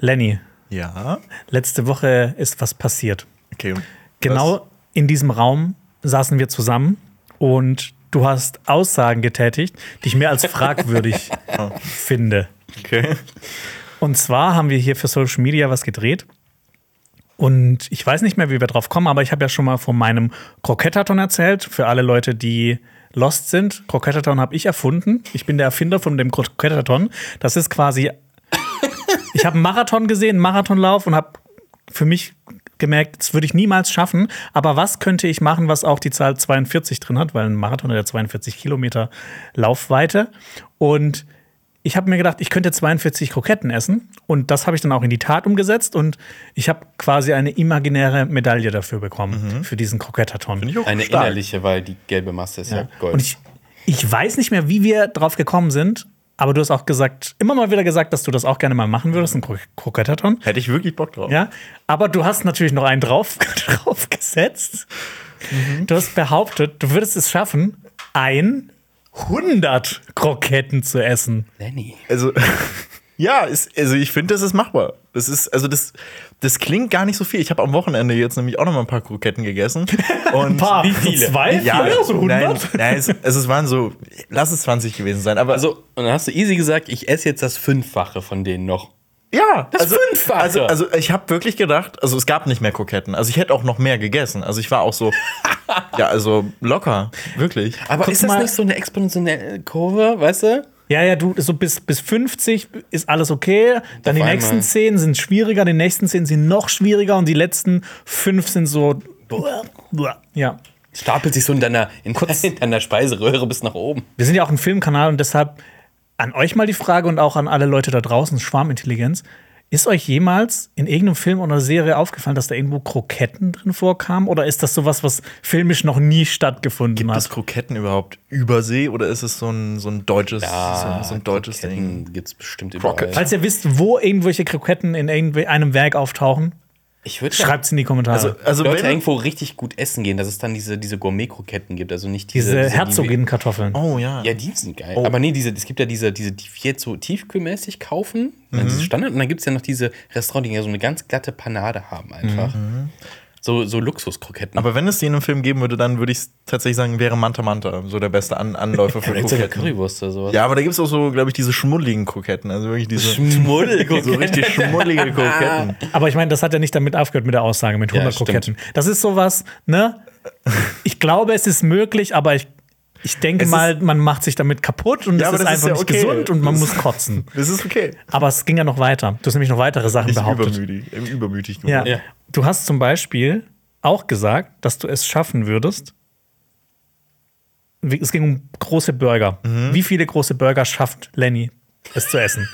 Lenny, Ja. letzte Woche ist was passiert. Okay. Genau in diesem Raum saßen wir zusammen und du hast Aussagen getätigt, die ich mehr als fragwürdig finde. Was? Okay. Und zwar haben wir hier für Social Media was gedreht. Und ich weiß nicht mehr, wie wir drauf kommen, aber ich habe ja schon mal von meinem Krokettathon erzählt. Für alle Leute, die lost sind. Krokettathon habe ich erfunden. Ich bin der Erfinder von dem Krokettathon. Das ist quasi. Ich habe einen Marathon gesehen, einen Marathonlauf und habe für mich gemerkt, das würde ich niemals schaffen. Aber was könnte ich machen, was auch die Zahl 42 drin hat? Weil ein Marathon hat ja 42 Kilometer Laufweite. Und ich habe mir gedacht, ich könnte 42 Kroketten essen. Und das habe ich dann auch in die Tat umgesetzt. Und ich habe quasi eine imaginäre Medaille dafür bekommen, für diesen Krokettathon. Eine stark. innerliche, weil die gelbe Masse ist ja, Gold. Und ich, ich weiß nicht mehr, wie wir drauf gekommen sind. Aber du hast auch gesagt, immer mal wieder gesagt, dass du das auch gerne mal machen würdest, ein Kro- Krokettathon. Hätte ich wirklich Bock drauf. Ja, aber du hast natürlich noch einen drauf, draufgesetzt. Du hast behauptet, du würdest es schaffen, ein 100 Kroketten zu essen. Lenny. Also, ja, ist, also ich finde, das ist machbar. Das ist, also das, das klingt gar nicht so viel. Ich habe am Wochenende jetzt nämlich auch noch mal ein paar Kroketten gegessen. Und Paar, Wie viele? Zwei? ja, Vier? so 100? nein, nein es, also es waren so, lass es 20 gewesen sein. Aber Also, und dann hast du easy gesagt, ich esse jetzt das Fünffache von denen noch. ja, Das also, Fünffache. Also, also ich habe wirklich gedacht, also es gab nicht mehr Kroketten. Also ich hätte auch noch mehr gegessen. Also ich war auch so, ja, also locker, wirklich. Aber Guck ist das mal- nicht so eine exponentielle Kurve, weißt du? Ja, ja, du, so bis, bis 50 ist alles okay. Dann die nächsten einmal. 10 sind schwieriger, die nächsten 10 sind noch schwieriger und die letzten 5 sind so. Ja. Stapelt sich so in deiner, in, in deiner Speiseröhre bis nach oben. Wir sind ja auch ein Filmkanal und deshalb an euch mal die Frage und auch an alle Leute da draußen, Schwarmintelligenz. Ist euch jemals in irgendeinem Film oder Serie aufgefallen, dass da irgendwo Kroketten drin vorkamen? Oder ist das sowas, was filmisch noch nie stattgefunden Gibt hat? es Kroketten überhaupt übersee oder ist es so ein, so ein deutsches, so, so ein deutsches Ding? Gibt es bestimmt überall. Falls ihr wisst, wo irgendwelche Kroketten in irgendeinem Werk auftauchen, Ich würde schreibt es in die Kommentare. Also, also Leute wenn, irgendwo richtig gut essen gehen, dass es dann diese, diese Gourmet-Kroketten gibt. Also nicht diese. diese diese Herzogin-Kartoffeln. oh ja. Die, ja, die sind geil. Aber nee, diese, es gibt ja diese, diese, die wir jetzt so tiefkühlmäßig kaufen. Mhm. Diese Standard. Und dann gibt es ja noch diese Restaurants, die ja so eine ganz glatte Panade haben einfach. So, so Luxuskroketten. Aber wenn es die in einem Film geben würde, dann würde ich tatsächlich sagen, wäre Manta Manta so der beste An Anläufer für sogar Kroketten. Currywurst oder sowas. Ja, aber da gibt es auch so, glaube ich, diese schmuddeligen Kroketten. Also wirklich diese Schmuddel. so richtig schmuddelige Kroketten. Aber ich meine, das hat ja nicht damit aufgehört mit der Aussage mit 100 stimmt. Kroketten. Das ist sowas, ne? Ich glaube, es ist möglich, aber ich, ich denke Es ist- mal, man macht sich damit kaputt und Ja, das ist das ist einfach ja nicht okay. gesund und man Das- muss kotzen. Das ist okay. Aber es ging ja noch weiter. Du hast nämlich noch weitere Sachen Ich behauptet. übermütig, übermütig Ja. Ja. Du hast zum Beispiel auch gesagt, dass du es schaffen würdest. Es ging um große Burger. Mhm. Wie viele große Burger schafft Lenny, es zu essen?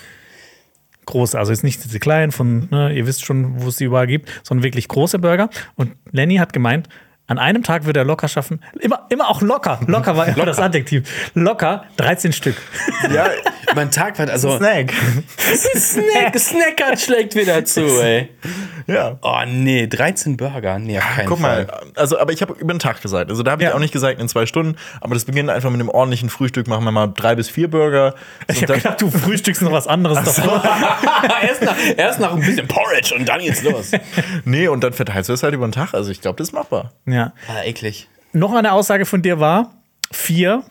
Große, also jetzt nicht diese kleinen von, ne, ihr wisst schon, wo es die überall gibt, sondern wirklich große Burger. Und Lenny hat gemeint, an einem Tag würde er locker schaffen, immer, immer auch locker, locker war immer das Adjektiv, locker 13 Stück. Ja, Mein Tag war also. Snack. Snack, Snackert schlägt wieder zu, ey. Ja. Oh nee, 13 Burger. Nee, auf keinen Guck Fall. mal, also, aber ich habe über den Tag gesagt. Also, da habe ich Ja. auch nicht gesagt in zwei Stunden, aber das beginnt einfach mit einem ordentlichen Frühstück. Machen wir mal drei bis vier Burger. Ich habe gedacht, du frühstückst noch was anderes davor. erst, nach, erst nach ein bisschen Porridge und dann geht's los. nee, und dann verteilst du es halt über den Tag. Also, ich glaube, das ist machbar. Ja. Ah, eklig. Noch eine Aussage von dir war, vier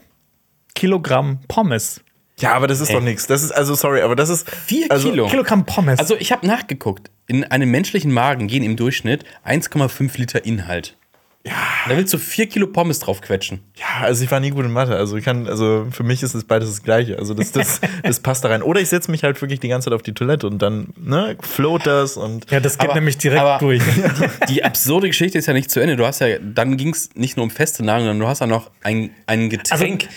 Kilogramm Pommes. Ja, aber das ist doch nichts. Das ist, also, sorry, aber das ist. Vier also, Kilo. Kilogramm Pommes. Also ich habe nachgeguckt. In einem menschlichen Magen gehen im Durchschnitt 1,5 Liter Inhalt. Ja. Da willst du 4 Kilo Pommes drauf quetschen. Ja, also ich war nie gut in Mathe. Also ich kann, also für mich ist es beides das Gleiche. Also das, das, das passt da rein. Oder ich setze mich halt wirklich die ganze Zeit auf die Toilette und dann, ne, float das und. ja, das geht Aber- nämlich direkt aber- durch. Die absurde Geschichte ist ja nicht zu Ende. Du hast ja, dann ging es nicht nur um feste Nahrung, sondern du hast ja noch ein, ein Getränk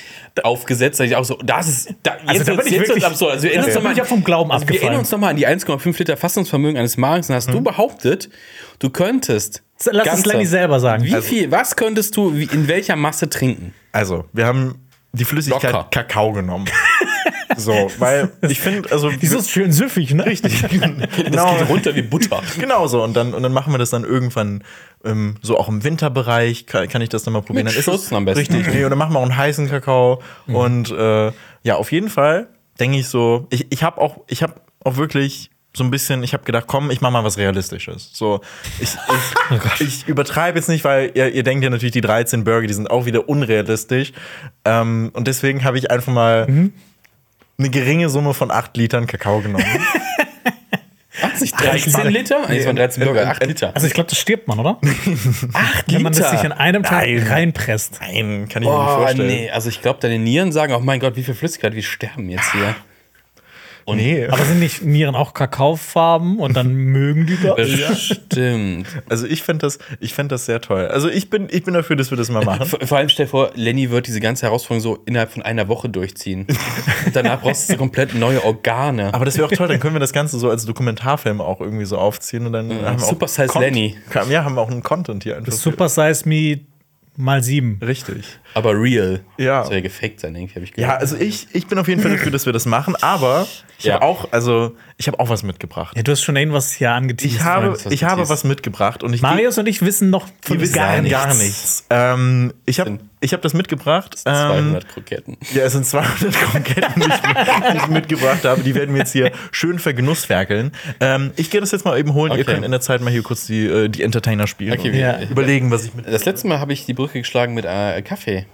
aufgesetzt. Da ich auch so, das ist, da, jetzt, Also da bin ich jetzt wird's wirklich- absurd. Also wir erinnern das uns noch bin mal ich ja vom Glauben also wir abgefallen. erinnern uns nochmal an die 1,5 Liter Fassungsvermögen eines Magens. Dann hast du behauptet, du könntest. Lass es ganze- Lenny selber sagen. Wie viel, was könntest du wie, in welcher Masse trinken? Also, wir haben die Flüssigkeit Locker. Kakao genommen. so, weil ich finde, also. Die ist schön süffig, ne? Richtig. Das genau. geht runter wie Butter. Genau so. Und dann, und dann machen wir das dann irgendwann ähm, so auch im Winterbereich. Kann, kann ich das dann mal probieren? Mit dann ist Schuss es am besten. Richtig. Nee, und dann machen wir auch einen heißen Kakao. Und äh, ja, auf jeden Fall denke ich so, ich, ich habe auch, ich habe auch wirklich so ein bisschen, ich habe gedacht, komm, ich mach mal was Realistisches. So, ich, ich, ich übertreibe jetzt nicht, weil ihr, ihr denkt ja natürlich, die 13 Burger, die sind auch wieder unrealistisch. Ähm, und deswegen habe ich einfach mal eine geringe Summe von 8 Litern Kakao genommen. 80, 13 Liter? Nee, es waren 13 Burger, 8 Liter. Also ich glaube, das stirbt man, oder? Acht Wenn man das sich in einem Tag Nein. reinpresst. Nein, kann ich mir nicht Oh, vorstellen. nee, also ich glaube, deine Nieren sagen, oh mein Gott, wie viel Flüssigkeit, wir sterben jetzt hier. Und Nee. Aber sind nicht Nieren auch Kakaofarben und dann mögen die das? Stimmt. Also ich fände das, ich fänd das sehr toll. Also ich bin, ich bin dafür, dass wir das mal machen. Vor, vor allem stell dir vor, Lenny wird diese ganze Herausforderung so innerhalb von einer Woche durchziehen. Danach brauchst du komplett neue Organe. Aber das wäre auch toll, dann können wir das Ganze so als Dokumentarfilm auch irgendwie so aufziehen und dann haben wir auch Super Size Cont- Lenny. Ja, haben wir auch einen Content hier einfach. Super Size Me mal sieben. Richtig. Aber real. Ja. Soll ja gefaked sein, irgendwie, habe ich Ja, gehört. also ich, ich bin auf jeden Fall dafür, dass wir das machen, aber ich Ja. habe auch, also ich habe auch was mitgebracht. Ja, du hast schon irgendwas hier angeteased. Ich habe, was ich habe geteased. was mitgebracht und ich Marius und ich wissen noch von wissen gar nichts. gar nichts. Ähm, ich habe ich hab das mitgebracht. Ähm, 200 Kroketten. ja, es sind 200 Kroketten, die ich, die ich mitgebracht habe. Die werden wir jetzt hier schön vergenussferkeln. Ähm, ich gehe das jetzt mal eben holen. Ihr Okay. könnt in der Zeit mal hier kurz die, äh, die Entertainer spielen. Okay, und wir- Ja. Überlegen, was ich mit. Das letzte Mal habe ich die Brücke geschlagen mit äh, Kaffee.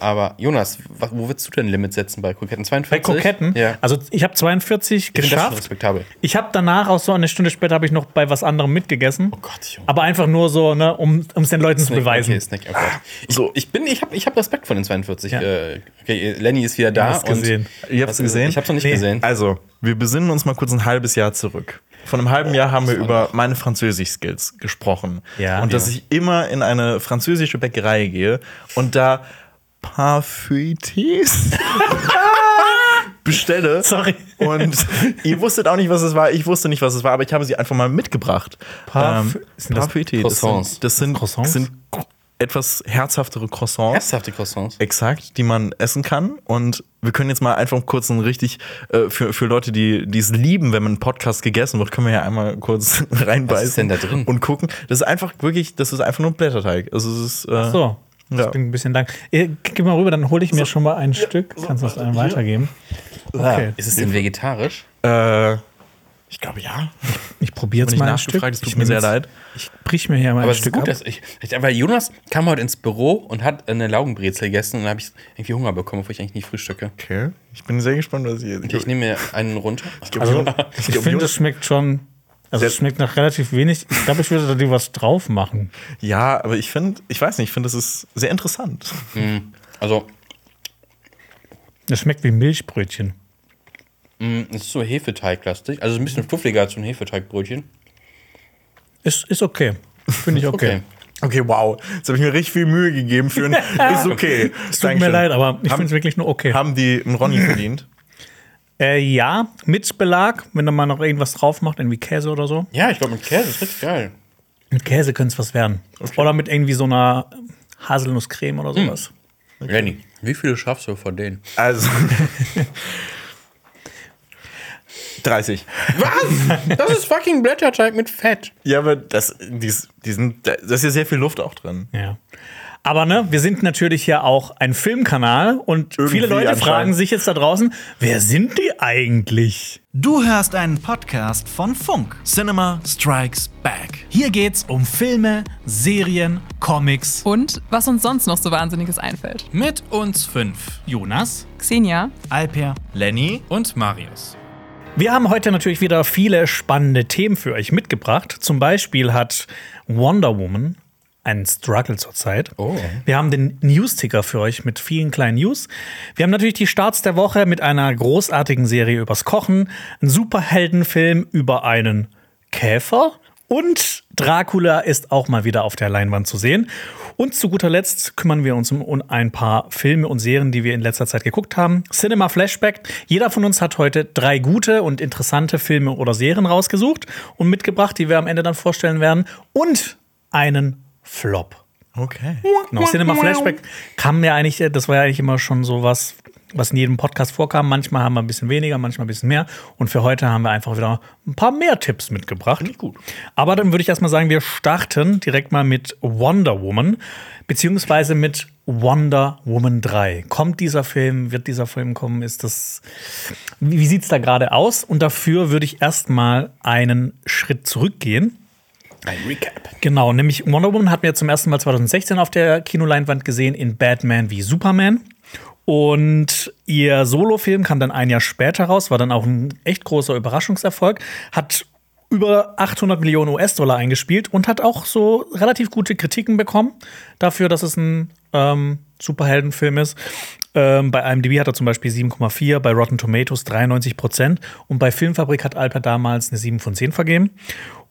Aber Jonas, wo würdest du denn Limit setzen bei Kroketten? 42? Bei Kroketten? Ja. Also ich habe 42 ich finde das schon geschafft. respektabel. Ich habe danach auch so eine Stunde später habe ich noch bei was anderem mitgegessen. Oh Gott, Junge. Aber einfach nur so, ne, um es den Leuten zu beweisen. Okay, Snack. Ich, So. ich bin, ich habe ich hab Respekt vor den 42. Ja. Äh, okay, Lenny ist wieder da. hast gesehen. Ihr habt's Was- gesehen? Ich hab's noch nicht Nee. gesehen. Also, wir besinnen uns mal kurz ein halbes Jahr zurück. Vor einem halben Jahr haben wir über meine Französisch-Skills gesprochen. Ja. Und dass Ja. ich immer in eine französische Bäckerei gehe und da Parfaités bestelle. Sorry. Und ihr wusstet auch nicht, was es war. Ich wusste nicht, was es war, aber ich habe sie einfach mal mitgebracht. Parf- ähm, sind das Parfaités. Das Croissants? sind, das sind, Croissants? sind etwas herzhaftere Croissants. Herzhafte Croissants. Exakt, die man essen kann. Und wir können jetzt mal einfach kurz ein richtig, äh, für, für Leute, die die es lieben, wenn man ein Podcast gegessen wird, können wir ja einmal kurz reinbeißen. Was ist denn da drin? Und gucken. Das ist einfach wirklich, das ist einfach nur Blätterteig. Also es ist. Äh, So. Das Ja. klingt ein bisschen lang. Eh, Gib mal rüber, dann hole ich mir schon mal ein Stück. Kannst du das einem weitergeben? Okay. Ist es denn vegetarisch? Äh, ich glaube ja. Ich probiere jetzt ich mal ein Stück. nachgefragt, es tut Ich mir sehr leid. Ich brich mir hier mal Aber ein es ist Stück gut, ab. dass ich, ich. Weil Jonas kam heute ins Büro und hat eine Laugenbrezel gegessen und dann habe ich irgendwie Hunger bekommen, obwohl ich eigentlich nicht frühstücke. Okay. Ich bin sehr gespannt, was ihr. Okay, ich nehme mir einen runter. Also, Ich ich finde, das schmeckt schon. Also, es schmeckt nach relativ wenig. Ich glaube, ich würde da dir was drauf machen. Ja, aber ich finde, ich weiß nicht, ich finde, das ist sehr interessant. Also, Das schmeckt wie Milchbrötchen. mh, es ist so Hefeteiglastig. Also ein bisschen fluffliger als so ein Hefeteigbrötchen. Ist, ist okay. Finde ich okay. Okay. Okay, wow. Jetzt habe ich mir richtig viel Mühe gegeben für ein. ist okay. Es tut mir leid, aber ich finde es wirklich nur okay. Haben die einen Ronny verdient? Äh, ja, mit Belag, wenn da mal noch irgendwas drauf macht, irgendwie Käse oder so. Ja, ich glaube, mit Käse ist richtig geil. Mit Käse könnte es was werden. Oder mit irgendwie so einer Haselnusscreme oder sowas. Lenny, wie viele schaffst du von denen? Also. 30. Was? Das ist fucking Blätterteig mit Fett. Ja, aber das, die, ist- die sind, da ist ja sehr viel Luft auch drin. Ja. Aber ne, wir sind natürlich ja auch ein Filmkanal und Irgendwie viele Leute fragen sich jetzt da draußen, wer sind die eigentlich? Du hörst einen Podcast von Funk. Cinema Strikes Back. Hier geht's um Filme, Serien, Comics. Und was uns sonst noch so Wahnsinniges einfällt. Mit uns fünf. Jonas, Xenia, Alper Lenny. und Marius. Wir haben heute natürlich wieder viele spannende Themen für euch mitgebracht. Zum Beispiel hat Wonder Woman einen Struggle zurzeit. Oh. Wir haben den News-Ticker für euch mit vielen kleinen News. Wir haben natürlich die Starts der Woche mit einer großartigen Serie übers Kochen, einen Superheldenfilm über einen Käfer und Dracula ist auch mal wieder auf der Leinwand zu sehen. Und zu guter Letzt kümmern wir uns um ein paar Filme und Serien, die wir in letzter Zeit geguckt haben. Cinema Flashback. Jeder von uns hat heute drei gute und interessante Filme oder Serien rausgesucht und mitgebracht, die wir am Ende dann vorstellen werden. Und einen Flop. Okay. Genau, Cinema Flashback kam ja eigentlich, das war ja eigentlich immer schon so was, was in jedem Podcast vorkam. Manchmal haben wir ein bisschen weniger, manchmal ein bisschen mehr. Und für heute haben wir einfach wieder ein paar mehr Tipps mitgebracht. gut. Aber dann würde ich erstmal sagen, wir starten direkt mal mit Wonder Woman, beziehungsweise mit Wonder Woman 3. Kommt dieser Film? Wird dieser Film kommen? Ist das. Wie sieht es da gerade aus? Und dafür würde ich erstmal einen Schritt zurückgehen. Ein Recap. Genau, nämlich Wonder Woman hatten wir zum ersten Mal 2016 auf der Kinoleinwand gesehen in Batman wie Superman. Und ihr Solofilm kam dann ein Jahr später raus, war dann auch ein echt großer Überraschungserfolg, hat über 800 Millionen US-Dollar eingespielt und hat auch so relativ gute Kritiken bekommen dafür, dass es ein ähm, Superheldenfilm ist. Ähm, bei IMDb hat er zum Beispiel 7,4, bei Rotten Tomatoes 93 Prozent und bei Filmfabrik hat Alper damals eine 7 von 10 vergeben.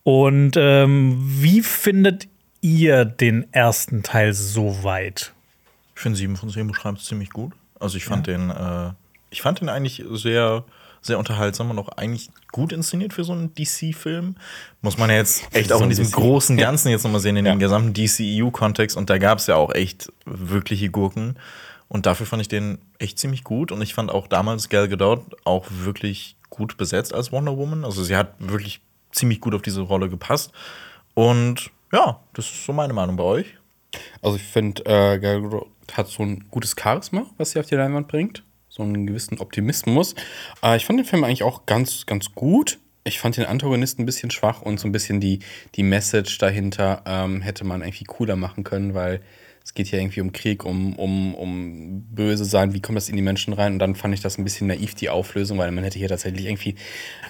Und ähm, wie findet ihr den ersten Teil so weit? Ich finde 7 von 10 beschreibt es ziemlich gut. Also ich fand den, äh, ich fand den eigentlich sehr, sehr unterhaltsam und auch eigentlich gut inszeniert für so einen DC-Film. Muss man ja jetzt echt auch So in diesem bisschen. großen Ganzen jetzt nochmal sehen, in Ja. dem gesamten DCEU-Kontext. Und da gab es ja auch echt wirkliche Gurken. Und dafür fand ich den echt ziemlich gut. Und ich fand auch damals Gal Gadot auch wirklich gut besetzt als Wonder Woman. Also sie hat wirklich ziemlich gut auf diese Rolle gepasst. Und ja, das ist so meine Meinung bei euch. Also ich finde, äh, Gal hat so ein gutes Charisma, was sie auf die Leinwand bringt. So einen gewissen Optimismus. Äh, ich fand den Film eigentlich auch ganz, ganz gut. Ich fand den Antagonisten ein bisschen schwach und so ein bisschen die, die Message dahinter ähm, hätte man irgendwie cooler machen können, weil es geht hier irgendwie um Krieg, um, um, um böse sein, wie kommt das in die Menschen rein? Und dann fand ich das ein bisschen naiv, die Auflösung, weil man hätte hier tatsächlich irgendwie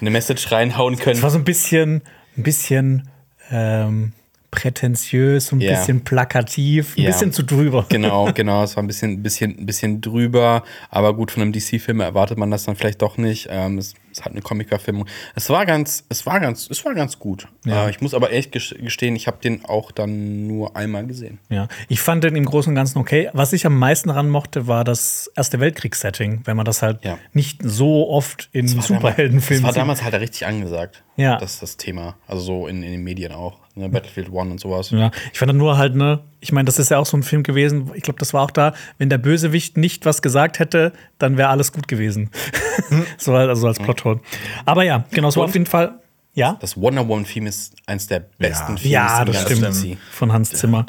eine Message reinhauen können. Es war so ein bisschen, ein bisschen ähm, prätentiös, ein Ja. bisschen plakativ, ein Ja. bisschen zu drüber. Genau, genau. Es war ein bisschen, bisschen, bisschen drüber. Aber gut, von einem DC-Film erwartet man das dann vielleicht doch nicht. Ähm, es, es hat eine Comic-Verfilmung. Es war ganz, es war ganz, es war ganz gut. Äh, ich muss aber ehrlich ges- gestehen, ich habe den auch dann nur einmal gesehen. Ja, ich fand den im Großen und Ganzen okay. Was ich am meisten daran mochte, war das Erste Weltkriegs-Setting, wenn man das halt Ja. nicht so oft in Superheldenfilmen Das war sieht. damals halt richtig angesagt. Ja. Das ist das Thema. Also so in, in den Medien auch. Ne? Battlefield One und sowas. Ja, ich fand dann nur halt, ne, ich meine, das ist ja auch so ein Film gewesen, ich glaube, das war auch da, wenn der Bösewicht nicht was gesagt hätte, dann wäre alles gut gewesen. so halt, also als Plothole. Aber ja, genau, so auf jeden Fall. Ja, Das Wonder Woman-Theme ist eins der besten Themes ja, das stimmt. DC. Von Hans Zimmer.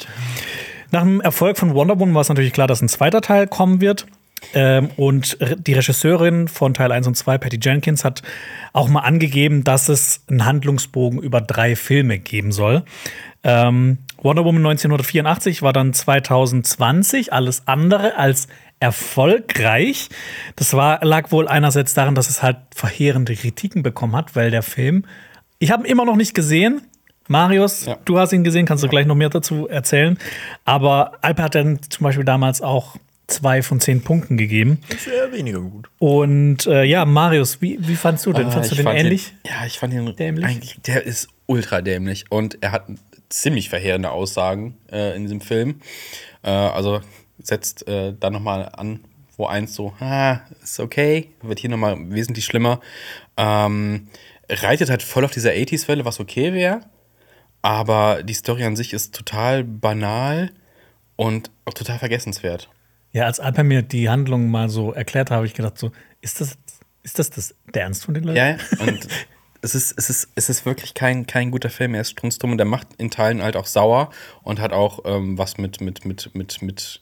Nach dem Erfolg von Wonder Woman war es natürlich klar, dass ein zweiter Teil kommen wird. Ähm, und die Regisseurin von Teil 1 und 2, Patty Jenkins, hat auch mal angegeben, dass es einen Handlungsbogen über drei Filme geben soll. Ähm, Wonder Woman 1984 war dann 2020 alles andere als erfolgreich. Das war, lag wohl einerseits daran, dass es halt verheerende Kritiken bekommen hat, weil der Film, ich habe ihn immer noch nicht gesehen. Marius, Ja. du hast ihn gesehen, kannst du gleich noch mehr dazu erzählen. Aber Alper hat dann zum Beispiel damals auch zwei von zehn Punkten gegeben. Ist eher weniger gut. Und äh, ja, Marius, wie, wie fandst du den? Ah, fandst du den fand ähnlich? Den, ja, ich fand ihn Dämlich? eigentlich, der ist ultra dämlich und er hat ziemlich verheerende Aussagen äh, in diesem Film. Äh, also setzt äh, da nochmal an, wo eins so, ah, ist okay, wird hier nochmal wesentlich schlimmer. Ähm, reitet halt voll auf dieser 80s-Welle, was okay wäre, aber die Story an sich ist total banal und auch total vergessenswert. Ja, als Alper mir die Handlung mal so erklärt hat, habe ich gedacht, so, ist das, ist das, das der Ernst von den Leuten? Ja, und es ist, es ist, es ist wirklich kein, kein guter Film. Er ist strunzdumm und der macht in Teilen halt auch sauer und hat auch ähm, was mit, mit, mit, mit, mit,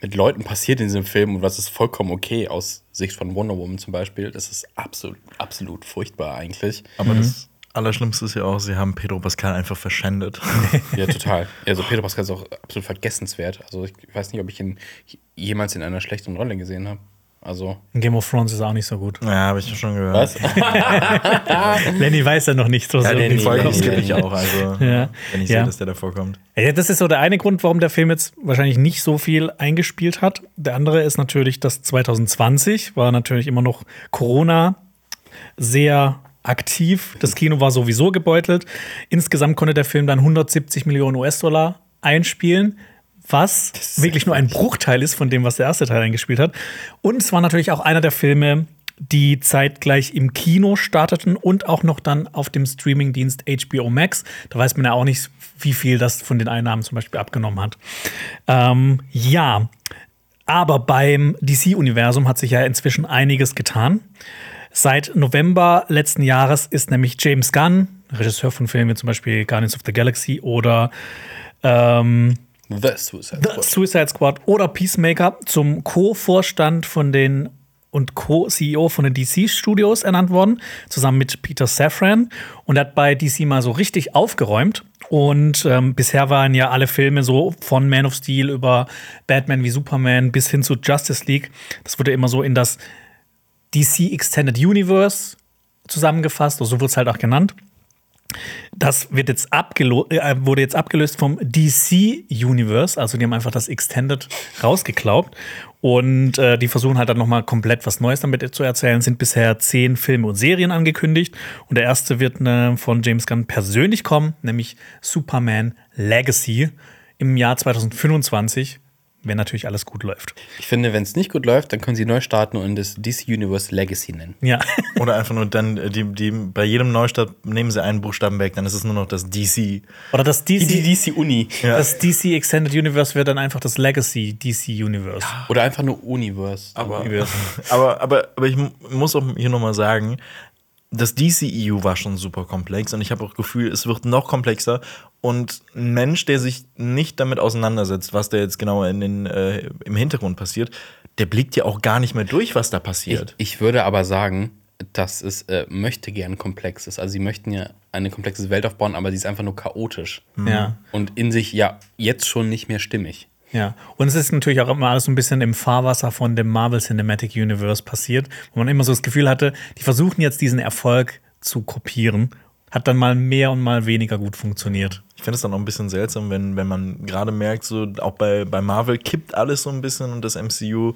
mit Leuten passiert in diesem Film und was ist vollkommen okay aus Sicht von Wonder Woman zum Beispiel. Das ist absolut, absolut furchtbar eigentlich. Aber das Allerschlimmste ist ja auch, sie haben Pedro Pascal einfach verschändet. Ja, total. Also Pedro Pascal ist auch absolut vergessenswert. Also ich weiß nicht, ob ich ihn jemals in einer schlechten Rolle gesehen habe. Also. In Game of Thrones ist er auch nicht so gut. ja, habe ich schon gehört. Was? Lenny weiß ja noch nicht so. Ja, den nee, Folge nee, skippe nee. ich auch. Also, Ja. wenn ich Ja. sehe, dass der da vorkommt. Ja, das ist so der eine Grund, warum der Film jetzt wahrscheinlich nicht so viel eingespielt hat. Der andere ist natürlich, dass 2020 war natürlich immer noch Corona sehr aktiv. Das Kino war sowieso gebeutelt. Insgesamt konnte der Film dann 170 Millionen US-Dollar einspielen, was wirklich nur ein Bruchteil ist von dem, was der erste Teil eingespielt hat. Und es war natürlich auch einer der Filme, die zeitgleich im Kino starteten und auch noch dann auf dem Streamingdienst HBO Max. Da weiß man ja auch nicht, wie viel das von den Einnahmen zum Beispiel abgenommen hat. Ähm, ja, aber beim DC-Universum hat sich ja inzwischen einiges getan. Seit November letzten Jahres ist nämlich James Gunn, Regisseur von Filmen wie zum Beispiel Guardians of the Galaxy oder ähm, The Suicide The Squad. Suicide Squad oder Peacemaker zum Co-Vorstand von den und Co-CEO von den DC-Studios ernannt worden, zusammen mit Peter Safran. Und hat bei DC mal so richtig aufgeräumt. Und ähm, bisher waren ja alle Filme so von Man of Steel über Batman wie Superman bis hin zu Justice League. Das wurde immer so in das DC Extended Universe zusammengefasst, so wurde es halt auch genannt. Das wird jetzt abgelo äh, wurde jetzt abgelöst vom DC Universe, also die haben einfach das Extended rausgeklaubt und äh, die versuchen halt dann noch mal komplett was Neues damit zu erzählen. Sind bisher zehn Filme und Serien angekündigt und der erste wird ne, von James Gunn persönlich kommen, nämlich Superman Legacy im Jahr 2025, wenn natürlich alles gut läuft. Ich finde, wenn es nicht gut läuft, dann können sie neu starten und das DC Universe Legacy nennen. Ja, Oder einfach nur dann, äh, die, die, bei jedem Neustart nehmen sie einen Buchstaben weg, dann ist es nur noch das DC. oder das DC, Die DC Uni. das DC Extended Universe wird dann einfach das Legacy DC Universe. Oder einfach nur Universe. Aber, Universe. aber, aber, aber ich mu- muss auch hier nochmal sagen, das DCEU war schon super komplex und ich habe auch das Gefühl, es wird noch komplexer. Und ein Mensch, der sich nicht damit auseinandersetzt, was da jetzt genau in den, äh, im Hintergrund passiert, der blickt ja auch gar nicht mehr durch, was da Ich, passiert. ich würde aber sagen, dass es äh, möchte gern komplex ist. Also sie möchten ja eine komplexe Welt aufbauen, aber sie ist einfach nur chaotisch. Ja. Und in sich ja jetzt schon nicht mehr stimmig. Ja, und es ist natürlich auch immer alles so ein bisschen im Fahrwasser von dem Marvel Cinematic Universe passiert, wo man immer so das Gefühl hatte, die versuchen jetzt diesen Erfolg zu kopieren. Hat dann mal mehr und mal weniger gut funktioniert. Ich finde es dann auch ein bisschen seltsam, wenn, wenn man gerade merkt, so auch bei, bei Marvel kippt alles so ein bisschen und das MCU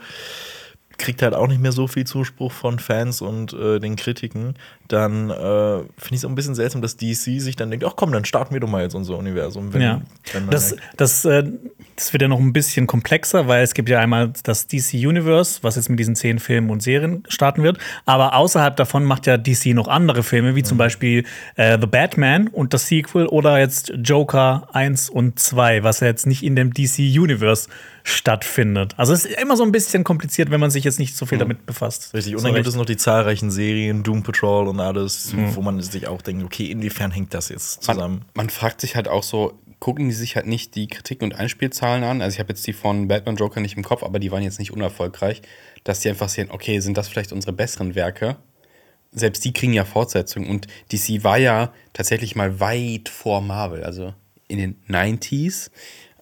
kriegt halt auch nicht mehr so viel Zuspruch von Fans und äh, den Kritiken, dann äh, finde ich es auch ein bisschen seltsam, dass DC sich dann denkt, ach komm, dann starten wir doch mal jetzt unser Universum. Wenn, ja, wenn das, merkt- das, äh, das wird ja noch ein bisschen komplexer, weil es gibt ja einmal das DC Universe, was jetzt mit diesen zehn Filmen und Serien starten wird. Aber außerhalb davon macht ja DC noch andere Filme, wie zum Beispiel äh, The Batman und das Sequel oder jetzt Joker 1 und 2, was ja jetzt nicht in dem DC Universe stattfindet. Also es ist immer so ein bisschen kompliziert, wenn man sich jetzt nicht so viel damit befasst. Richtig, und So dann gibt recht. es noch die zahlreichen Serien, Doom Patrol und alles, wo man sich auch denkt, okay, inwiefern hängt das jetzt zusammen? Man, man fragt sich halt auch so, gucken die sich halt nicht die Kritiken und Einspielzahlen an? Also ich habe jetzt die von Batman Joker nicht im Kopf, aber die waren jetzt nicht unerfolgreich, dass die einfach sehen, okay, sind das vielleicht unsere besseren Werke? Selbst die kriegen ja Fortsetzungen und DC war ja tatsächlich mal weit vor Marvel, also in den 90s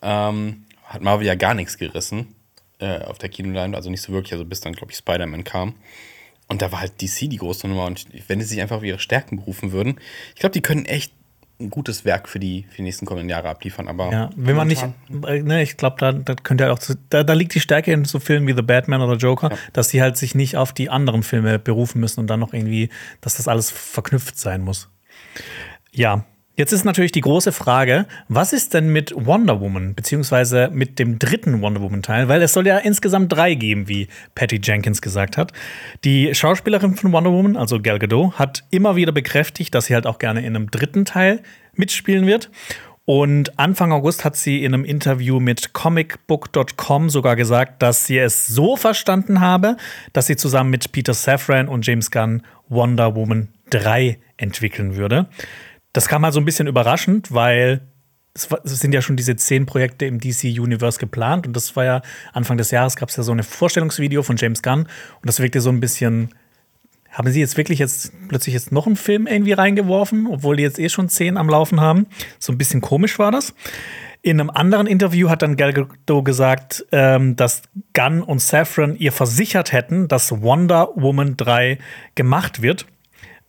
ähm, hat Marvel ja gar nichts gerissen äh, auf der Kinoleinwand, also nicht so wirklich, also bis dann, glaube ich, Spider-Man kam. Und da war halt DC die große Nummer. Und wenn sie sich einfach auf ihre Stärken berufen würden, ich glaube, die können echt ein gutes Werk für die, für die nächsten kommenden Jahre abliefern. Aber Ja, wenn man nicht, äh, ne, ich glaube, da, da könnte halt auch, zu- da, da liegt die Stärke in so Filmen wie The Batman oder Joker, dass sie halt sich nicht auf die anderen Filme berufen müssen und dann noch irgendwie, dass das alles verknüpft sein muss. Ja, jetzt ist natürlich die große Frage, was ist denn mit Wonder Woman, beziehungsweise mit dem dritten Wonder Woman-Teil? Weil es soll ja insgesamt drei geben, wie Patty Jenkins gesagt hat. Die Schauspielerin von Wonder Woman, also Gal Gadot, hat immer wieder bekräftigt, dass sie halt auch gerne in einem dritten Teil mitspielen wird. Und Anfang August hat sie in einem Interview mit comicbook.com sogar gesagt, dass sie es so verstanden habe, dass sie zusammen mit Peter Safran und James Gunn Wonder Woman 3 entwickeln würde. Das kam halt so ein bisschen überraschend, weil es, sind ja schon diese zehn Projekte im DC-Universe geplant und das war ja Anfang des Jahres gab es ja so ein Vorstellungsvideo von James Gunn und das wirkte so ein bisschen haben sie jetzt wirklich jetzt plötzlich jetzt noch einen Film irgendwie reingeworfen, obwohl die jetzt eh schon zehn am Laufen haben? So ein bisschen komisch war das. In einem anderen Interview hat dann Gal Gadot gesagt, ähm, dass Gunn und Safran ihr versichert hätten, dass Wonder Woman 3 gemacht wird.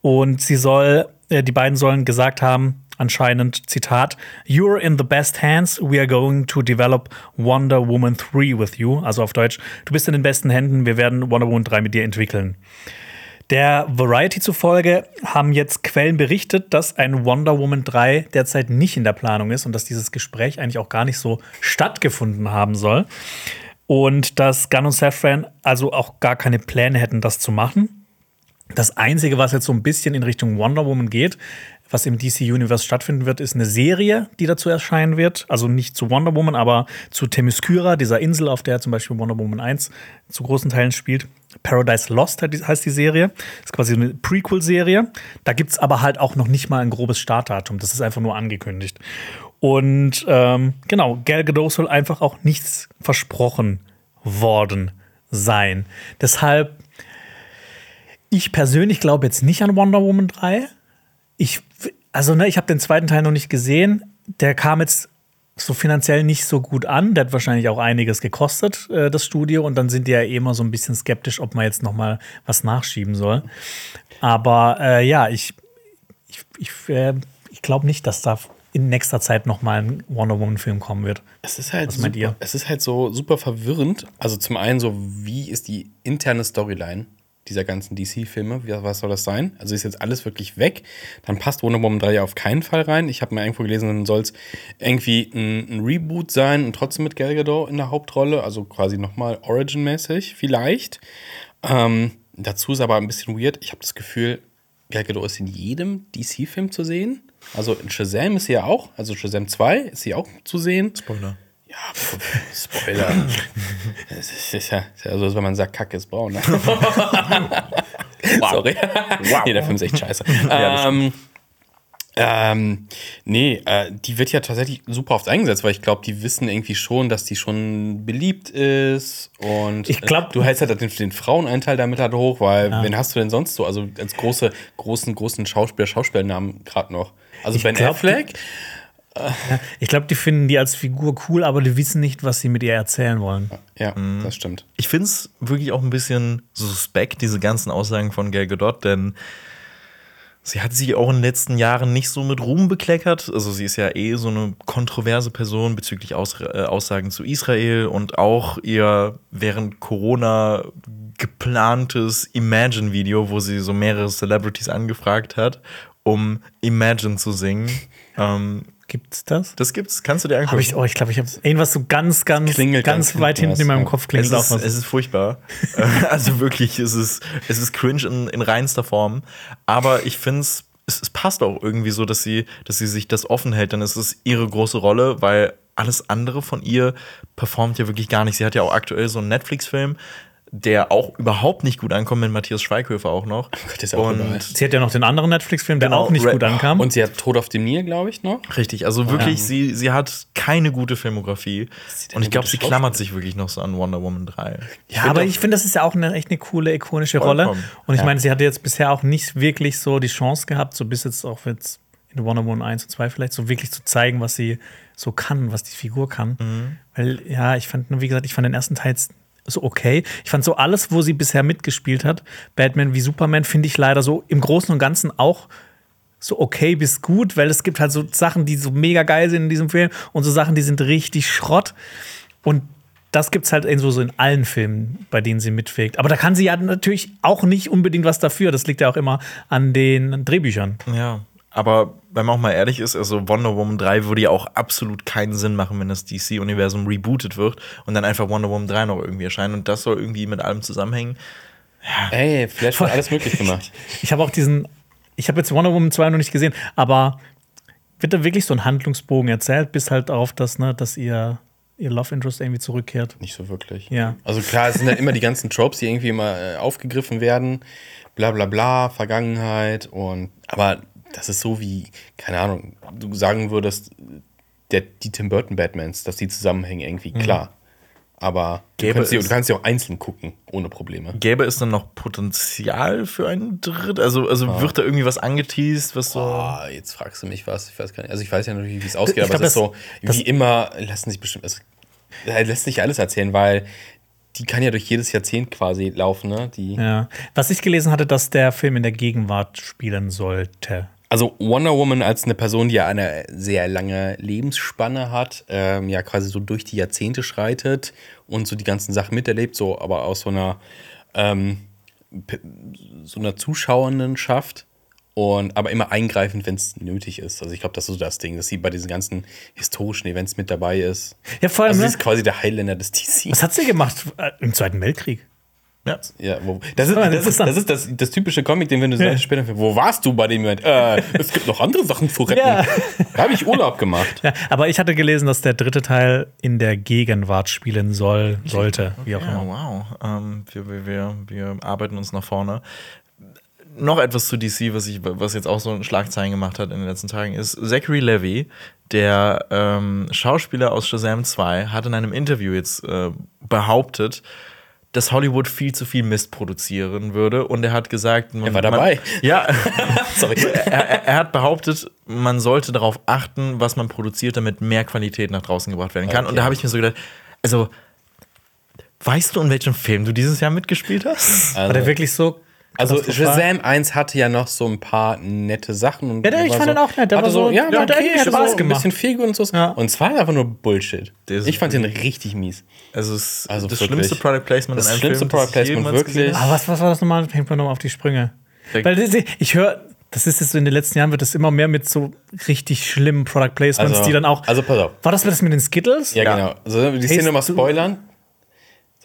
Und sie soll, äh, die beiden sollen gesagt haben, anscheinend, Zitat, You're in the best hands. We are going to develop Wonder Woman 3 with you. Also auf Deutsch, du bist in den besten Händen, wir werden Wonder Woman 3 mit dir entwickeln. Der Variety zufolge haben jetzt Quellen berichtet, dass ein Wonder Woman 3 derzeit nicht in der Planung ist und dass dieses Gespräch eigentlich auch gar nicht so stattgefunden haben soll. Und dass Gunn und Safran also auch gar keine Pläne hätten, das zu machen. Das Einzige, was jetzt so ein bisschen in Richtung Wonder Woman geht, was im DC Universe stattfinden wird, ist eine Serie, die dazu erscheinen wird. Also nicht zu Wonder Woman, aber zu Themyscira, dieser Insel, auf der zum Beispiel Wonder Woman 1 zu großen Teilen spielt. Paradise Lost heißt die Serie. Das ist quasi eine Prequel-Serie. Da gibt es aber halt auch noch nicht mal ein grobes Startdatum. Das ist einfach nur angekündigt. Und ähm, genau, Gal Gadot soll einfach auch nichts versprochen worden sein. Deshalb, ich persönlich glaube jetzt nicht an Wonder Woman 3. Ich, also, ne, ich habe den zweiten Teil noch nicht gesehen. Der kam jetzt so finanziell nicht so gut an. Der hat wahrscheinlich auch einiges gekostet, äh, das Studio. Und dann sind die ja eh immer so ein bisschen skeptisch, ob man jetzt noch mal was nachschieben soll. Aber äh, ja, ich, ich, ich, äh, ich glaube nicht, dass da in nächster Zeit noch mal ein Wonder Woman-Film kommen wird. Es ist halt Was meint super, ihr? es ist halt so super verwirrend. Also zum einen so, wie ist die interne Storyline dieser ganzen DC-Filme? Was soll das sein? Also ist jetzt alles wirklich weg. Dann passt Wonder Woman 3 ja auf keinen Fall rein. Ich habe mal irgendwo gelesen, dann soll es irgendwie ein, ein Reboot sein und trotzdem mit Gal Gadot in der Hauptrolle. Also quasi nochmal Origin-mäßig vielleicht. Ähm, dazu ist aber ein bisschen weird. Ich habe das Gefühl, Gal Gadot ist in jedem DC-Film zu sehen. Also in Shazam ist sie ja auch. Also Shazam 2 ist sie auch zu sehen. Spoiler. Ja, Spoiler. Es ist, ist ja, ist ja so, als wenn man sagt, Kacke ist braun. Ne? Sorry. Nee, der Film ist echt scheiße. ähm, ähm, nee, äh, die wird ja tatsächlich super oft eingesetzt, weil ich glaube, die wissen irgendwie schon, dass die schon beliebt ist. Und Ich glaub- äh, du hältst halt den, den Fraueneinteil damit halt hoch, weil wen hast du denn sonst so? Also als große, großen, großen Schauspieler, Schauspielnamen gerade noch. Also Ben glaub, die- Affleck. Ich glaube, die finden die als Figur cool, aber die wissen nicht, was sie mit ihr erzählen wollen. Ja, das stimmt. Ich finde es wirklich auch ein bisschen suspekt, diese ganzen Aussagen von Gal Gadot, denn sie hat sich auch in den letzten Jahren nicht so mit Ruhm bekleckert. Also sie ist ja eh so eine kontroverse Person bezüglich Aus äh, Aussagen zu Israel und auch ihr während Corona geplantes Imagine-Video, wo sie so mehrere Celebrities angefragt hat, um Imagine zu singen. ähm, Gibt's das? das gibt's, kannst du dir angucken. Habe ich, oh, ich glaube, ich habe irgendwas so ganz, ganz, Klingelt ganz ganz weit hinten hinten in was, meinem. Kopf Es klingelt auch was. es ist furchtbar. Also wirklich, es ist, es ist cringe in, in reinster Form. Aber ich finde es, es passt auch irgendwie so, dass sie, dass sie sich das offen hält. Dann ist es ihre große Rolle, weil alles andere von ihr performt ja wirklich gar nicht. Sie hat ja auch aktuell so einen Netflix-Film, der auch überhaupt nicht gut ankommt mit Matthias Schweighöfer auch noch. Gott, der ist ja auch überall. Sie hat ja noch den anderen Netflix-Film, der Genau, auch nicht Red- gut ankam. Und sie hat Tod auf dem Nil, glaube ich, noch. Richtig, also wirklich, sie, sie hat keine gute Filmografie. Und ich glaube, sie klammert sich wirklich noch so an Wonder Woman 3. ja, aber ich finde, das ist ja auch eine echt eine coole, ikonische Rolle. Vollkommen. Und ich Ja. meine, sie hatte jetzt bisher auch nicht wirklich so die Chance gehabt, so bis jetzt auch jetzt in Wonder Woman 1 und 2 vielleicht, so wirklich zu zeigen, was sie so kann, was die Figur kann. Mhm. Weil, ja, ich fand, nur, wie gesagt, ich fand den ersten Teil jetzt so okay. Ich fand so alles, wo sie bisher mitgespielt hat, Batman wie Superman, finde ich leider so im Großen und Ganzen auch so okay bis gut, weil es gibt halt so Sachen, die so mega geil sind in diesem Film und so Sachen, die sind richtig Schrott. Und das gibt's halt in so, so in allen Filmen, bei denen sie mitwirkt. Aber da kann sie ja natürlich auch nicht unbedingt was dafür. Das liegt ja auch immer an den Drehbüchern. Ja, aber wenn man auch mal ehrlich ist, also Wonder Woman 3 würde ja auch absolut keinen Sinn machen, wenn das DC-Universum rebootet wird und dann einfach Wonder Woman 3 noch irgendwie erscheint und das soll irgendwie mit allem zusammenhängen. Ey, Flash hat alles möglich gemacht. Ich habe auch diesen, ich habe jetzt Wonder Woman 2 noch nicht gesehen, aber wird da wirklich so ein Handlungsbogen erzählt, bis halt darauf, dass, ne, dass ihr, ihr Love Interest irgendwie zurückkehrt? Nicht so wirklich. Ja. Also klar, es sind halt immer die ganzen Tropes, die irgendwie immer äh, aufgegriffen werden. Bla bla bla, Vergangenheit und aber das ist so wie, keine Ahnung, du sagen würdest, der, die Tim Burton Batmans, dass die zusammenhängen irgendwie, klar. Aber du Gäbe kannst, die, es- du kannst die auch einzeln gucken, ohne Probleme. Gäbe es dann noch Potenzial für einen Dritt? Also, also wird da irgendwie was angeteased, was so. Ah, jetzt fragst du mich was. Ich weiß gar nicht. Also ich weiß ja natürlich, wie es ausgeht, Ich aber glaub, es ist das- so, wie immer, lassen sich bestimmt, es äh, lässt sich alles erzählen, weil die kann ja durch jedes Jahrzehnt quasi laufen, ne? Die, Ja. Was ich gelesen hatte, dass der Film in der Gegenwart spielen sollte. Also Wonder Woman als eine Person, die ja eine sehr lange Lebensspanne hat, ähm, ja quasi so durch die Jahrzehnte schreitet und so die ganzen Sachen miterlebt, so aber aus so einer ähm, so einer Zuschauendenschaft und aber immer eingreifend, wenn es nötig ist. Also ich glaube, das ist so das Ding, dass sie bei diesen ganzen historischen Events mit dabei ist. Ja, vor allem, Also sie ne? ist quasi der Highlander des DC. Was hat sie gemacht äh, im Zweiten Weltkrieg? Ja. Ja, wo, das, ist, Ah, das, ist, das ist das, das typische Comic, den wenn du sagst später, wo warst du bei dem Moment? Äh, es gibt noch andere Sachen zu retten. Ja. Da habe ich Urlaub gemacht. Ja, aber ich hatte gelesen, dass der dritte Teil in der Gegenwart spielen soll, sollte, wie auch Ja, immer. wow. Ähm, wir, wir, wir, wir arbeiten uns nach vorne. Noch etwas zu DC, was, ich, was jetzt auch so Schlagzeilen gemacht hat in den letzten Tagen, ist Zachary Levy, der ähm, Schauspieler aus Shazam 2, hat in einem Interview jetzt äh, behauptet, dass Hollywood viel zu viel Mist produzieren würde. Und er hat gesagt, man, Er war dabei. Man, ja, Sorry. er, er, hat behauptet, man sollte darauf achten, was man produziert, damit mehr Qualität nach draußen gebracht werden kann. Und Okay. da habe ich mir so gedacht, also, weißt du, in welchem Film du dieses Jahr mitgespielt hast? War der wirklich so? Also? Shazam 1 hatte ja noch so ein paar nette Sachen. Und Ja, der- ich fand so, den auch nett. Der hatte war so, so- ja, ja, okay, hat Spaß so ein gemacht. bisschen Feelgood und so. Ja. Und zwar einfach nur Bullshit. Ich fand den richtig mies. Also, es ist Also das wirklich. schlimmste Product Placement Das in einem schlimmste Film, Product Placement, wirklich. Aber was, was war das nochmal? Hängt mir nochmal auf die Sprünge. Weil ich höre, das ist jetzt so in den letzten Jahren wird das immer mehr mit so richtig schlimmen Product Placements, Also- die dann auch. also pass auf. War das das mit den Skittles? Ja, Ja. genau. Wir die Szene mal du- spoilern?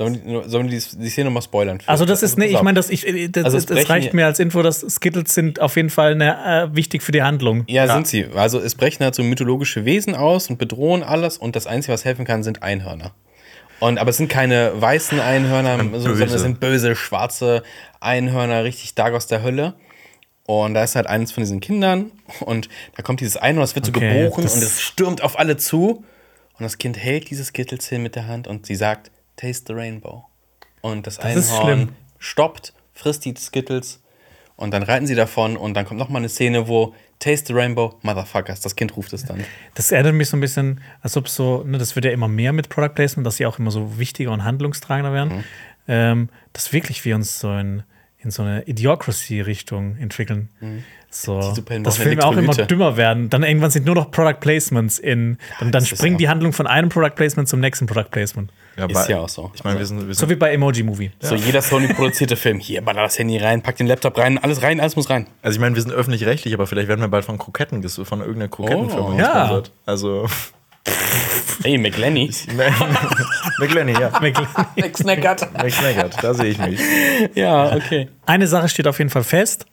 Sollen wir die, sollen wir die, die Szene mal spoilern? Also das ist, nee, pass ich meine, das, ich, äh, das, Also es das reicht ja- mir als Info, dass Skittles sind auf jeden Fall eine, äh, wichtig für die Handlung. Ja, sind sie. Also es brechen halt so mythologische Wesen aus und bedrohen alles und das Einzige, was helfen kann, sind Einhörner. Und, aber es sind keine weißen Einhörner, so, sondern böse. es sind böse, schwarze Einhörner, richtig stark aus der Hölle. Und da ist halt eines von diesen Kindern und da kommt dieses Einhorn, das wird so Okay, geboren das- und es stürmt auf alle zu. Und das Kind hält dieses Skittles hin mit der Hand und sie sagt, taste the rainbow. Und das, ist Einhorn stoppt, frisst die Skittles und dann reiten sie davon und dann kommt noch mal eine Szene, wo Taste the Rainbow, Motherfuckers, das Kind ruft es dann. Das erinnert mich so ein bisschen, als ob so, ne, das wird ja immer mehr mit Product Placement, dass sie auch immer so wichtiger und handlungstragender werden. Mhm. Ähm, dass wirklich wir uns so in, in so eine Idiocracy-Richtung entwickeln. Mhm. Superhelden dass Filme auch immer dümmer werden. Dann irgendwann sind nur noch Product Placements in. Dann, dann das ist springen ja- die Handlung von einem Product Placement zum nächsten Product Placement. Ist bei- ja auch so. Ich meine, wir sind, wir So sind wie bei Emoji Movie. So, jeder Sony-produzierte Film, hier, baller das Handy rein, pack den Laptop rein, alles rein, alles muss rein. also ich meine, wir sind öffentlich-rechtlich, aber vielleicht werden wir bald von Kroketten von irgendeiner Krokettenfirma Oh. Ja. gesponsert. Also Hey, McLenny. McLenny, ja. McSnackert. McSnaggert, da sehe ich mich. Ja, okay. Eine Sache steht auf jeden Fall fest.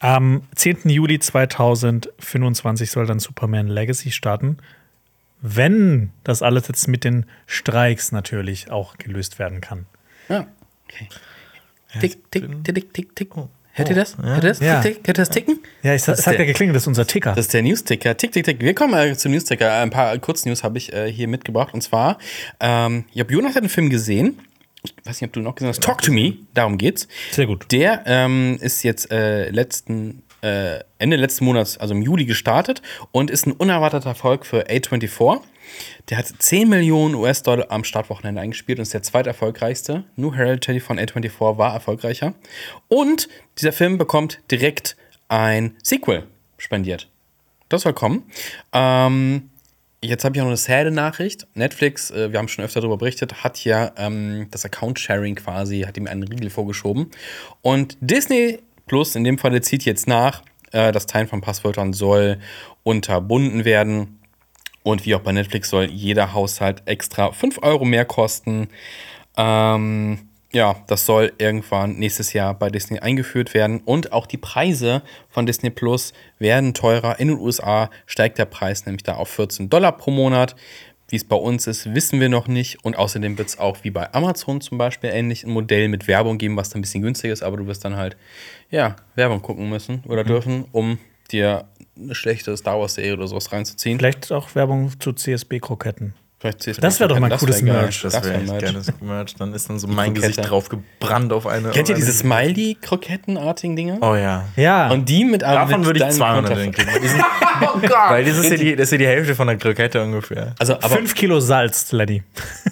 Am 10. Juli 2025 soll dann Superman Legacy starten. Wenn das alles jetzt mit den Streiks natürlich auch gelöst werden kann. Ja, okay. Tick, tick, tick, tick, tick. Hört ihr das? Hört ihr das? Ja. Tick, tick, hört ihr das ticken? Ja, ich, Das es hat ja geklingelt, das ist unser Ticker. Das ist der News-Ticker. Tick, tick, tick. Wir kommen mal zum News-Ticker. Ein paar Kurznews habe ich äh, hier mitgebracht. Und zwar, ähm, ich habe Jonas hat einen Film gesehen. Ich weiß nicht, ob du noch gesehen hast. Talk to Me. Darum geht's. Sehr gut. Der ähm, ist jetzt äh, letzten, äh, Ende letzten Monats, also im Juli, gestartet und ist ein unerwarteter Erfolg für A24. Der hat 10 Millionen US-Dollar am Startwochenende eingespielt und ist der zweiterfolgreichste. New Hereditary von A24 war erfolgreicher. Und dieser Film bekommt direkt ein Sequel spendiert. Das soll kommen. Ähm, Jetzt habe ich auch noch eine sad Nachricht. Netflix, äh, wir haben schon öfter darüber berichtet, hat ja ähm, das Account-Sharing quasi, hat ihm einen Riegel vorgeschoben. Und Disney Plus, in dem Fall, zieht jetzt nach, äh, das Teilen von Passwörtern soll unterbunden werden. Und wie auch bei Netflix soll jeder Haushalt extra 5 Euro mehr kosten. Ähm, ja, das soll irgendwann nächstes Jahr bei Disney eingeführt werden. Und auch die Preise von Disney Plus werden teurer. In den USA steigt der Preis nämlich da auf 14 Dollar pro Monat. Wie es bei uns ist, wissen wir noch nicht. Und außerdem wird es auch wie bei Amazon zum Beispiel ähnlich ein Modell mit Werbung geben, was dann ein bisschen günstiger ist. Aber du wirst dann halt, ja, Werbung gucken müssen oder dürfen, um dir eine schlechte Star Wars-Serie oder sowas reinzuziehen. Vielleicht auch Werbung zu CSB-Kroketten. Das wär doch mal das cooles. Merch. Das wäre wär echt Merch. geiles Merch. Dann ist dann so mein Krokette. Gesicht drauf gebrannt auf eine. Kennt ihr diese Smiley-Krokettenartigen Dinger? Oh ja. Ja. Und die mit Davon mit würde ich deinem 200 Konter- kriegen. Weil, die sind, weil das, ist ja die, das ist ja die Hälfte von der Krokette ungefähr. Also, aber, Fünf Kilo Salz, Lenny.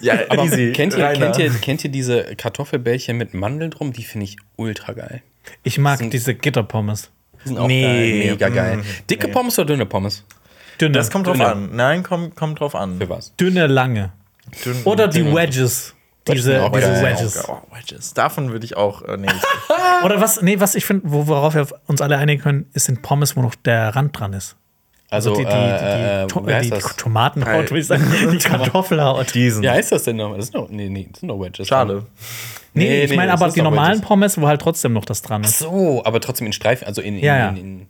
Ja, aber easy. kennt, ihr, Reiner. kennt, ihr, kennt ihr diese Kartoffelbällchen mit Mandeln drum? Die finde ich ultra geil. Ich mag diese Gitterpommes. Die sind auch Nee, geil, mega geil. mm, Dicke Pommes oder dünne Pommes? Dünne. Das kommt drauf Dünne. an. Nein, kommt, kommt drauf an. Für was? Dünne, lange. Dünn- Oder die dünn- Wedges. Diese, auch diese. Wedges. Oh, Wedges. Davon würde ich auch. Äh, nee, Oder was, nee, was ich finde, wo- worauf wir uns alle einigen können, ist sind Pommes, wo noch der Rand dran ist. Also, die, die, die, äh, äh, die, wie heißt die, das? Tomatenhaut, würde ich sagen. Die Kartoffelhaut. Diesen. Wie heißt das denn noch? Das sind doch, nee, nee, das sind doch Wedges. Schade. Nee, Nee, ich meine aber ist die normalen Wedges. Pommes, wo halt trotzdem noch das dran Ach ist. so, aber trotzdem in Streifen, also in, in, Ja, ja. in, in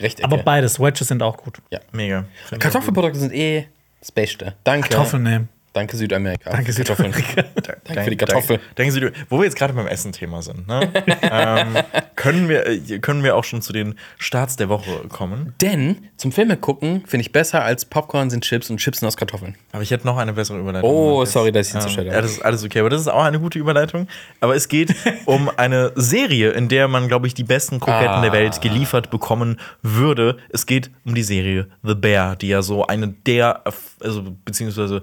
Rechtecke. Aber beides, Wedges sind auch gut. ja. Mega. Kartoffelprodukte sind eh das Beste. Danke. Kartoffeln nehmen. Danke Südamerika. Danke. Südamerika. Danke für die Kartoffel. Denken Sie, wo wir jetzt gerade beim Essen-Thema sind, ne? ähm, können, wir, äh, können wir auch schon zu den Starts der Woche kommen? Denn zum Filme gucken finde ich besser als Popcorn sind Chips und Chips sind aus Kartoffeln. Aber ich hätte noch eine bessere Überleitung. Oh, Jetzt, sorry, dass ich ähm, zu schnell Ja, das ist alles okay. Aber das ist auch eine gute Überleitung. Aber es geht um eine Serie, in der man, glaube ich, die besten Kroketten Ah. der Welt geliefert bekommen würde. Es geht um die Serie The Bear, die ja so eine der, also beziehungsweise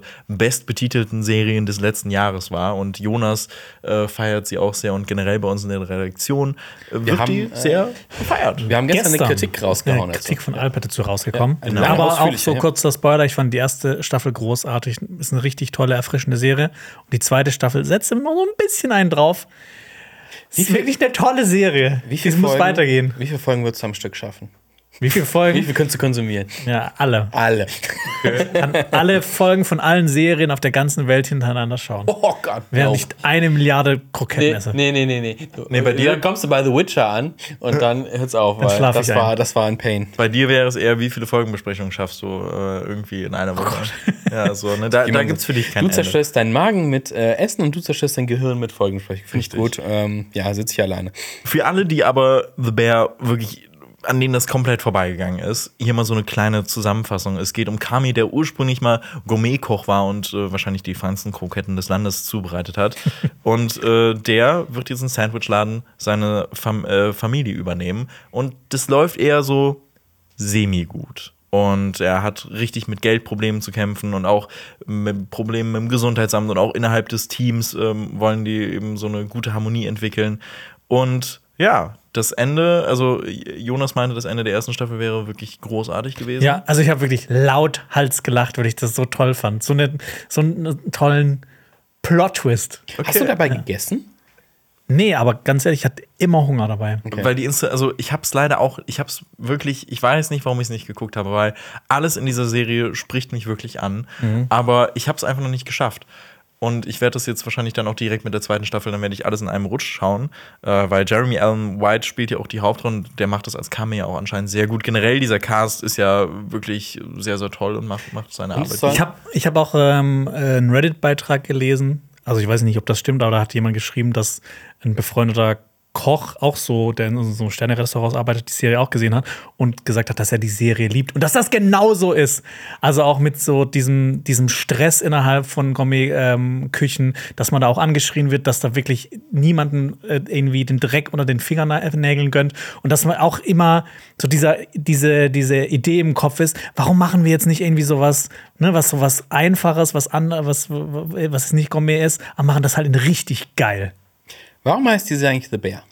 bestbetitelten Serien des letzten Jahres war. Und Jonas äh, feiert sie auch sehr und generell bei uns in der Redaktion äh, wird haben, die äh, sehr gefeiert. Wir haben gestern, eine Kritik rausgehauen. Eine dazu. Kritik von Alpert dazu rausgekommen. genau. Aber auch so ja. kurzer Spoiler, ich fand die erste Staffel großartig. Ist eine richtig tolle, erfrischende Serie. Und die zweite Staffel setzt immer noch so ein bisschen einen drauf. Es ist viel- wirklich eine tolle Serie. Wie es muss weitergehen. Wie viele Folgen würdest du am Stück schaffen? Wie viele Wie Folgen? viel könntest du konsumieren? Ja, alle. Alle. Kann alle Folgen von allen Serien auf der ganzen Welt hintereinander schauen. Oh Gott. Während no. ich eine Milliarde Nee, Kroketten esse. nee, nee, nee, nee. Du, Nee, bei dir- Dann kommst du bei The Witcher an und dann hört's auf, weil das ich war, ein. das war ein Pain. Bei dir wäre es eher, wie viele Folgenbesprechungen schaffst du äh, irgendwie in einer Woche? ja, so, ne? Da, da gibt es für dich kein Du Ende. zerstörst deinen Magen mit äh, Essen und du zerstörst dein Gehirn mit Folgensprechung. Finde ich Richtig. gut. Ähm, ja, sitze ich alleine. Für alle, die aber The Bear wirklich an denen das komplett vorbeigegangen ist. Hier mal so eine kleine Zusammenfassung. Es geht um Kami, der ursprünglich mal Gourmetkoch war und äh, wahrscheinlich die feinsten Kroketten des Landes zubereitet hat. und äh, der wird diesen Sandwichladen seine Fam äh, Familie übernehmen. Und das läuft eher so semi-gut. Und er hat richtig mit Geldproblemen zu kämpfen und auch mit Problemen im Gesundheitsamt und auch innerhalb des Teams ähm, wollen die eben so eine gute Harmonie entwickeln. Und ja, das Ende, also Jonas meinte, das Ende der ersten Staffel wäre wirklich großartig gewesen. Ja, also ich habe wirklich laut Hals gelacht, weil ich das so toll fand. So, eine, so einen tollen Plot-Twist. Hast du dabei gegessen? Nee, aber ganz ehrlich, ich hatte immer Hunger dabei. Weil die Insta also ich hab's leider auch, ich hab's wirklich, ich weiß nicht, warum ich es nicht geguckt habe, weil alles in dieser Serie spricht mich wirklich an, aber ich hab's einfach noch nicht geschafft. Und ich werde das jetzt wahrscheinlich dann auch direkt mit der zweiten Staffel, dann werde ich alles in einem Rutsch schauen, äh, weil Jeremy Allen White spielt ja auch die Hauptrolle und der macht das als Cameo auch anscheinend sehr gut. Generell, dieser Cast ist ja wirklich sehr, sehr toll und macht, macht seine Und Arbeit. Ich habe ich hab auch ähm, einen Reddit-Beitrag gelesen. Also ich weiß nicht, ob das stimmt, aber da hat jemand geschrieben, dass ein befreundeter Koch auch so, der in so einem Sterne-Restaurant arbeitet, die Serie auch gesehen hat und gesagt hat, dass er die Serie liebt und dass das genauso ist. Also auch mit so diesem, diesem Stress innerhalb von Gourmet-Küchen, dass man da auch angeschrien wird, dass da wirklich niemanden äh, irgendwie den Dreck unter den Fingernägeln gönnt und dass man auch immer so dieser, diese, diese Idee im Kopf ist, warum machen wir jetzt nicht irgendwie sowas, ne, was sowas Einfaches, was anderes, was, was nicht Gourmet ist, aber machen das halt in richtig geil. Warum heißt die Serie eigentlich The Bear?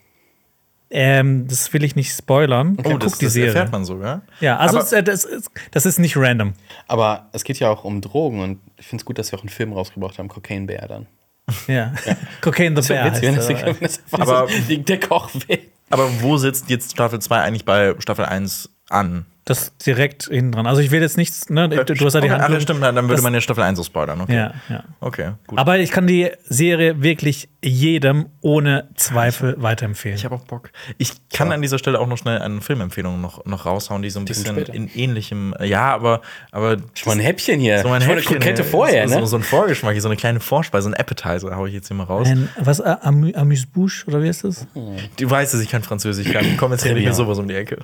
Ähm, das will ich nicht spoilern. oh, das, die das Serie. erfährt man sogar. Ja, also Aber- es, äh, das, ist, das ist nicht random. Aber es geht ja auch um Drogen und ich finde es gut, dass wir auch einen Film rausgebracht haben, Cocaine Bear dann. Ja. Cocaine the Bear. Witzig, wenn das, heißt, wenn er. das Aber- der Koch will. Aber wo sitzt jetzt Staffel 2 eigentlich bei Staffel 1 an? Das direkt hinten dran. Also ich will jetzt nichts, ne? Du, hast ja die okay, ach, Handlung. ja, stimmt, dann würde Das- man ja Staffel 1 so spoilern. Okay. Ja, ja. Okay, gut. Aber ich kann die Serie wirklich jedem ohne Zweifel weiterempfehlen. Ich habe auch Bock. Ich kann an dieser Stelle auch noch schnell eine Filmempfehlung noch, noch raushauen, die so ein bisschen später. in ähnlichem. Ja, aber. aber Schon mal ein Häppchen hier. so ein Schon eine Häppchen, Krokette äh, vorher, so, ne? so, so ein Vorgeschmack, hier, so eine kleine Vorspeise, ein Appetizer, hau ich jetzt hier mal raus. Ein, was, äh, Amü- Amuse-Bouche oder wie ist das? Du weißt, dass ich kein Französisch kann. Ich komme jetzt hier nicht mit sowas um die Ecke.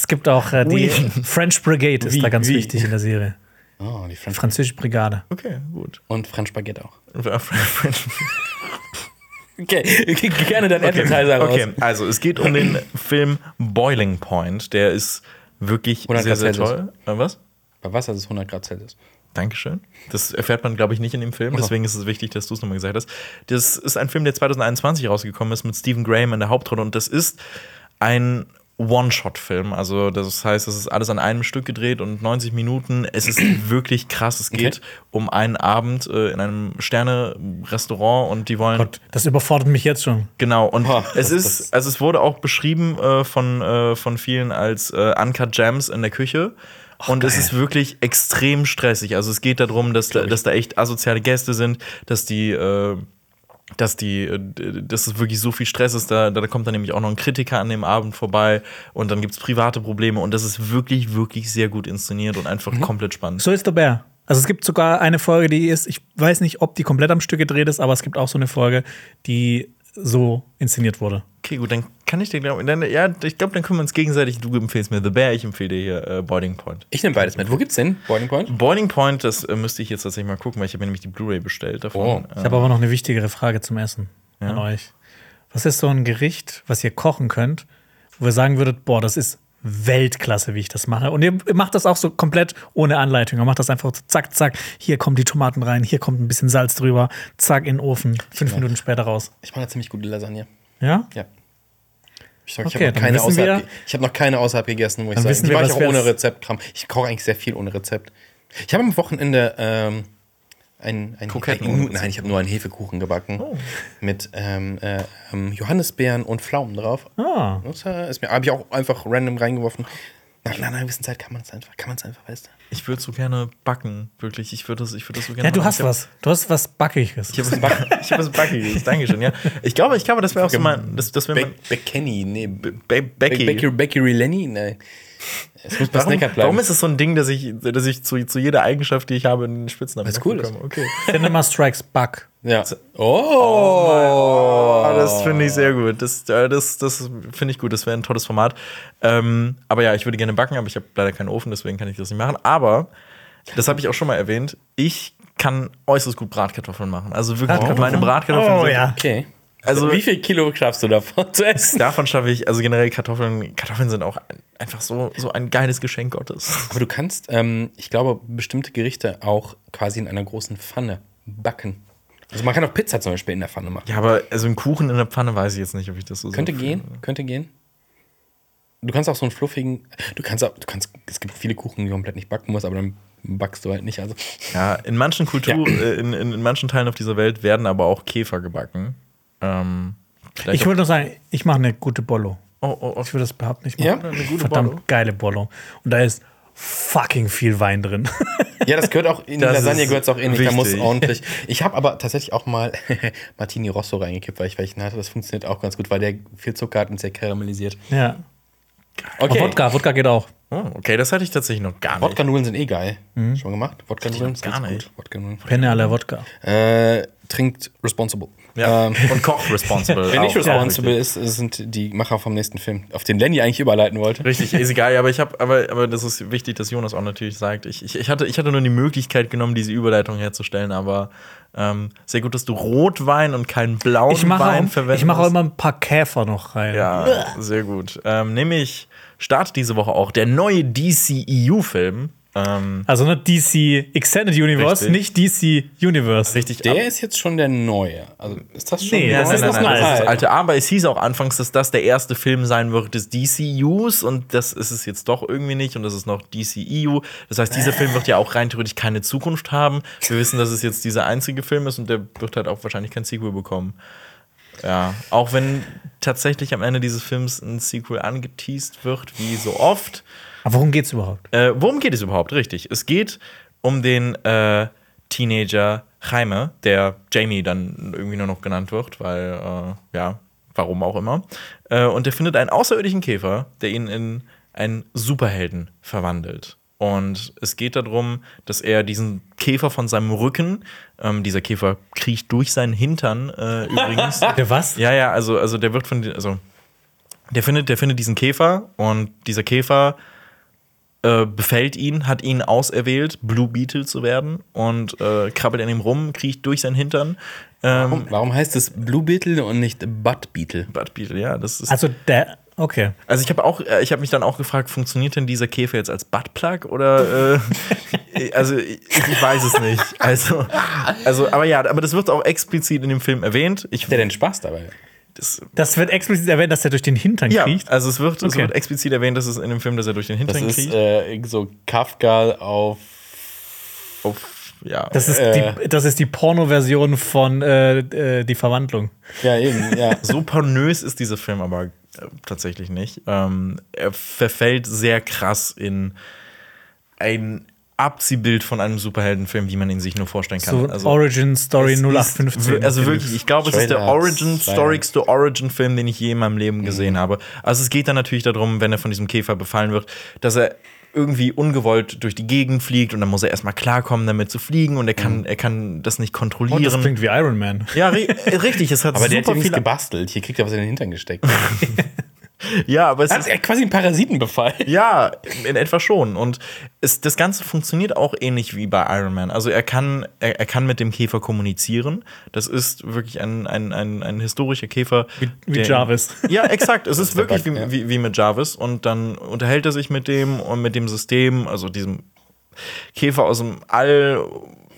Es gibt auch äh, die Oui. French Brigade, ist Wie, da ganz wie? wichtig in der Serie. Oh, die French Französische Brigade. Okay, gut. Und French Baguette auch. Okay, Okay, gerne dein Appetizer raus. okay, also es geht um den Film Boiling Point. Der ist wirklich 100 sehr, sehr toll. Äh, was? Bei Wasser ist es 100 Grad Celsius. Dankeschön. Das erfährt man, glaube ich, nicht in dem Film. Deswegen ist es wichtig, dass du es nochmal gesagt hast. Das ist ein Film, der 2021 rausgekommen ist mit Stephen Graham in der Hauptrolle. Und das ist ein One-Shot-Film. Also, das heißt, es ist alles an einem Stück gedreht und 90 Minuten. Es ist wirklich krass. Es geht Okay. um einen Abend äh, in einem Sterne-Restaurant und die wollen. Gott, das überfordert mich jetzt schon. Genau, und Boah, es das- ist, also es wurde auch beschrieben äh, von, äh, von vielen als äh, Uncut Gems in der Küche. und es ist wirklich extrem stressig. Also es geht darum, dass da, dass da echt asoziale Gäste sind, dass die, äh, dass die, äh, dass es wirklich so viel Stress ist. Da, da kommt dann nämlich auch noch ein Kritiker an dem Abend vorbei und dann gibt es private Probleme und das ist wirklich, wirklich sehr gut inszeniert und einfach komplett spannend. So ist der Bär. Also es gibt sogar eine Folge, die ist, ich weiß nicht, ob die komplett am Stück gedreht ist, aber es gibt auch so eine Folge, die so inszeniert wurde. Okay, gut, dann kann ich dir glauben. Dann, ja, ich glaube, dann können wir uns gegenseitig. Du empfehlst mir The Bear, ich empfehle dir hier äh, Boiling Point. Ich nehme beides mit. Wo gibt's denn Boiling Point? Boiling Point, das äh, müsste ich jetzt tatsächlich mal gucken, weil ich habe mir nämlich die Blu-ray bestellt davon. Oh. Ich habe aber noch eine wichtigere Frage zum Essen an euch. Was ist so ein Gericht, was ihr kochen könnt, wo ihr sagen würdet, boah, das ist Weltklasse, wie ich das mache. Und ihr macht das auch so komplett ohne Anleitung. Ihr macht das einfach so zack, zack. Hier kommen die Tomaten rein, hier kommt ein bisschen Salz drüber, zack, in den Ofen. Fünf Minuten später raus. Ich mache eine ziemlich gute Lasagne. Ja? Ja. Ich, sag, ich Okay, habe noch, keine außerhalb, ich hab noch keine außerhalb gegessen, muss ich sagen. Die wir, mache ich auch ohne jetzt- Rezeptkram. Ich koche eigentlich sehr viel ohne Rezept. Ich habe am Wochenende ähm, ein, ein, ein, Rezept. Nein, ich habe nur einen Hefekuchen gebacken. Mit ähm, äh, ähm, Johannisbeeren und Pflaumen drauf. Ah. Das äh, ist mir, habe ich auch einfach random reingeworfen. Nach, nach einer gewissen Zeit kann man es einfach, kann man es einfach, weißt du. Ich würde so gerne backen, wirklich. Ich würde das, ich würd das so gerne Ja, du machen. hast was. Du hast was Backiges. Ich habe was, Back- ich hab was Backiges, Dankeschön, ja. Ich glaube, ich glaube, das wäre auch so mein. Das, das wäre mein. Be Bekenny, nee. Be Be Becky. Becky, Becky Lenny? Nee. Es muss bei Warum, Snacker bleiben. warum ist es so ein Ding, dass ich, dass ich zu, zu jeder Eigenschaft, die ich habe, einen Spitznamen Weil's cool ist. bekomme? Okay. Cinema Strikes Back. ja. Oh! Ah, das finde ich sehr gut. Das, äh, das, das finde ich gut. Das wäre ein tolles Format. Ähm, aber ja, ich würde gerne backen, aber ich habe leider keinen Ofen, deswegen kann ich das nicht machen. Aber, das habe ich auch schon mal erwähnt, ich kann äußerst gut Bratkartoffeln machen. Also wirklich, Bratkartoffeln? meine Bratkartoffeln Oh, sind ja. Okay. Also- wie viel Kilo schaffst du davon zu essen? Davon schaffe ich, also generell Kartoffeln, Kartoffeln sind auch ein, einfach so, so ein geiles Geschenk Gottes. Aber du kannst, ähm, ich glaube, bestimmte Gerichte auch quasi in einer großen Pfanne backen. Also man kann auch Pizza zum Beispiel in der Pfanne machen. Ja, aber also ein Kuchen in der Pfanne weiß ich jetzt nicht, ob ich das so Könnte so gehen, könnte gehen. Du kannst auch so einen fluffigen, du kannst auch, du kannst, es gibt viele Kuchen, die man komplett nicht backen muss, aber dann backst du halt nicht. Also Ja, in manchen Kulturen, äh, in, in, in manchen Teilen auf dieser Welt werden aber auch Käfer gebacken. Ähm, Ich würde nur sagen, ich mache eine gute Bollo. oh, oh, oh. Ich würde das behaupten, ich Ja, mache eine gute verdammt Bollo. geile Bollo. Und da ist fucking viel Wein drin. Ja, das gehört auch in die Das Lasagne ist gehört es auch in. Da muss ordentlich. Ich habe aber tatsächlich auch mal Martini Rosso reingekippt, weil ich welchen hatte. Das funktioniert auch ganz gut, weil der viel Zucker hat und sehr karamellisiert. ja. Okay. Und Wodka, Wodka geht auch. oh, okay, das hatte ich tatsächlich noch gar nicht. Wodka-Nudeln sind eh geil. Schon mal gemacht? Wodka-Nudeln noch gar nicht. Wodka-Nudeln. Penne alla Wodka. Äh, trinkt responsible. Ja. Ähm, Und Koch responsible. wer nicht responsible ist, sind die Macher vom nächsten Film, auf den Lenny eigentlich überleiten wollte. Richtig, ist egal, aber ich habe, aber, aber das ist wichtig, dass Jonas auch natürlich sagt. Ich, ich, ich, hatte, ich hatte nur die Möglichkeit genommen, diese Überleitung herzustellen, aber ähm, sehr gut, dass du Rotwein und keinen blauen Wein auch, verwendest. ich mache auch immer ein paar Käfer noch rein. Ja, sehr gut. Ähm, nämlich startet diese Woche auch der neue DCEU-Film. Ähm, Also nicht DC Extended Universe, Richtig. nicht DC Universe. richtig Der ist jetzt schon der neue. Also ist das schon Nee, neu? das ist nein, noch nein, ein nein, das das alte. Aber es hieß auch anfangs, dass das der erste Film sein wird des DCUs und das ist es jetzt doch irgendwie nicht und das ist noch DCEU. Das heißt, dieser Film wird ja auch rein theoretisch keine Zukunft haben. Wir wissen, dass es jetzt dieser einzige Film ist und der wird halt auch wahrscheinlich kein Sequel bekommen. Ja, auch wenn tatsächlich am Ende dieses Films ein Sequel angeteased wird, wie so oft. Aber worum geht's überhaupt? Äh, worum geht es überhaupt? Richtig. Es geht um den äh, Teenager Jaime, der Jamie dann irgendwie nur noch genannt wird, weil, äh, ja, warum auch immer. Äh, und der findet einen außerirdischen Käfer, der ihn in einen Superhelden verwandelt. Und es geht darum, dass er diesen Käfer von seinem Rücken, ähm, dieser Käfer kriecht durch seinen Hintern äh, übrigens. Der was? Ja, ja, also, also der wird von, also der findet, der findet diesen Käfer und dieser Käfer äh, befällt ihn, hat ihn auserwählt, Blue Beetle zu werden und äh, krabbelt an ihm rum, kriecht durch seinen Hintern. Ähm, Warum, warum heißt es Blue Beetle und nicht Butt Beetle? Butt Beetle, ja, das ist. Also der, okay. Also ich habe auch, äh, ich habe mich dann auch gefragt, funktioniert denn dieser Käfer jetzt als Buttplug oder? Äh, also ich, ich weiß es nicht. Also, also, aber ja, aber das wird auch explizit in dem Film erwähnt. Ich, Hat der denn Spaß dabei? Das, Das wird explizit erwähnt, dass er durch den Hintern ja, kriecht. also es wird, es Okay. wird explizit erwähnt, dass es in dem Film, dass er durch den Das Hintern ist kriegt. äh, so Kafka auf. Auf, ja. Das ist, Äh. die, das ist die Porno-Version von äh, äh, Die Verwandlung. Ja, eben, ja. so pornös ist dieser Film aber äh, tatsächlich nicht. Ähm, er verfällt sehr krass in ein Abziehbild von einem Superheldenfilm, wie man ihn sich nur vorstellen kann. So Also, Origin Story es ist 0815. wir- Also wirklich, ich glaube, es ist der origin storigste Origin-Film, den ich je in meinem Leben gesehen habe. Also es geht dann natürlich darum, wenn er von diesem Käfer befallen wird, dass er irgendwie ungewollt durch die Gegend fliegt und dann muss er erstmal klarkommen, damit zu fliegen und er kann, er kann das nicht Und kontrollieren. das klingt wie Iron Man. ja, ri äh, richtig, es hat Aber der hat super viele. gebastelt. Hier kriegt er was in den Hintern gesteckt. Ja, aber es Das ist, ist quasi ein Parasitenbefall. Ja, in etwa schon. Und es, das Ganze funktioniert auch ähnlich wie bei Iron Man. Also er kann, er, er kann mit dem Käfer kommunizieren. Das ist wirklich ein, ein, ein, ein historischer Käfer. Wie der- Jarvis. Ja, exakt. Es ist der wirklich Bug, wie, ja. wie, wie mit Jarvis. Und dann unterhält er sich mit dem und mit dem System, also diesem Käfer aus dem All.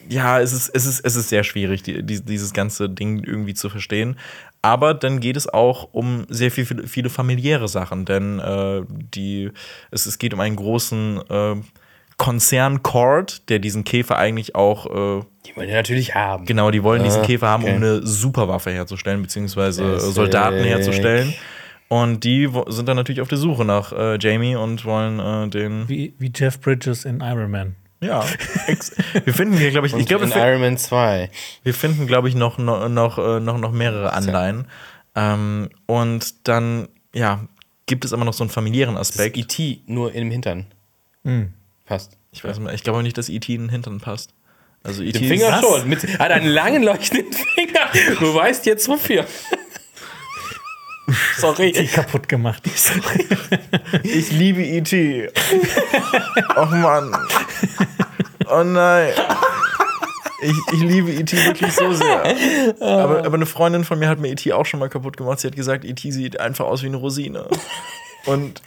Ja, es ist, es ist, es ist sehr schwierig, die, die, dieses ganze Ding irgendwie zu verstehen. Aber dann geht es auch um sehr viel, viele, viele familiäre Sachen, denn äh, die, es, es geht um einen großen äh, Konzern Cord, der diesen Käfer eigentlich auch äh, Die wollen ja natürlich haben. Genau, die wollen diesen Ah, Käfer haben, okay. um eine Superwaffe herzustellen, beziehungsweise äh, Deswegen. Soldaten herzustellen. Und die sind dann natürlich auf der Suche nach äh, Jamie und wollen äh, den. Wie, wie Jeff Bridges in Iron Man. Ja, wir finden hier, glaube ich, Und ich glaube, in Iron Man 2. wir finden, glaube ich, noch, noch, noch, äh, noch, mehrere Anleihen. Ähm, und dann, ja, gibt es aber noch so einen familiären Aspekt. E.T. nur in dem Hintern. Passt. Ich weiß mal, ich glaube nicht, dass E.T. in den Hintern passt. Also E.T. Den Finger schon. Mit, hat einen langen leuchtenden Finger. Du weißt jetzt wofür. Sorry. Die kaputt gemacht. Ich liebe E.T. Och Mann. Oh nein. Ich, ich liebe E.T. wirklich so sehr. Aber, aber eine Freundin von mir hat mir E.T. auch schon mal kaputt gemacht. Sie hat gesagt, E.T. sieht einfach aus wie eine Rosine. Und,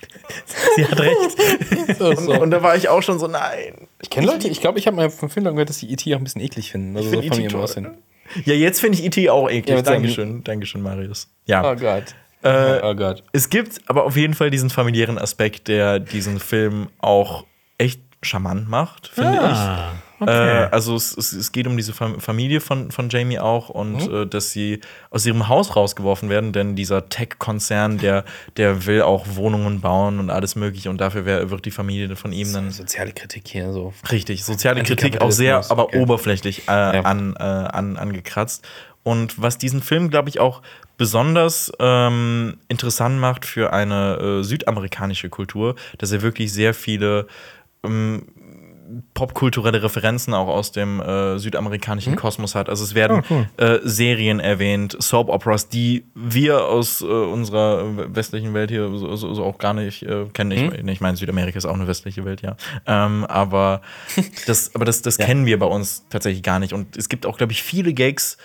Sie hat recht. und, und da war ich auch schon so, nein. Ich kenne Leute, ich glaube, ich habe mal von vielen Leuten gehört, dass die E.T. auch ein bisschen eklig finden. Also Ich so von E.T. ihrem. Aussehen. Ja, jetzt finde ich E.T. auch eklig. Ja, Dankeschön. Dankeschön, Marius. Ja. Oh Gott. Äh, oh Gott. Es gibt aber auf jeden Fall diesen familiären Aspekt, der diesen Film auch echt charmant macht, finde Ah, ich. okay. Äh, also es, es, es geht um diese Fam Familie von, von Jamie auch und äh, dass sie aus ihrem Haus rausgeworfen werden, denn dieser Tech-Konzern, der, der will auch Wohnungen bauen und alles mögliche und dafür wär, wird die Familie von ihm dann Soziale Kritik hier so. Richtig, soziale Kritik auch sehr, aber okay. oberflächlich äh, an, äh, an, angekratzt. Und was diesen Film, glaube ich, auch besonders ähm, interessant macht für eine äh, südamerikanische Kultur, dass er wirklich sehr viele ähm, popkulturelle Referenzen auch aus dem äh, südamerikanischen Kosmos hat. Also es werden Oh, cool. äh, Serien erwähnt, Soap Operas, die wir aus äh, unserer westlichen Welt hier so, so, so auch gar nicht äh, kennen. Ich, ich meine, Südamerika ist auch eine westliche Welt, ja. Ähm, aber das, aber das, das kennen wir bei uns tatsächlich gar nicht. Und es gibt auch, glaube ich, viele Gags,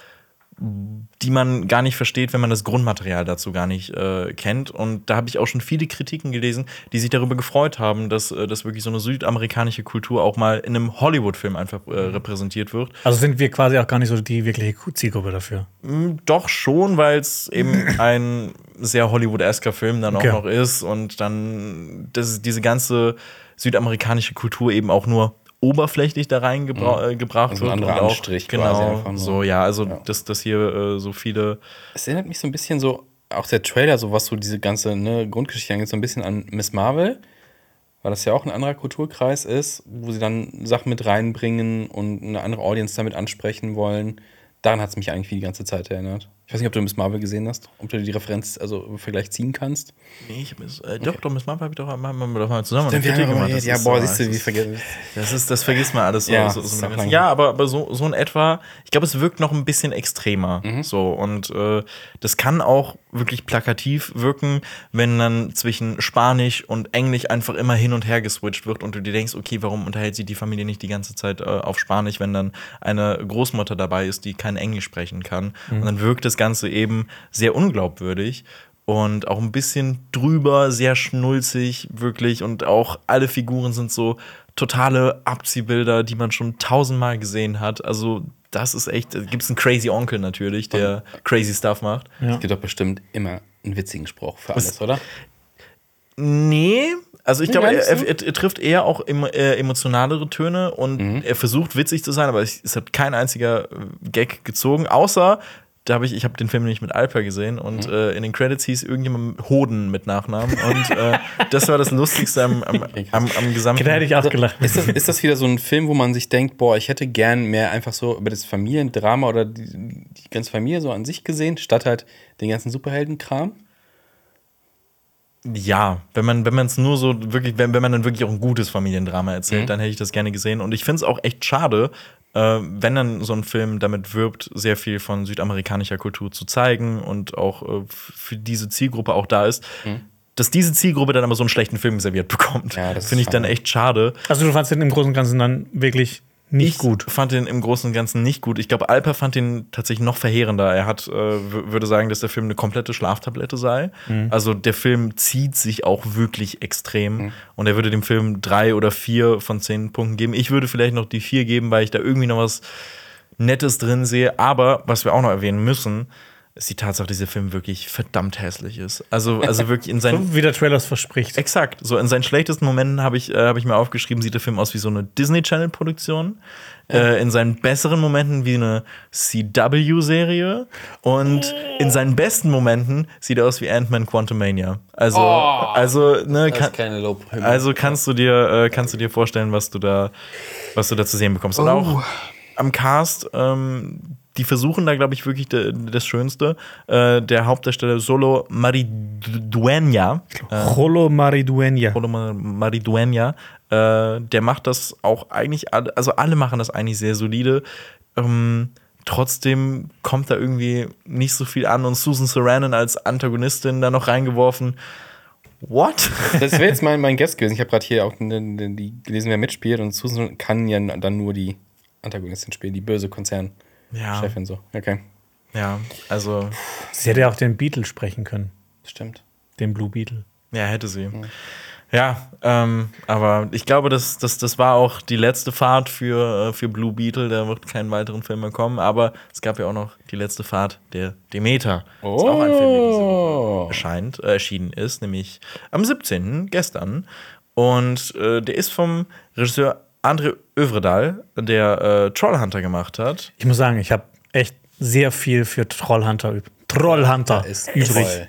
die man gar nicht versteht, wenn man das Grundmaterial dazu gar nicht äh, kennt. Und da habe ich auch schon viele Kritiken gelesen, die sich darüber gefreut haben, dass, äh, dass wirklich so eine südamerikanische Kultur auch mal in einem Hollywood-Film einfach äh, repräsentiert wird. Also sind wir quasi auch gar nicht so die wirkliche Zielgruppe dafür. Doch schon, weil es eben ein sehr Hollywood-esker Film dann Okay. auch noch ist und dann das, diese ganze südamerikanische Kultur eben auch nur oberflächlich da reingebracht gebracht Also ein wird. anderer und auch, Anstrich quasi genau, nur. so, ja, also dass, dass hier äh, so viele Es erinnert mich so ein bisschen so, auch der Trailer, so was so diese ganze ne, Grundgeschichte angeht, so ein bisschen an Miss Marvel, weil das ja auch ein anderer Kulturkreis ist, wo sie dann Sachen mit reinbringen und eine andere Audience damit ansprechen wollen. Daran hat es mich eigentlich wie die ganze Zeit erinnert. Ich weiß nicht, ob du Miss Marvel gesehen hast, ob du die Referenz, also im Vergleich ziehen kannst. Nee, ich hab es, äh, doch, doch, Miss Marvel habe ich doch, wir doch mal zusammen Dann wir gemacht. Das ja, ist boah, so- siehst du, wie vergessen. Das, ist, das vergisst man alles so. Ja, so, so lang. ja aber, aber so, so in etwa, ich glaube, es wirkt noch ein bisschen extremer. Mhm. So, und äh, das kann auch wirklich plakativ wirken, wenn dann zwischen Spanisch und Englisch einfach immer hin und her geswitcht wird und du dir denkst, okay, warum unterhält sich die Familie nicht die ganze Zeit äh, auf Spanisch, wenn dann eine Großmutter dabei ist, die kein Englisch sprechen kann. Und dann wirkt das Ganze eben sehr unglaubwürdig und auch ein bisschen drüber, sehr schnulzig, wirklich. Und auch alle Figuren sind so totale Abziehbilder, die man schon tausendmal gesehen hat. Also, das ist echt, gibt es einen crazy Onkel natürlich, der crazy Stuff macht. Es gibt doch bestimmt immer einen witzigen Spruch für alles, oder? Nee, also ich glaube, er, er, er trifft eher auch emo, äh, emotionalere Töne und Mhm. er versucht witzig zu sein, aber es, es hat kein einziger Gag gezogen, außer da habe ich, ich habe den Film nämlich mit Alper gesehen und Mhm. äh, in den Credits hieß irgendjemand Hoden mit Nachnamen und äh, das war das Lustigste am, am, am, am gesamten. Da hätte ich auch gelacht. Ist das, ist das wieder so ein Film, wo man sich denkt, boah, ich hätte gern mehr einfach so über das Familiendrama oder die, die ganze Familie so an sich gesehen, statt halt den ganzen Superheldenkram? Ja, wenn man wenn man es nur so wirklich, wenn, wenn man dann wirklich auch ein gutes Familiendrama erzählt, Mhm. dann hätte ich das gerne gesehen. Und ich finde es auch echt schade, äh, wenn dann so ein Film damit wirbt, sehr viel von südamerikanischer Kultur zu zeigen und auch äh, für diese Zielgruppe auch da ist, dass diese Zielgruppe dann aber so einen schlechten Film serviert bekommt. Ja, finde ich dann echt schade. Also du fandst den im Großen und Ganzen dann wirklich nicht ich gut. fand den im Großen und Ganzen nicht gut. Ich glaube, Alper fand den tatsächlich noch verheerender. Er hat, äh, würde sagen, dass der Film eine komplette Schlaftablette sei. Also der Film zieht sich auch wirklich extrem. Und er würde dem Film drei oder vier von zehn Punkten geben. Ich würde vielleicht noch die vier geben, weil ich da irgendwie noch was Nettes drin sehe. Aber was wir auch noch erwähnen müssen, ist die Tatsache, dass dieser Film wirklich verdammt hässlich ist. Also, also wirklich in seinen So wie der Trailer es verspricht. Exakt. So in seinen schlechtesten Momenten habe ich, äh, hab ich mir aufgeschrieben, sieht der Film aus wie so eine Disney Channel-Produktion. Äh, in seinen besseren Momenten wie eine CW-Serie. Und in seinen besten Momenten sieht er aus wie Ant-Man Quantumania. Also, also, ne, kann, keine Lob. also kannst du dir, äh, kannst du dir vorstellen, was du da, was du da zu sehen bekommst. Und auch am Cast, ähm, die versuchen da, glaube ich, wirklich de, das Schönste. Äh, der Hauptdarsteller Solo Maridueña. Rolo Maridueña. Polo Mar- Maridueña, äh, der macht das auch eigentlich, also alle machen das eigentlich sehr solide. Ähm, trotzdem kommt da irgendwie nicht so viel an und Susan Sarandon als Antagonistin da noch reingeworfen. What? Das wäre jetzt mein, mein Guest gewesen. Ich habe gerade hier auch ne, ne, die gelesen, wer mitspielt und Susan kann ja dann nur die Antagonistin spielen, die böse Konzernchefin ja, so. Okay, ja, also, Sie hätte ja auch den Beatle sprechen können. stimmt. Den Blue Beetle. ja, hätte sie. Ja, ähm, aber ich glaube, das, das, das war auch die letzte Fahrt für, äh, für Blue Beetle. Da wird keinen weiteren Film mehr kommen. Aber es gab ja auch noch die letzte Fahrt der Demeter. Das ist auch ein Film, der diese Woche erscheint, äh, erschienen ist, nämlich am 17. gestern. Und äh, der ist vom Regisseur André Övredal, der äh, Trollhunter gemacht hat. Ich muss sagen, ich habe echt sehr viel für Trollhunter üb- Trollhunter ist übrig. toll.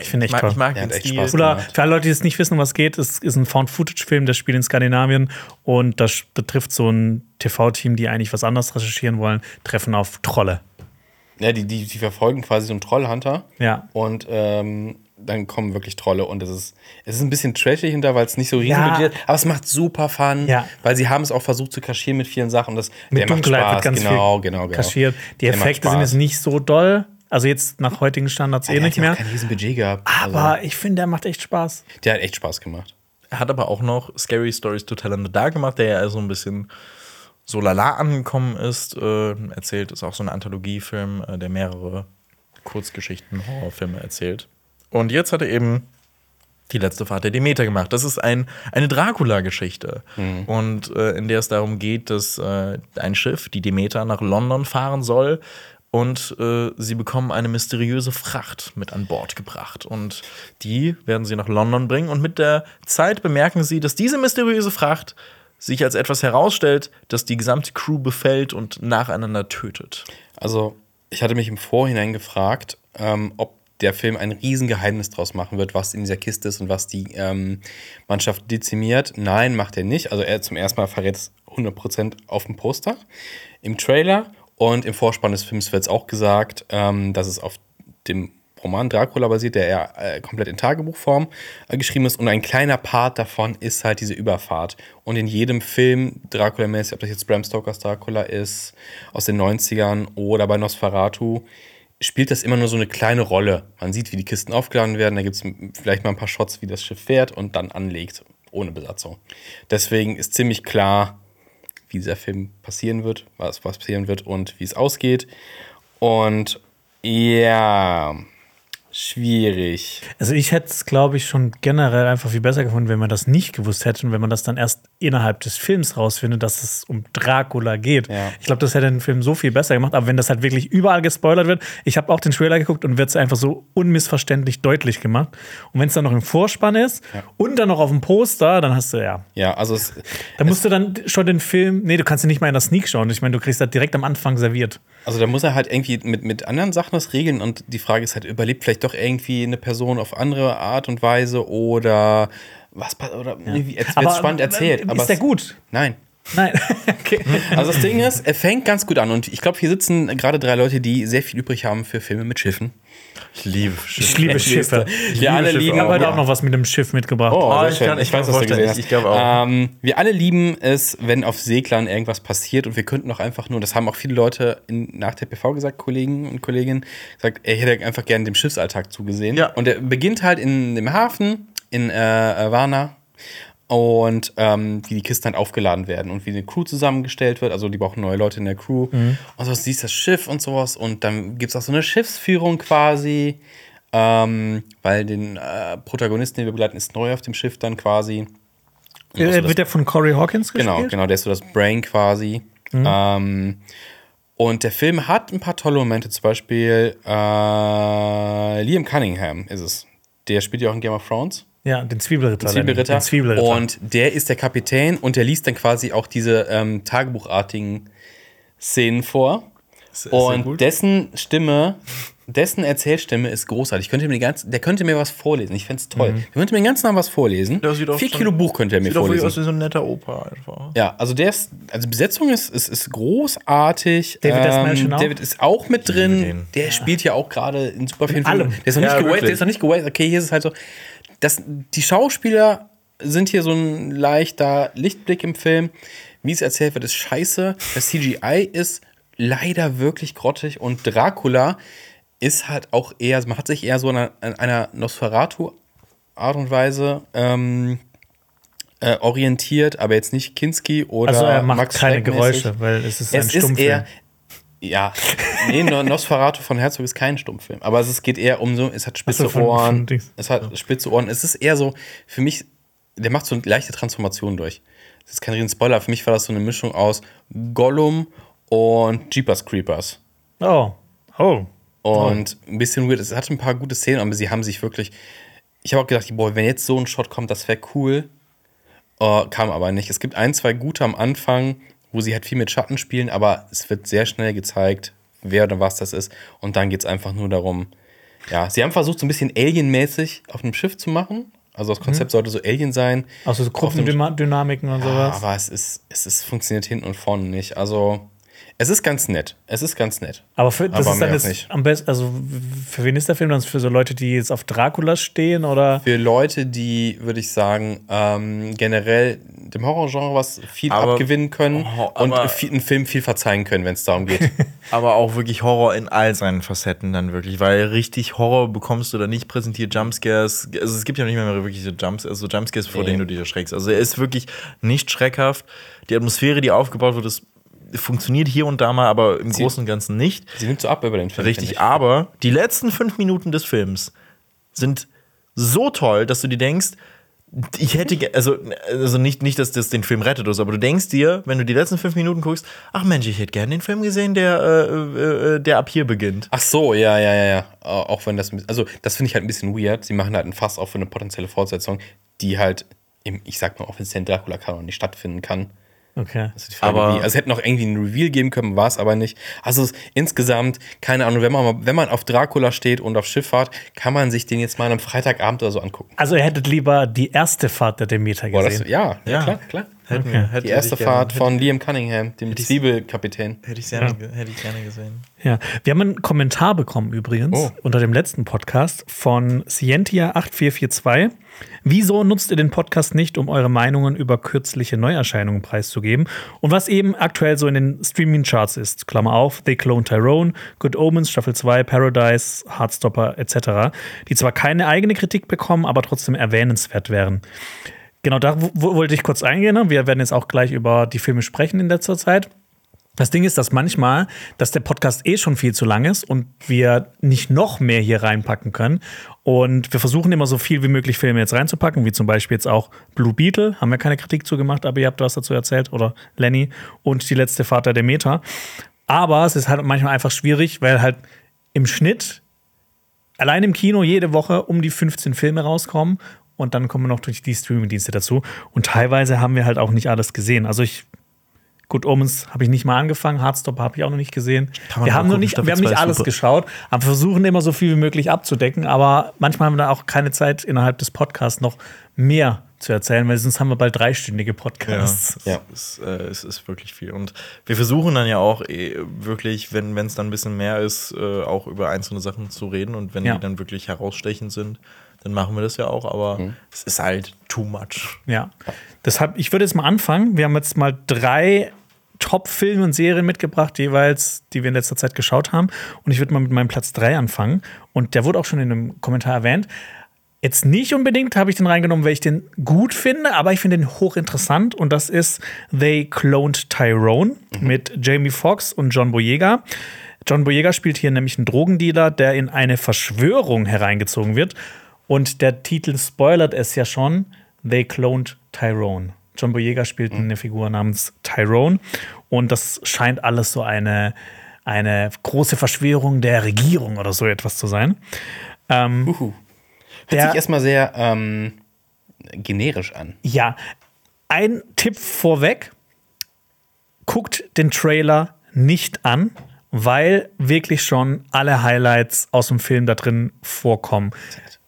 Ich finde echt Ich mag, toll. ich mag Ja, den echt Stil. Spaß Oder für alle Leute, die es nicht wissen, um was es geht, es ist ein Found-Footage-Film, das spielt in Skandinavien und das betrifft so ein TV-Team, die eigentlich was anderes recherchieren wollen, treffen auf Trolle. Ja, die, die, die verfolgen quasi so einen Trollhunter. Ja. Und ähm, dann kommen wirklich Trolle und es ist, es ist ein bisschen trashig hinter, weil es nicht so riesig Ja. ist. Aber es macht super Fun, Ja. weil sie haben es auch versucht zu kaschieren mit vielen Sachen. Und das, Mit der macht Dunkelheit Spaß. wird ganz genau, viel genau, genau. kaschiert. Die Der macht Effekte sind jetzt nicht so doll. Also jetzt nach heutigen Standards Ja, eh nicht mehr. auch kein Riesenbudget gehabt. Aber also, ich finde, der macht echt Spaß. der hat echt Spaß gemacht. Er hat aber auch noch Scary Stories to Tell in the Dark gemacht, der ja so ein bisschen so lala angekommen ist. Äh, erzählt, ist auch so ein Anthologiefilm, äh, der mehrere Kurzgeschichten, Horrorfilme erzählt. Und jetzt hat er eben die letzte Fahrt der Demeter gemacht. Das ist ein, eine Dracula-Geschichte. Und äh, in der es darum geht, dass äh, ein Schiff, die Demeter, nach London fahren soll. Und äh, sie bekommen eine mysteriöse Fracht mit an Bord gebracht. Und die werden sie nach London bringen. Und mit der Zeit bemerken sie, dass diese mysteriöse Fracht sich als etwas herausstellt, das die gesamte Crew befällt und nacheinander tötet. Also, ich hatte mich im Vorhinein gefragt, ähm, ob der Film ein Riesengeheimnis draus machen wird, was in dieser Kiste ist und was die ähm, Mannschaft dezimiert. Nein, macht er nicht. Also, er zum ersten Mal verrät es 100% auf dem Poster. Im Trailer und im Vorspann des Films wird es auch gesagt, ähm, dass es auf dem Roman Dracula basiert, der ja äh, komplett in Tagebuchform äh, geschrieben ist. Und ein kleiner Part davon ist halt diese Überfahrt. Und in jedem Film, Dracula-mäßig, ob das jetzt Bram Stokers Dracula ist, aus den 90ern oder bei Nosferatu, spielt das immer nur so eine kleine Rolle. Man sieht, wie die Kisten aufgeladen werden. Da gibt es vielleicht mal ein paar Shots, wie das Schiff fährt und dann anlegt, ohne Besatzung. Deswegen ist ziemlich klar, wie dieser Film passieren wird, was, passieren wird und wie es ausgeht. Und ja, schwierig. Also ich hätte es, glaube ich, schon generell einfach viel besser gefunden, wenn man das nicht gewusst hätte und wenn man das dann erst innerhalb des Films rausfindet, dass es um Dracula geht. Ja. Ich glaube, das hätte den Film so viel besser gemacht. Aber wenn das halt wirklich überall gespoilert wird, ich habe auch den Trailer geguckt und wird es einfach so unmissverständlich deutlich gemacht. Und wenn es dann noch im Vorspann ist und dann noch auf dem Poster, dann hast du ja. Ja, also es, Da musst du dann schon den Film. Nee, du kannst ihn nicht mal in der Sneak schauen. Ich meine, du kriegst das direkt am Anfang serviert. Also da muss er halt irgendwie mit, mit anderen Sachen das regeln und die Frage ist halt, überlebt vielleicht doch irgendwie eine Person auf andere Art und Weise oder was oder irgendwie, jetzt wird's spannend erzählt. Ist aber der gut? Nein. Nein. okay. Also das Ding ist, er fängt ganz gut an und ich glaube, hier sitzen gerade drei Leute, die sehr viel übrig haben für Filme mit Schiffen. Ich liebe Ich liebe Schiffe. Wir alle Schiffe lieben Ich habe heute auch noch was mit dem Schiff mitgebracht. Oh, Oh, ich kann- ich ich weiß, was du gesehen vorstellen, hast. ich glaube auch. Ähm, wir alle lieben es, wenn auf Seglern irgendwas passiert und wir könnten auch einfach nur, das haben auch viele Leute in, nach der PV gesagt, Kollegen und Kolleginnen, gesagt, er hätte einfach gerne dem Schiffsalltag zugesehen. Ja. Und er beginnt halt in dem Hafen in äh, Varna und ähm, wie die Kisten halt aufgeladen werden und wie eine Crew zusammengestellt wird. Also die brauchen neue Leute in der Crew. Und so siehst du das Schiff und sowas. Und dann gibt es auch so eine Schiffsführung quasi, ähm, weil den äh, Protagonisten, den wir begleiten, ist neu auf dem Schiff dann quasi. Äh, das- wird der von Corey Hawkins gespielt? Genau, genau, der ist so das Brain quasi. Ähm, und der Film hat ein paar tolle Momente, zum Beispiel äh, Liam Cunningham ist es. Der spielt ja auch in Game of Thrones. Ja, den Zwiebelritter. Zwiebelritter. Den Zwiebelritter. Und der ist der Kapitän und der liest dann quasi auch diese ähm, tagebuchartigen Szenen vor. Ist- ist und dessen Stimme, dessen Erzählstimme ist großartig. Ich könnte mir die ganze, der könnte mir was vorlesen. Ich fände es toll. Der könnte mir den ganzen Tag was vorlesen. Sieht Vier schon- Kilo Buch könnte er mir Sieht vorlesen. aus wie so ein netter Opa einfach. Ja, also der ist, also Besetzung ist, ist, ist großartig. David schon auch? David ist auch mit drin. den. Der spielt ja auch gerade in super vielen. Filmen. Der ist noch Ja, nicht gewastet. wirklich. Der ist noch nicht gewastet. Okay, hier ist es halt so. Das, die Schauspieler sind hier so ein leichter Lichtblick im Film. Wie es erzählt wird, ist scheiße. Das CGI ist leider wirklich grottig und Dracula ist halt auch eher, man hat sich eher so an einer, einer Nosferatu-Art und Weise ähm, äh, orientiert, aber jetzt nicht Kinski oder also er macht Max keine. Geräusche, weil es ist ein Es ist Stummfilm. eher, ja, nee, No- Nosferatu von Herzog ist kein Stummfilm, aber es geht eher um so, es hat spitze so, von- Ohren, von es hat spitze Ohren, es ist eher so, für mich, der macht so eine leichte Transformation durch. Das ist kein riesen Spoiler, für mich war das so eine Mischung aus Gollum und Jeepers Creepers. oh. Oh. Und ein bisschen weird. Es hatte ein paar gute Szenen, aber sie haben sich wirklich. Ich habe auch gedacht, boah, wenn jetzt so ein Shot kommt, das wäre cool. Äh, kam aber nicht. Es gibt ein, zwei gute am Anfang, wo sie halt viel mit Schatten spielen, aber es wird sehr schnell gezeigt, wer oder was das ist. Und dann geht es einfach nur darum. Ja, sie haben versucht, so ein bisschen Alien-mäßig auf einem Schiff zu machen. Also das Konzept sollte so Alien sein. Also so Gruppendynamiken und ja, sowas. aber es ist, es ist, funktioniert hinten und vorne nicht. Also, es ist ganz nett. Es ist ganz nett. Aber für, das Aber ist dann jetzt nicht. am besten, also für wen ist der Film dann? Für so Leute, die jetzt auf Dracula stehen oder? Für Leute, die, würde ich sagen, ähm, generell dem Horrorgenre was viel Aber- abgewinnen können Oh, und einen Film viel verzeihen können, wenn es darum geht. Aber auch wirklich Horror in all seinen Facetten dann wirklich, weil richtig Horror bekommst du da nicht präsentiert, Jumpscares, also es gibt ja nicht mehr wirklich so Jumps, also Jumpscares, vor Nee. denen du dich erschreckst. Also er ist wirklich nicht schreckhaft. Die Atmosphäre, die aufgebaut wird, ist, funktioniert hier und da mal, aber im Sie- Großen und Ganzen nicht. Sie nimmt so ab über den Film. Richtig, aber die letzten fünf Minuten des Films sind so toll, dass du dir denkst, ich hätte, also, also nicht, nicht, dass das den Film rettet oder so, aber du denkst dir, wenn du die letzten fünf Minuten guckst, ach Mensch, ich hätte gerne den Film gesehen, der, äh, äh, äh, der ab hier beginnt. Ach so, ja, ja, ja, ja. Auch wenn das, also das finde ich halt ein bisschen weird. Sie machen halt ein Fass auf für eine potenzielle Fortsetzung, die halt im, ich sag mal, offiziellen Dracula-Kanon nicht stattfinden kann. Okay. Frage, Aber- wie. Also es hätte noch irgendwie einen Reveal geben können, war es aber nicht. Also es, insgesamt, keine Ahnung, wenn man, wenn man auf Dracula steht und auf Schifffahrt, kann man sich den jetzt mal am Freitagabend oder so angucken. Also ihr hättet lieber die erste Fahrt der Demeter Boah, das, gesehen. ja, ja, Ja. klar, klar. Hätten Okay. wir- hätte Die erste ich gerne- Fahrt von Liam Cunningham, dem ich's- Zwiebelkapitän. Hätte ich, gerne, ge- hätte ich gerne gesehen. Ja, wir haben einen Kommentar bekommen übrigens Oh. unter dem letzten Podcast von Scientia8442. Wieso nutzt ihr den Podcast nicht, um eure Meinungen über kürzliche Neuerscheinungen preiszugeben und was eben aktuell so in den Streaming-Charts ist? Klammer auf, They Clone Tyrone, Good Omens, Staffel 2, Paradise, Heartstopper etc., die zwar keine eigene Kritik bekommen, aber trotzdem erwähnenswert wären. Genau, da wo- wo wollte ich kurz eingehen. ne? Wir werden jetzt auch gleich über die Filme sprechen in letzter Zeit. Das Ding ist, dass manchmal, dass der Podcast eh schon viel zu lang ist und wir nicht noch mehr hier reinpacken können. Und wir versuchen immer so viel wie möglich Filme jetzt reinzupacken, wie zum Beispiel jetzt auch Blue Beetle. Haben wir keine Kritik zu gemacht, aber ihr habt was dazu erzählt. Oder Lenny und die letzte Fahrt der Demeter. Aber es ist halt manchmal einfach schwierig, weil halt im Schnitt allein im Kino jede Woche um die 15 Filme rauskommen. Und dann kommen noch durch die Streamingdienste dazu. Und teilweise haben wir halt auch nicht alles gesehen. Also ich Good Omens habe ich nicht mal angefangen, Hardstopper habe ich auch noch nicht gesehen. Wir haben, noch nicht, wir haben nicht alles super. geschaut, aber versuchen immer so viel wie möglich abzudecken. Aber manchmal haben wir da auch keine Zeit, innerhalb des Podcasts noch mehr zu erzählen, weil sonst haben wir bald dreistündige Podcasts. Ja. Es, ist, äh, es ist wirklich viel. Und wir versuchen dann ja auch eh wirklich, wenn es dann ein bisschen mehr ist, äh, auch über einzelne Sachen zu reden. Und wenn Ja. die dann wirklich herausstechend sind, dann machen wir das ja auch. Aber es ist halt too much. Ja. Deshalb, ich würde jetzt mal anfangen. Wir haben jetzt mal drei Top-Filme und Serien mitgebracht, jeweils, die wir in letzter Zeit geschaut haben. Und ich würde mal mit meinem Platz 3 anfangen. Und der wurde auch schon in einem Kommentar erwähnt. Jetzt nicht unbedingt habe ich den reingenommen, weil ich den gut finde, aber ich finde den hochinteressant. Und das ist They Cloned Tyrone mit Jamie Foxx und John Boyega. John Boyega spielt hier nämlich einen Drogendealer, der in eine Verschwörung hereingezogen wird. Und der Titel spoilert es ja schon. They Cloned Tyrone. John Boyega spielt eine Figur namens Tyrone. Und das scheint alles so eine, eine große Verschwörung der Regierung oder so etwas zu sein. Ähm, Uhu. Hört Der- sich erstmal sehr ähm, generisch an. Ja, ein Tipp vorweg: guckt den Trailer nicht an, weil wirklich schon alle Highlights aus dem Film da drin vorkommen.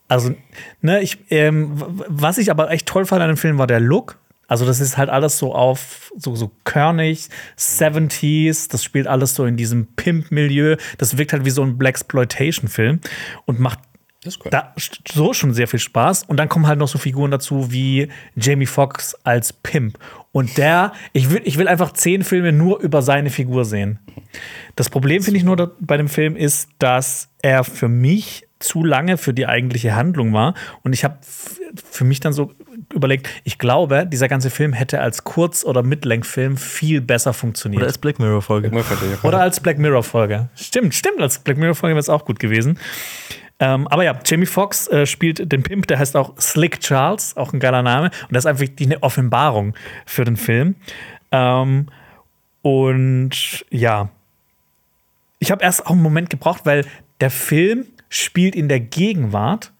Also, ne, ich, ähm, was ich aber echt toll fand an dem Film war der Look. Also, das ist halt alles so auf so, so körnig, 70s, das spielt alles so in diesem Pimp-Milieu. Das wirkt halt wie so ein Blaxploitation-Film und macht cool. da so schon sehr viel Spaß. Und dann kommen halt noch so Figuren dazu wie Jamie Foxx als Pimp. Und der, ich will, ich will einfach zehn Filme nur über seine Figur sehen. Das Problem, finde ich nur bei dem Film, ist, dass er für mich zu lange für die eigentliche Handlung war. Und ich habe für mich dann so überlegt, ich glaube, dieser ganze Film hätte als Kurz- oder Mittellängfilm viel besser funktioniert. Oder als Black Mirror-Folge. Oder als Black Mirror-Folge. Stimmt, stimmt, als Black Mirror-Folge wäre es auch gut gewesen. Ähm, aber ja, Jamie Foxx äh, spielt den Pimp, der heißt auch Slick Charles, auch ein geiler Name. Und das ist einfach wirklich eine Offenbarung für den Film. Ähm, und ja, ich habe erst auch einen Moment gebraucht, weil der Film spielt in der Gegenwart.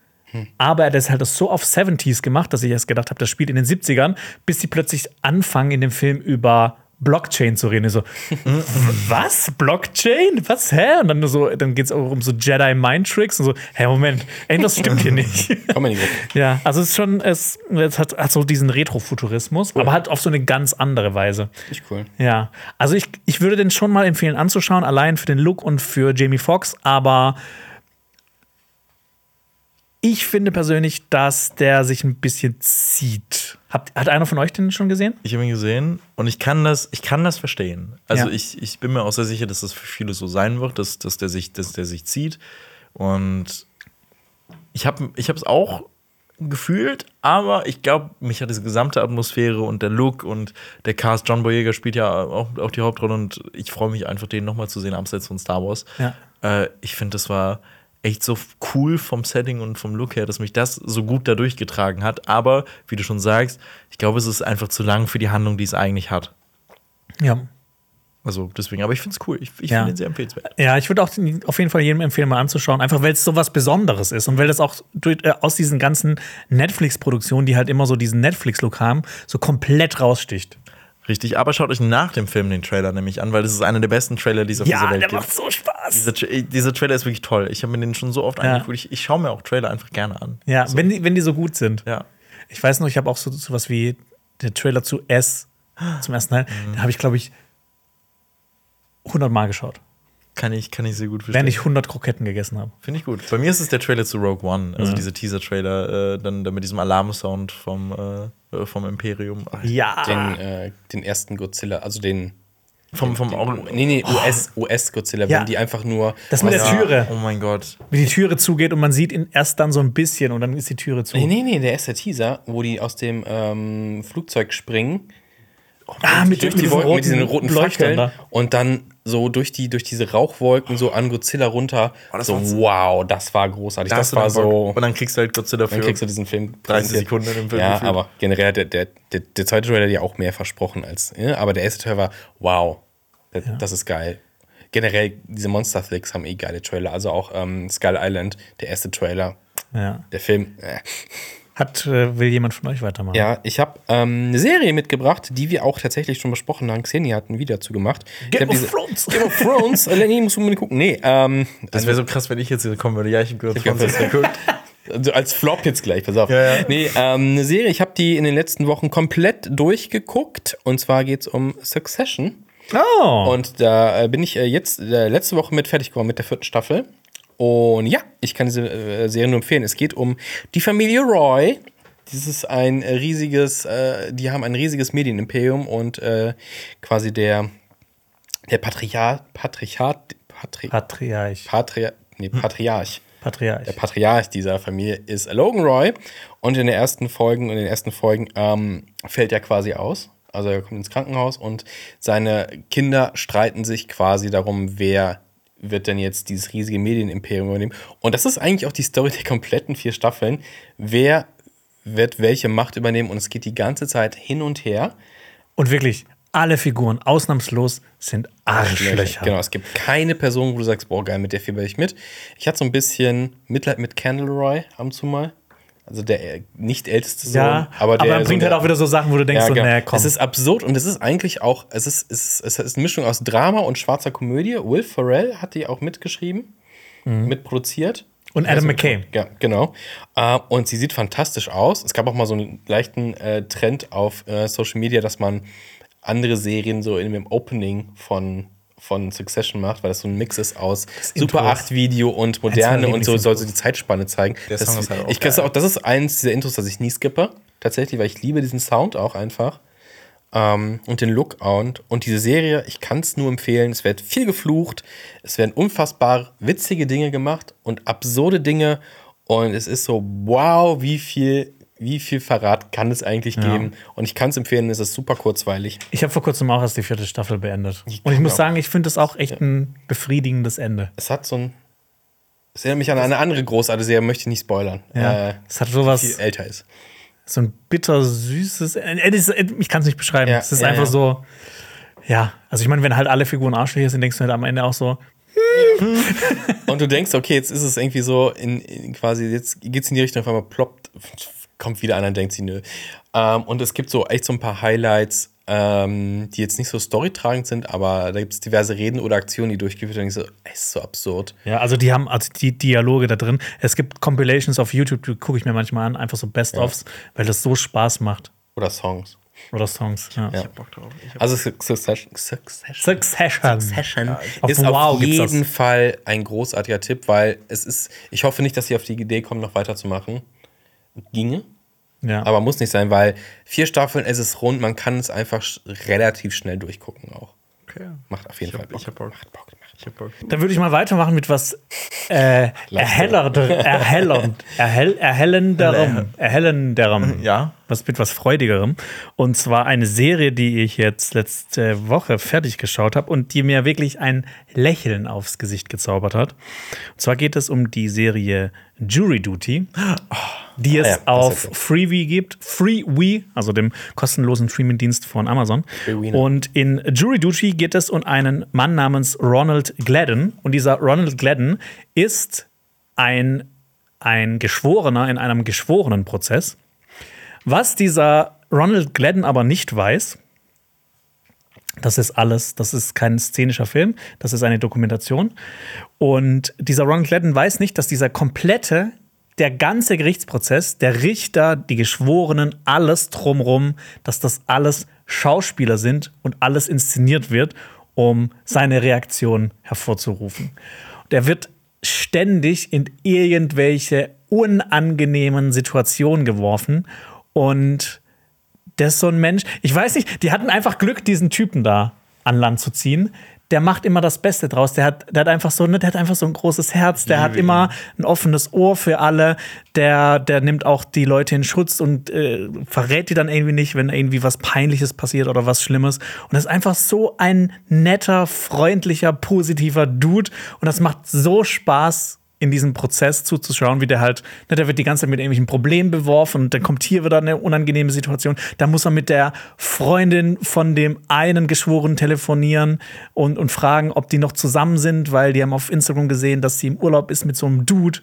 Aber er hat das halt so auf 70s gemacht, dass ich erst gedacht habe, das spielt in den 70ern, bis sie plötzlich anfangen, in dem Film über Blockchain zu reden. Ich so, was? Blockchain? Was? Hä? Und dann so, dann geht es auch um so Jedi Mind Tricks und so, hä, Moment, irgendwas stimmt hier nicht. Komm mal in die Gruppe. ja, also es ist schon, es, es hat, hat so diesen Retrofuturismus, aber halt auf so eine ganz andere Weise. Nicht cool. Ja, also ich, ich würde den schon mal empfehlen anzuschauen, allein für den Look und für Jamie Foxx, aber ich finde persönlich, dass der sich ein bisschen zieht. Habt, hat einer von euch den schon gesehen? Ich habe ihn gesehen und ich kann das, ich kann das verstehen. Also Ja. ich, ich bin mir auch sehr sicher, dass das für viele so sein wird, dass, dass, der, sich, dass der sich zieht. Und ich habe ich es auch gefühlt, aber ich glaube, mich hat diese gesamte Atmosphäre und der Look und der Cast, John Boyega spielt ja auch, auch die Hauptrolle und ich freue mich einfach, den nochmal zu sehen, abseits von Star Wars. Ja. Äh, ich finde, das war echt so cool vom Setting und vom Look her, dass mich das so gut da durchgetragen hat. Aber, wie du schon sagst, ich glaube, es ist einfach zu lang für die Handlung, die es eigentlich hat. Ja. Also deswegen, aber ich finde es cool. Ich, ich Ja. finde ihn sehr empfehlenswert. Ja, ich würde auch den- auf jeden Fall jedem empfehlen, mal anzuschauen, einfach weil es so was Besonderes ist und weil das auch durch, äh, aus diesen ganzen Netflix-Produktionen, die halt immer so diesen Netflix-Look haben, so komplett raussticht. Richtig, aber schaut euch nach dem Film den Trailer nämlich an, weil das ist einer der besten Trailer, die es auf dieser Ja, Welt der gibt. macht so Spaß. Dieser, Tra- dieser Trailer ist wirklich toll. Ich habe mir den schon so oft Ja. angeguckt. Ich, ich schaue mir auch Trailer einfach gerne an. Ja, wenn, die, wenn die so gut sind. Ja. Ich weiß noch, ich habe auch so, so was wie der Trailer zu S zum ersten Teil. Den habe ich, glaube ich, 100 Mal geschaut, Kann ich, kann ich sehr gut verstehen. während ich 100 Kroketten gegessen habe. Finde ich gut. Bei mir ist es der Trailer zu Rogue One, also Ja. dieser Teaser-Trailer, äh, dann, dann mit diesem Alarmsound vom, äh, äh, vom Imperium. Ja. Den, äh, den ersten Godzilla, also den. Vom, vom Augen. Nee, nee, US, US-Godzilla, Ja. wenn die einfach nur. Das mit der Ja, Türe. Oh mein Gott. Wie die Türe zugeht und man sieht ihn erst dann so ein bisschen und dann ist die Türe zu. Nee, nee, nee, der erste Teaser, wo die aus dem ähm, Flugzeug springen Ah, mit, durch mit die diesen Wolken, mit diesen roten Leuchtern Fackeln da. und dann so durch die durch diese Rauchwolken so an Godzilla runter. Oh, das so wow, das war großartig. Da das war dann so. Und dann kriegst du halt Godzilla Dann für kriegst du diesen Film 30 präsentiert. Sekunden im Film. Ja, gefühlt. aber generell, der, der, der, der zweite Trailer hat ja auch mehr versprochen als. Ja, aber der erste Trailer war, wow, das, das ist geil. Generell, diese Monster Flicks haben eh geile Trailer. Also auch ähm, Skull Island, der erste Trailer. Ja. Der Film. Äh. Hat, äh, will jemand von euch weitermachen? Ja, ich habe ähm, eine Serie mitgebracht, die wir auch tatsächlich schon besprochen haben. Xenia hat ein Video dazu gemacht. Game of diese- Thrones. Game of Thrones. äh, Lenny, musst du mal gucken. Nee, ähm, Das wäre so krass, wenn ich jetzt hier kommen würde. Ja, ich habe hab 20 das- geguckt. Also als Flop jetzt gleich, pass auf. Ja, ja. Nee, ähm, eine Serie, ich habe die in den letzten Wochen komplett durchgeguckt. Und zwar geht es um Succession. Oh. Und da äh, bin ich äh, jetzt äh, letzte Woche mit fertig geworden mit der vierten Staffel. Und ja, ich kann diese äh, Serie nur empfehlen. Es geht um die Familie Roy. Das ist ein riesiges, äh, die haben ein riesiges Medienimperium und äh, quasi der, der Patriarch, Patriarch, Patri, Patriarch. Patria, nee, Patriarch. Patriarch. Der Patriarch dieser Familie ist Logan Roy. Und in den ersten Folgen, in den ersten Folgen ähm, fällt er quasi aus. Also er kommt ins Krankenhaus und seine Kinder streiten sich quasi darum, wer wird denn jetzt dieses riesige Medienimperium übernehmen. Und das ist eigentlich auch die Story der kompletten vier Staffeln. Wer wird welche Macht übernehmen? Und es geht die ganze Zeit hin und her. Und wirklich, alle Figuren, ausnahmslos, sind Arschlöcher. Genau, es gibt keine Person, wo du sagst, boah, geil, mit der fieber ich mit. Ich hatte so ein bisschen Mitleid mit Candleroy ab und zu mal. Also der äh, nicht älteste Sohn, Ja, aber der dann so bringt der- halt auch wieder so Sachen, wo du denkst, ja, so, genau. nee, komm. Es ist absurd und es ist eigentlich auch, es ist, es ist, es ist eine Mischung aus Drama und schwarzer Komödie. Will Ferrell hat die auch mitgeschrieben, mitproduziert. Und Adam McKay. Ja, genau. Äh, und sie sieht fantastisch aus. Es gab auch mal so einen leichten äh, Trend auf Social Media, dass man andere Serien so in dem Opening von, von Succession macht, weil das so ein Mix ist aus Super ist 8 Video und moderne und so soll so die Zeitspanne zeigen. Der das, Song ist halt auch ich geil. auch, das ist eins dieser Intros, das ich nie skippe. Tatsächlich, weil ich liebe diesen Sound auch einfach. Ähm, und den Look und, und diese Serie, ich kann es nur empfehlen. Es wird viel geflucht, es werden unfassbar witzige Dinge gemacht und absurde Dinge. Und es ist so, wow, wie viel, wie viel Verrat kann es eigentlich geben? Und ich kann es empfehlen, es ist super kurzweilig. Ich habe vor kurzem auch erst die vierte Staffel beendet. Und ich muss sagen, ich finde das auch echt ein befriedigendes Ende. Es hat so ein. Es erinnert mich an eine andere großartige Serie, möchte ich nicht spoilern. Ja. Äh, es hat sowas, viel älter ist. so ein bitter süßes. äh, äh, äh, Ich kann es nicht beschreiben. Ja, es ist ja, einfach ja. so. Ja, also ich meine, wenn halt alle Figuren Arschlöcher sind, denkst du halt am Ende auch so, Und du denkst, okay, jetzt ist es irgendwie so, in, in quasi, jetzt geht's in die Richtung, auf einmal ploppt, kommt wieder einer und denkt sie, nö. Ähm, und es gibt so echt so ein paar Highlights, ähm, die jetzt nicht so storytragend sind, aber da gibt es diverse Reden oder Aktionen, die durchgeführt werden. Ich so, ey, ist so absurd. Ja, also die haben also die Dialoge da drin. Es gibt Compilations auf YouTube, die gucke ich mir manchmal an, einfach so Best-ofs, weil das so Spaß macht. Oder Songs. Oder Songs. Ja. Ja. Bock drauf. Ich hab Also Succession, Succession, Succession. Succession Auf ist Wow auf jeden Fall ein großartiger Tipp, weil es ist, ich hoffe nicht, dass sie auf die Idee kommen, noch weiterzumachen. Ginge, Ja. aber muss nicht sein, weil vier Staffeln, es ist rund, man kann es einfach sch relativ schnell durchgucken auch. Okay. Macht auf jeden Ich Fall hab- ich hab Bock. Macht Bock. Macht Bock. Dann würde ich mal weitermachen mit was äh, erhellernd, erhellernd, erhell, erhellenderem, erhellenderem. Ja. Was mit was Freudigerem. Und zwar eine Serie, die ich jetzt letzte Woche fertig geschaut habe und die mir wirklich ein Lächeln aufs Gesicht gezaubert hat. Und zwar geht es um die Serie Jury Duty, die es Ah ja, auf so. Freevee gibt. Freewee, also dem kostenlosen Streamingdienst von Amazon. Freewee, ne? Und in Jury Duty geht es um einen Mann namens Ronald Gladden. Und dieser Ronald Gladden ist ein, ein Geschworener in einem Geschworenenprozess. Was dieser Ronald Gladden aber nicht weiß, das ist alles, das ist kein szenischer Film, das ist eine Dokumentation. Und dieser Ronald Gladden weiß nicht, dass dieser komplette, der ganze Gerichtsprozess, der Richter, die Geschworenen, alles drumrum, dass das alles Schauspieler sind und alles inszeniert wird, um seine Reaktion hervorzurufen. Der wird ständig in irgendwelche unangenehmen Situationen geworfen und der ist so ein Mensch. Ich weiß nicht, die hatten einfach Glück, diesen Typen da an Land zu ziehen. Der macht immer das Beste draus. Der hat, der hat einfach so, ne, der hat einfach so ein großes Herz, der hat immer ein offenes Ohr für alle, der, der nimmt auch die Leute in Schutz und äh, verrät die dann irgendwie nicht, wenn irgendwie was Peinliches passiert oder was Schlimmes. Und das ist einfach so ein netter, freundlicher, positiver Dude. Und das macht so Spaß, in diesem Prozess zuzuschauen, wie der halt, ne, der wird die ganze Zeit mit irgendwelchen Problemen beworfen und dann kommt hier wieder eine unangenehme Situation. Da muss er mit der Freundin von dem einen Geschworenen telefonieren und, und fragen, ob die noch zusammen sind, weil die haben auf Instagram gesehen, dass sie im Urlaub ist mit so einem Dude.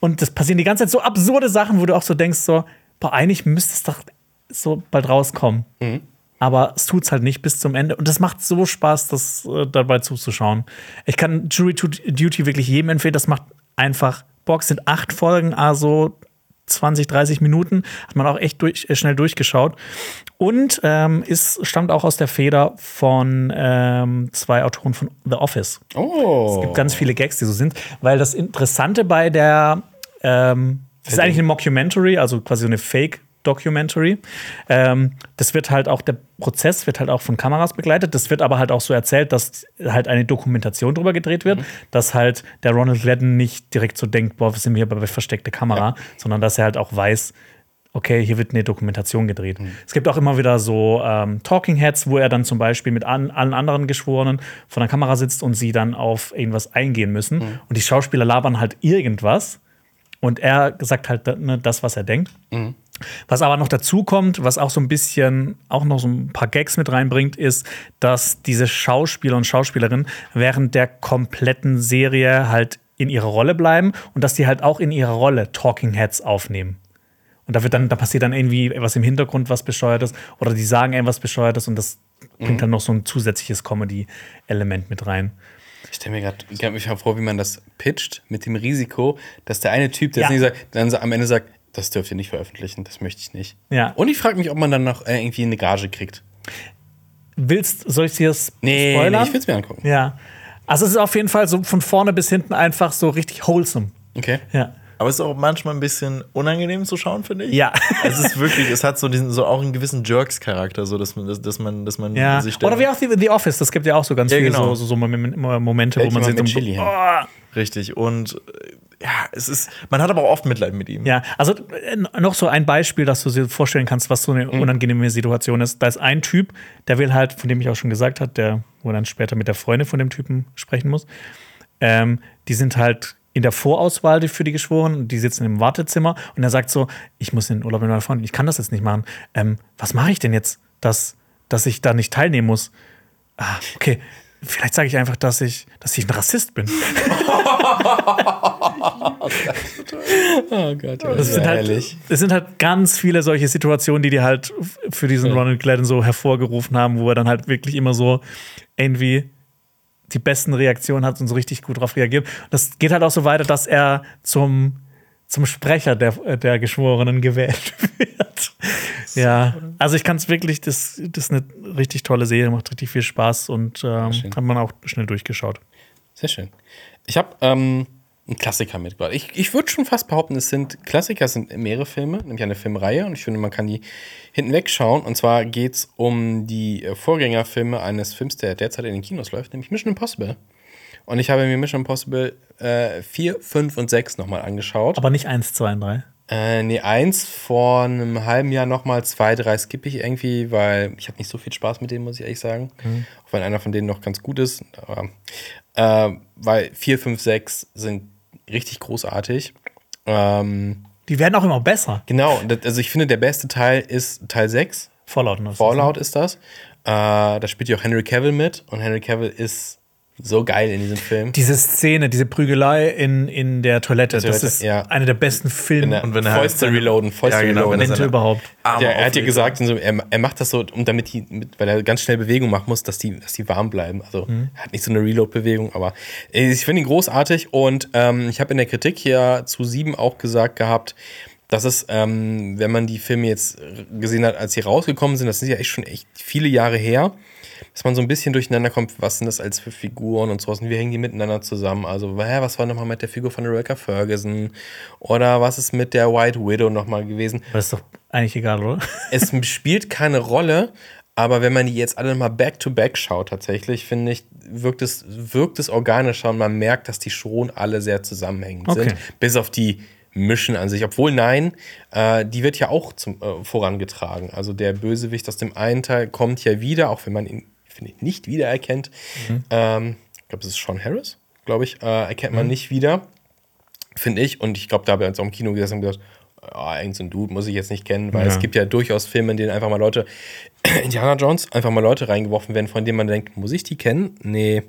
Und das passieren die ganze Zeit so absurde Sachen, wo du auch so denkst, so, boah, eigentlich müsste es doch so bald rauskommen. Aber es tut's halt nicht bis zum Ende. Und das macht so Spaß, das äh, dabei zuzuschauen. Ich kann Jury Duty wirklich jedem empfehlen. Das macht einfach Bock. Sind acht Folgen, also 20, 30 Minuten. Hat man auch echt durch, äh, schnell durchgeschaut. Und ähm, ist, stammt auch aus der Feder von ähm, zwei Autoren von The Office. Oh. Es gibt ganz viele Gags, die so sind. Weil das Interessante bei der ähm, das ist eigentlich eine Mockumentary, also quasi so eine Fake Documentary. Ähm, das wird halt auch, der Prozess wird halt auch von Kameras begleitet. Das wird aber halt auch so erzählt, dass halt eine Dokumentation drüber gedreht wird, dass halt der Ronald Gladden nicht direkt so denkt, boah, wir sind hier bei versteckte Kamera, sondern dass er halt auch weiß, okay, hier wird eine Dokumentation gedreht. Es gibt auch immer wieder so ähm, Talking Heads, wo er dann zum Beispiel mit an, allen anderen Geschworenen vor der Kamera sitzt und sie dann auf irgendwas eingehen müssen. Und die Schauspieler labern halt irgendwas und er sagt halt ne, das, was er denkt. Was aber noch dazu kommt, was auch so ein bisschen, auch noch so ein paar Gags mit reinbringt, ist, dass diese Schauspieler und Schauspielerinnen während der kompletten Serie halt in ihrer Rolle bleiben und dass die halt auch in ihrer Rolle Talking Heads aufnehmen. Und da wird dann, da passiert dann irgendwie was im Hintergrund, was bescheuertes, oder die sagen irgendwas bescheuertes und das bringt dann noch so ein zusätzliches Comedy-Element mit rein. Ich stelle mir gerade ich mich vor, wie man das pitcht mit dem Risiko, dass der eine Typ, der Ja. nicht sagt, dann am Ende sagt, das dürft ihr nicht veröffentlichen, das möchte ich nicht. Ja. Und ich frage mich, ob man dann noch äh, irgendwie eine Gage kriegt. Willst, soll ich dir das Nee, spoilern? nee ich will es mir angucken. Ja. Also es ist auf jeden Fall so von vorne bis hinten einfach so richtig wholesome. Okay. Ja. Aber es ist auch manchmal ein bisschen unangenehm zu schauen, finde ich. Ja. Es ist wirklich, es hat so diesen, so auch einen gewissen Jerks-Charakter, so dass man, dass, dass man, dass man Ja. sich Oder wie auch The, The Office, das gibt ja auch so ganz Ja, viele genau. so, so, so Mom- Momente, wo Hält man man mit so, Chili oh, Richtig. Und äh, ja, es ist, man hat aber auch oft Mitleid mit ihm. Ja, also äh, noch so ein Beispiel, dass du dir vorstellen kannst, was so eine unangenehme Situation ist. Da ist ein Typ, der will halt, von dem ich auch schon gesagt habe, der, wo dann später mit der Freundin von dem Typen sprechen muss. Ähm, die sind halt in der Vorauswahl für die Geschworenen und die sitzen im Wartezimmer und er sagt so, ich muss in den Urlaub mit meiner Freundin, ich kann das jetzt nicht machen. Ähm, was mache ich denn jetzt, dass, dass ich da nicht teilnehmen muss? Ah, okay. Vielleicht sage ich einfach, dass ich, dass ich ein Rassist bin. Oh Gott, ja, Das sind, halt, es sind halt ganz viele solche Situationen, die die halt für diesen Ronald Gladden so hervorgerufen haben, wo er dann halt wirklich immer so irgendwie die besten Reaktionen hat und so richtig gut darauf reagiert. Das geht halt auch so weiter, dass er zum, zum Sprecher der, der Geschworenen gewählt wird. Ja, also ich kann es wirklich, das, das ist eine richtig tolle Serie, macht richtig viel Spaß und ähm, hat man auch schnell durchgeschaut. Sehr schön. Ich habe ähm, einen Klassiker mitgebracht. Ich, ich würde schon fast behaupten, es sind Klassiker, es sind mehrere Filme, nämlich eine Filmreihe und ich finde, man kann die hinten wegschauen. Und zwar geht es um die äh, Vorgängerfilme eines Films, der derzeit in den Kinos läuft, nämlich Mission Impossible. Und ich habe mir Mission Impossible äh, 4, 5 und 6 nochmal angeschaut. Aber nicht eins, zwei und drei. Äh, nee, eins vor einem halben Jahr nochmal, zwei, drei skippe ich irgendwie, weil ich habe nicht so viel Spaß mit denen, muss ich ehrlich sagen. Auch wenn einer von denen noch ganz gut ist. Aber, äh, weil vier, fünf, sechs sind richtig großartig. Ähm, Die werden auch immer besser. genau, also ich finde, der beste Teil ist Teil 6. Fallout. noch. Fallout ist das. Äh, da spielt ja auch Henry Cavill mit und Henry Cavill ist so geil in diesem Film. Diese Szene, diese Prügelei in, in der Toilette, das Toilette, ist ja. eine der besten Filme Und wenn er halt Fäuste seine- reloaden, Fäuste Ja, genau, reloaden. er überhaupt. Ja, er hat ja gesagt, so, er, er macht das so, um damit die, mit, weil er ganz schnell Bewegung machen muss, dass die, dass die warm bleiben. Also er hat nicht so eine Reload-Bewegung, aber ich finde ihn großartig und ähm, ich habe in der Kritik hier zu sieben auch gesagt gehabt, dass es, ähm, wenn man die Filme jetzt gesehen hat, als sie rausgekommen sind, das sind ja echt schon echt viele Jahre her, dass man so ein bisschen durcheinander kommt, was sind das als für Figuren und sowas und wie hängen die miteinander zusammen. Also, hä, was war nochmal mit der Figur von Rebecca Ferguson oder was ist mit der White Widow nochmal gewesen? Aber ist doch eigentlich egal, oder? es spielt keine Rolle, Aber wenn man die jetzt alle mal back-to-back schaut, tatsächlich, finde ich, wirkt es, wirkt es organischer und man merkt, dass die schon alle sehr zusammenhängend Okay. sind. Bis auf die Mission an sich. Obwohl, nein, äh, die wird ja auch zum, äh, vorangetragen. Also der Bösewicht aus dem einen Teil kommt ja wieder, auch wenn man ihn, finde ich, nicht wiedererkennt. Ähm, ich glaube, es ist Sean Harris, glaube ich, äh, erkennt man nicht wieder, finde ich. Und ich glaube, da haben wir uns auch im Kino gesessen und gesagt, ah, irgend so ein Dude muss ich jetzt nicht kennen, weil Ja. es gibt ja durchaus Filme, in denen einfach mal Leute, Indiana Jones, einfach mal Leute reingeworfen werden, von denen man denkt, muss ich die kennen? Nee,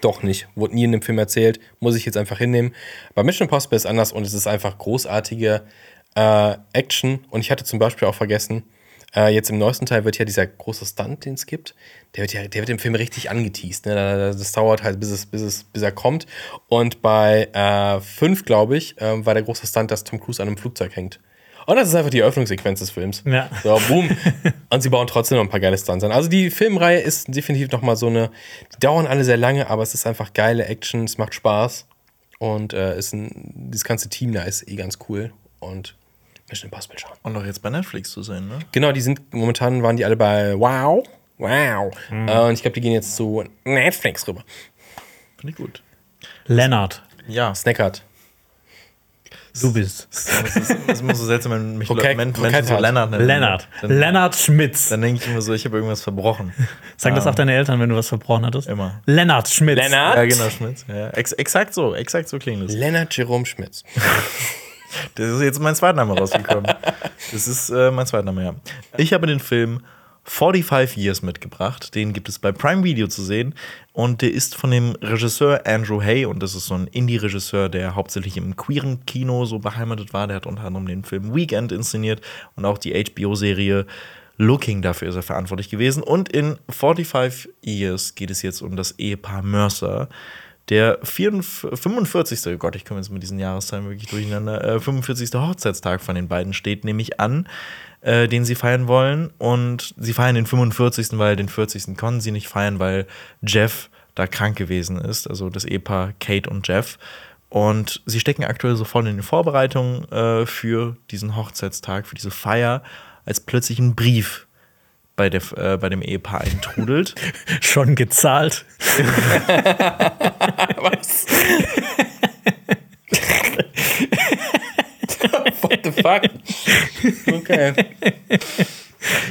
doch nicht. Wurde nie in dem Film erzählt, muss ich jetzt einfach hinnehmen. Bei Mission Impossible ist anders und es ist einfach großartige äh, Action. Und ich hatte zum Beispiel auch vergessen, äh, jetzt im neuesten Teil wird ja dieser große Stunt, den es gibt, der wird ja, der wird im Film richtig angeteased. Ne? Da- da- Das dauert halt, bis, es, bis, es, bis er kommt. Und bei 5, glaube ich, äh, war der große Stunt, dass Tom Cruise an einem Flugzeug hängt. Und das ist einfach die Eröffnungssequenz des Films. Ja. So, boom. Und sie bauen trotzdem noch ein paar geile Stunts an. Also die Filmreihe ist definitiv noch mal so eine, die dauern alle sehr lange, aber es ist einfach geile Action, es macht Spaß. Und äh, ist ein, dieses ganze Team da ist eh ganz cool. Und Mission Impossible schauen. Und auch jetzt bei Netflix zu sehen, ne? Genau, die sind, momentan waren die alle bei Wow. Wow. Äh, und ich glaube, die gehen jetzt zu Netflix rüber. Finde ich gut. Lennart, Ja. Snackert. Du bist. Das ist, das immer so seltsam, wenn mich Krokett- Men- Krokett Menschen so. Lennart nennen. Lennart. Dann, Lennart Schmitz. dann denke ich immer so, ich habe irgendwas verbrochen. Sag das auch deine Eltern, wenn du was verbrochen hattest. Immer. Lennart Schmitz. Lennart? Ja, genau, Schmitz. Ja, ex exakt so, exakt so klingt es. Lennart Jerome Schmitz. Das ist jetzt mein Zweitname rausgekommen. Das ist äh, mein Zweitname, ja. Ich habe den Film 45 Years mitgebracht. Den gibt es bei Prime Video zu sehen. Und der ist von dem Regisseur Andrew Hay. Und das ist so ein Indie-Regisseur, der hauptsächlich im queeren Kino so beheimatet war. Der hat unter anderem den Film Weekend inszeniert und auch die HBO-Serie Looking, dafür ist er verantwortlich gewesen. Und in 45 Years geht es jetzt um das Ehepaar Mercer. Der 44, 45. Gott, ich komme jetzt mit diesen Jahreszahlen wirklich durcheinander. Äh, 45. Hochzeitstag von den beiden steht nämlich an, äh, den sie feiern wollen. Und sie feiern den 45., weil den 40. konnten sie nicht feiern, weil Jeff da krank gewesen ist. Also das Ehepaar Kate und Jeff. Und sie stecken aktuell so voll in den Vorbereitungen äh, für diesen Hochzeitstag, für diese Feier, als plötzlich ein Brief bei, der, äh, bei dem Ehepaar eintrudelt. Schon gezahlt. Was? What the fuck? Okay.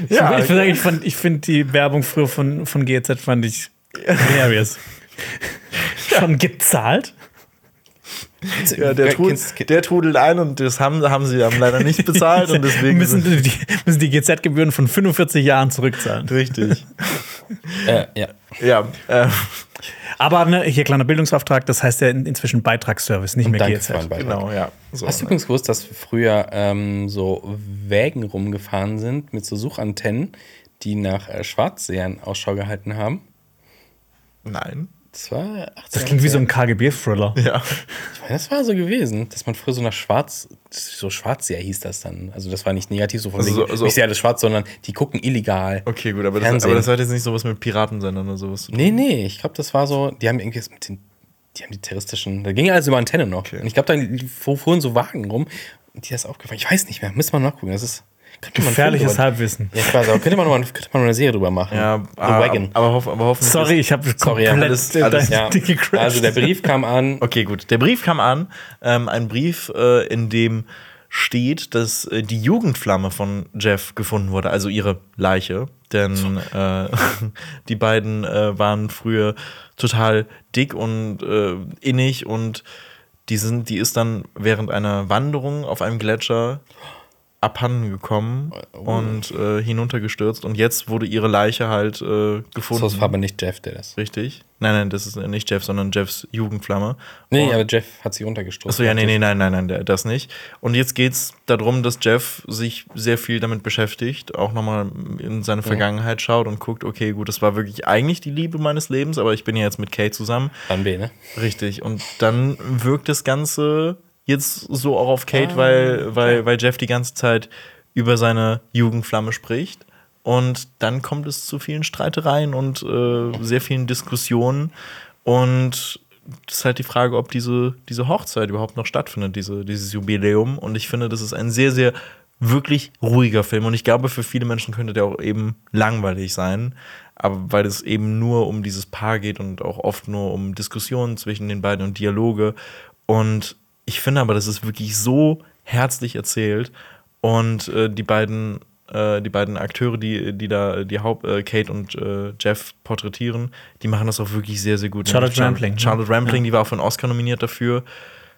Ja, ich, finde, ich, fand- ich finde die Werbung früher von, von GZ fand ich hilarious. Schon gezahlt? Ja, der, trud, Kennst- der trudelt ein und das haben, haben sie haben leider nicht bezahlt und deswegen müssen die, müssen die GZ-Gebühren von 45 Jahren zurückzahlen. richtig. äh, ja. ja, äh, Aber ne, hier kleiner Bildungsauftrag, das heißt ja in, inzwischen Beitragsservice, nicht mehr Danke GZ. für meinen Beitrag. genau, ja. So. Hast du übrigens gewusst, dass früher ähm, so Wägen rumgefahren sind mit so Suchantennen, die nach äh, Schwarzsehern Ausschau gehalten haben? Nein. Das war 18 Das klingt wie so ein KGB-Thriller. Ja. Ich meine, das war so gewesen, dass man früher so nach Schwarz, so Schwarzseher hieß das dann. Also das war nicht negativ, so von Also wegen, so- so- ich sehe alles schwarz, sondern die gucken illegal. Okay, gut, aber das, aber das hat jetzt nicht sowas mit Piratensendern oder sowas. Nee, nee, ich glaube, das war so, die haben irgendwie mit den, die haben die terroristischen, da ging alles über Antenne noch. Okay. Und ich glaube, da fuhr- fuhren so Wagen rum und die ist aufgefallen. Ich weiß nicht mehr, müsste man nachgucken. Das ist Gefährliches Halbwissen. Ja, ich weiß, aber könnte man noch mal, könnte man noch eine Serie drüber machen. Ja, The aber, Wagon. aber, hoff, aber hoffentlich. Sorry, ich habe Sorry, ja, komplett alles- alles- Ja. Also der Brief kam an. Okay, gut. Der Brief kam an. Ähm, ein Brief, äh, in dem steht, dass äh, die Jugendflamme von Jeff gefunden wurde, also ihre Leiche. Denn äh, die beiden äh, waren früher total dick und äh, innig und die, sind, die ist dann während einer Wanderung auf einem Gletscher abhanden gekommen und äh, hinuntergestürzt und jetzt wurde ihre Leiche halt äh, gefunden. Das war aber nicht Jeff, der das. Richtig? Nein, nein, das ist nicht Jeff, sondern Jeffs Jugendflamme. Nee, Und- aber Jeff hat sie runtergestoßen. Achso, ja, nee, nee, nein, nein, nein, das nicht. Und jetzt geht's darum, dass Jeff sich sehr viel damit beschäftigt, auch nochmal in seine Vergangenheit schaut und guckt, okay, gut, das war wirklich eigentlich die Liebe meines Lebens, aber ich bin ja jetzt mit Kate zusammen. Plan B, ne? Richtig. Und dann wirkt das Ganze jetzt so auch auf Kate, weil, weil, weil Jeff die ganze Zeit über seine Jugendflamme spricht. Und dann kommt es zu vielen Streitereien und äh, sehr vielen Diskussionen. Und das ist halt die Frage, ob diese, diese Hochzeit überhaupt noch stattfindet, diese, dieses Jubiläum. Und ich finde, das ist ein sehr, sehr wirklich ruhiger Film. Und ich glaube, für viele Menschen könnte der auch eben langweilig sein. Aber weil es eben nur um dieses Paar geht und auch oft nur um Diskussionen zwischen den beiden und Dialoge. Und ich finde aber, das ist wirklich so herzlich erzählt. Und äh, die beiden äh, die beiden Akteure, die, die da die Haupt, äh, Kate und äh, Jeff porträtieren, die machen das auch wirklich sehr, sehr gut. Charlotte Rampling, ne? Charlotte Rampling, die war auch für einen Oscar nominiert dafür.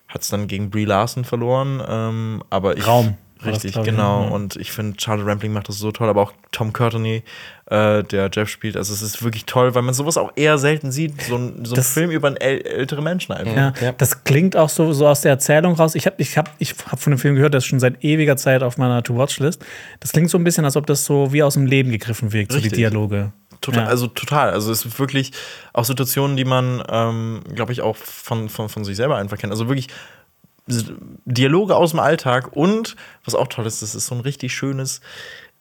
Hat es dann gegen Brie Larson verloren. Ähm, aber ich, Raum war das, Richtig, glaub ich, genau. ja. Und ich finde, Charlotte Rampling macht das so toll, aber auch Tom Courtenay, äh, der Jeff spielt. Also es ist wirklich toll, weil man sowas auch eher selten sieht. So ein, so ein Das- Film über einen äl ältere Menschen einfach. Ja, Ja. das klingt auch so, so aus der Erzählung raus. Ich habe ich hab, ich hab von dem Film gehört, der ist schon seit ewiger Zeit auf meiner To-Watch-List. Das klingt so ein bisschen, als ob das so wie aus dem Leben gegriffen wirkt, so die Richtig. Dialoge. Total, Ja. also total. Also es ist wirklich auch Situationen, die man, ähm, glaube ich, auch von, von, von sich selber einfach kennt. Also wirklich Dialoge aus dem Alltag und was auch toll ist, das ist so ein richtig schönes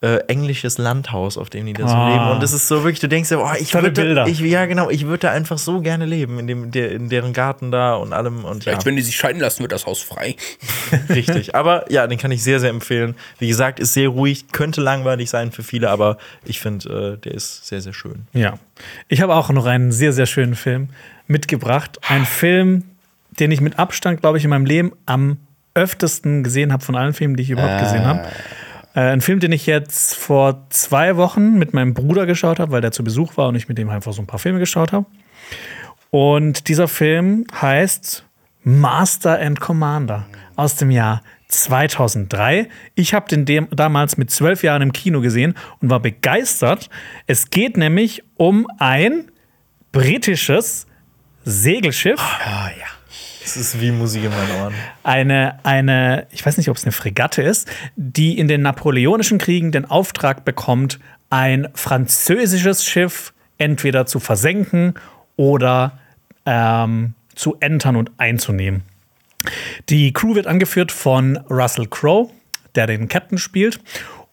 äh, englisches Landhaus, auf dem die da so Ah. leben. Und das ist so wirklich, du denkst ja, oh, ich Tolle würde, Bilder. ich, ja genau, ich würde da einfach so gerne leben in dem, der, in deren Garten da und allem und ja. Vielleicht, wenn die sich scheiden lassen, wird das Haus frei. Richtig. Aber ja, den kann ich sehr, sehr empfehlen. Wie gesagt, ist sehr ruhig, könnte langweilig sein für viele, aber ich finde, äh, der ist sehr, sehr schön. Ja. Ich habe auch noch einen sehr, sehr schönen Film mitgebracht. Ein Film, den ich mit Abstand, glaube ich, in meinem Leben am öftesten gesehen habe von allen Filmen, die ich überhaupt gesehen habe. Äh, ein Film, den ich jetzt vor zwei Wochen mit meinem Bruder geschaut habe, weil der zu Besuch war und ich mit dem einfach so ein paar Filme geschaut habe. Und dieser Film heißt Master and Commander aus dem Jahr 2003. Ich habe den damals mit zwölf Jahren im Kino gesehen und war begeistert. Es geht nämlich um ein britisches Segelschiff, Es ist wie Musik in meinen Ohren. eine, eine, ich weiß nicht, ob es eine Fregatte ist, die in den napoleonischen Kriegen den Auftrag bekommt, ein französisches Schiff entweder zu versenken oder ähm, zu entern und einzunehmen. Die Crew wird angeführt von Russell Crowe, der den Captain spielt.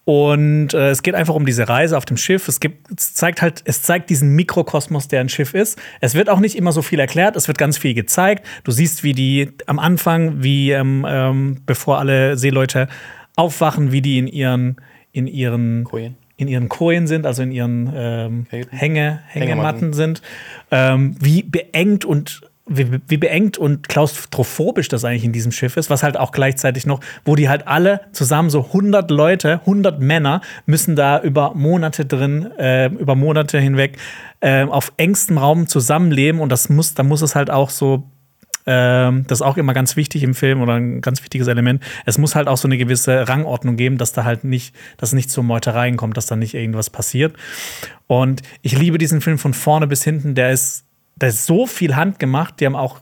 Und äh, es geht einfach um diese Reise auf dem Schiff. Es, gibt, es zeigt halt, es zeigt diesen Mikrokosmos, der ein Schiff ist. Es wird auch nicht immer so viel erklärt, es wird ganz viel gezeigt. Du siehst, wie die am Anfang, wie ähm, ähm, bevor alle Seeleute aufwachen, wie die in ihren, in ihren Kojen. in ihren Kojen sind, also in ihren ähm. Hänge, Hängematten Hängematten. sind, ähm, wie beengt und wie, wie beengt und klaustrophobisch das eigentlich in diesem Schiff ist, was halt auch gleichzeitig noch, wo die halt alle zusammen so 100 Leute, 100 Männer müssen da über Monate drin, äh, über Monate hinweg äh, auf engstem Raum zusammenleben und das muss, da muss es halt auch so ähm, das ist auch immer ganz wichtig im Film oder ein ganz wichtiges Element. Es muss halt auch so eine gewisse Rangordnung geben, dass da halt nicht, dass nicht zu Meutereien kommt, dass da nicht irgendwas passiert. Und ich liebe diesen Film von vorne bis hinten. Der ist, der ist so viel handgemacht. Die haben auch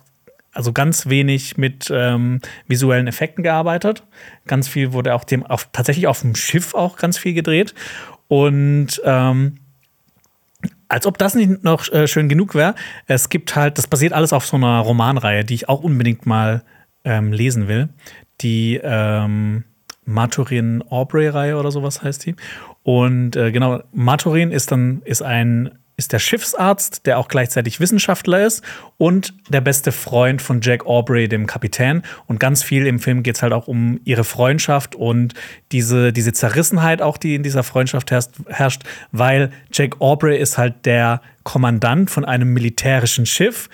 also ganz wenig mit ähm, visuellen Effekten gearbeitet. Ganz viel wurde auch dem auf, tatsächlich auf dem Schiff auch ganz viel gedreht. Und ähm, als ob das nicht noch äh, schön genug wäre, es gibt halt, das basiert alles auf so einer Romanreihe, die ich auch unbedingt mal ähm, lesen will. Die ähm, Maturin Aubrey-Reihe oder sowas heißt die. Und äh, genau, Maturin ist dann ist ein ist der Schiffsarzt, der auch gleichzeitig Wissenschaftler ist und der beste Freund von Jack Aubrey, dem Kapitän. Und ganz viel im Film geht es halt auch um ihre Freundschaft und diese, diese Zerrissenheit auch, die in dieser Freundschaft herrscht, weil Jack Aubrey ist halt der Kommandant von einem militärischen Schiff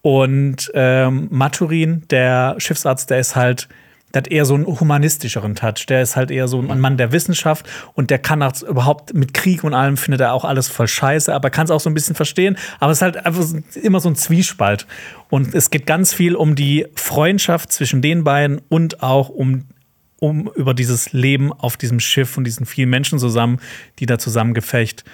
und ähm, Maturin, der Schiffsarzt, der ist halt, der hat eher so einen humanistischeren Touch. Der ist halt eher so ein Mann der Wissenschaft und der kann auch überhaupt mit Krieg und allem findet er auch alles voll scheiße, aber kann es auch so ein bisschen verstehen. Aber es ist halt einfach immer so ein Zwiespalt. Und es geht ganz viel um die Freundschaft zwischen den beiden und auch um um über dieses Leben auf diesem Schiff und diesen vielen Menschen zusammen, die da zusammengefecht.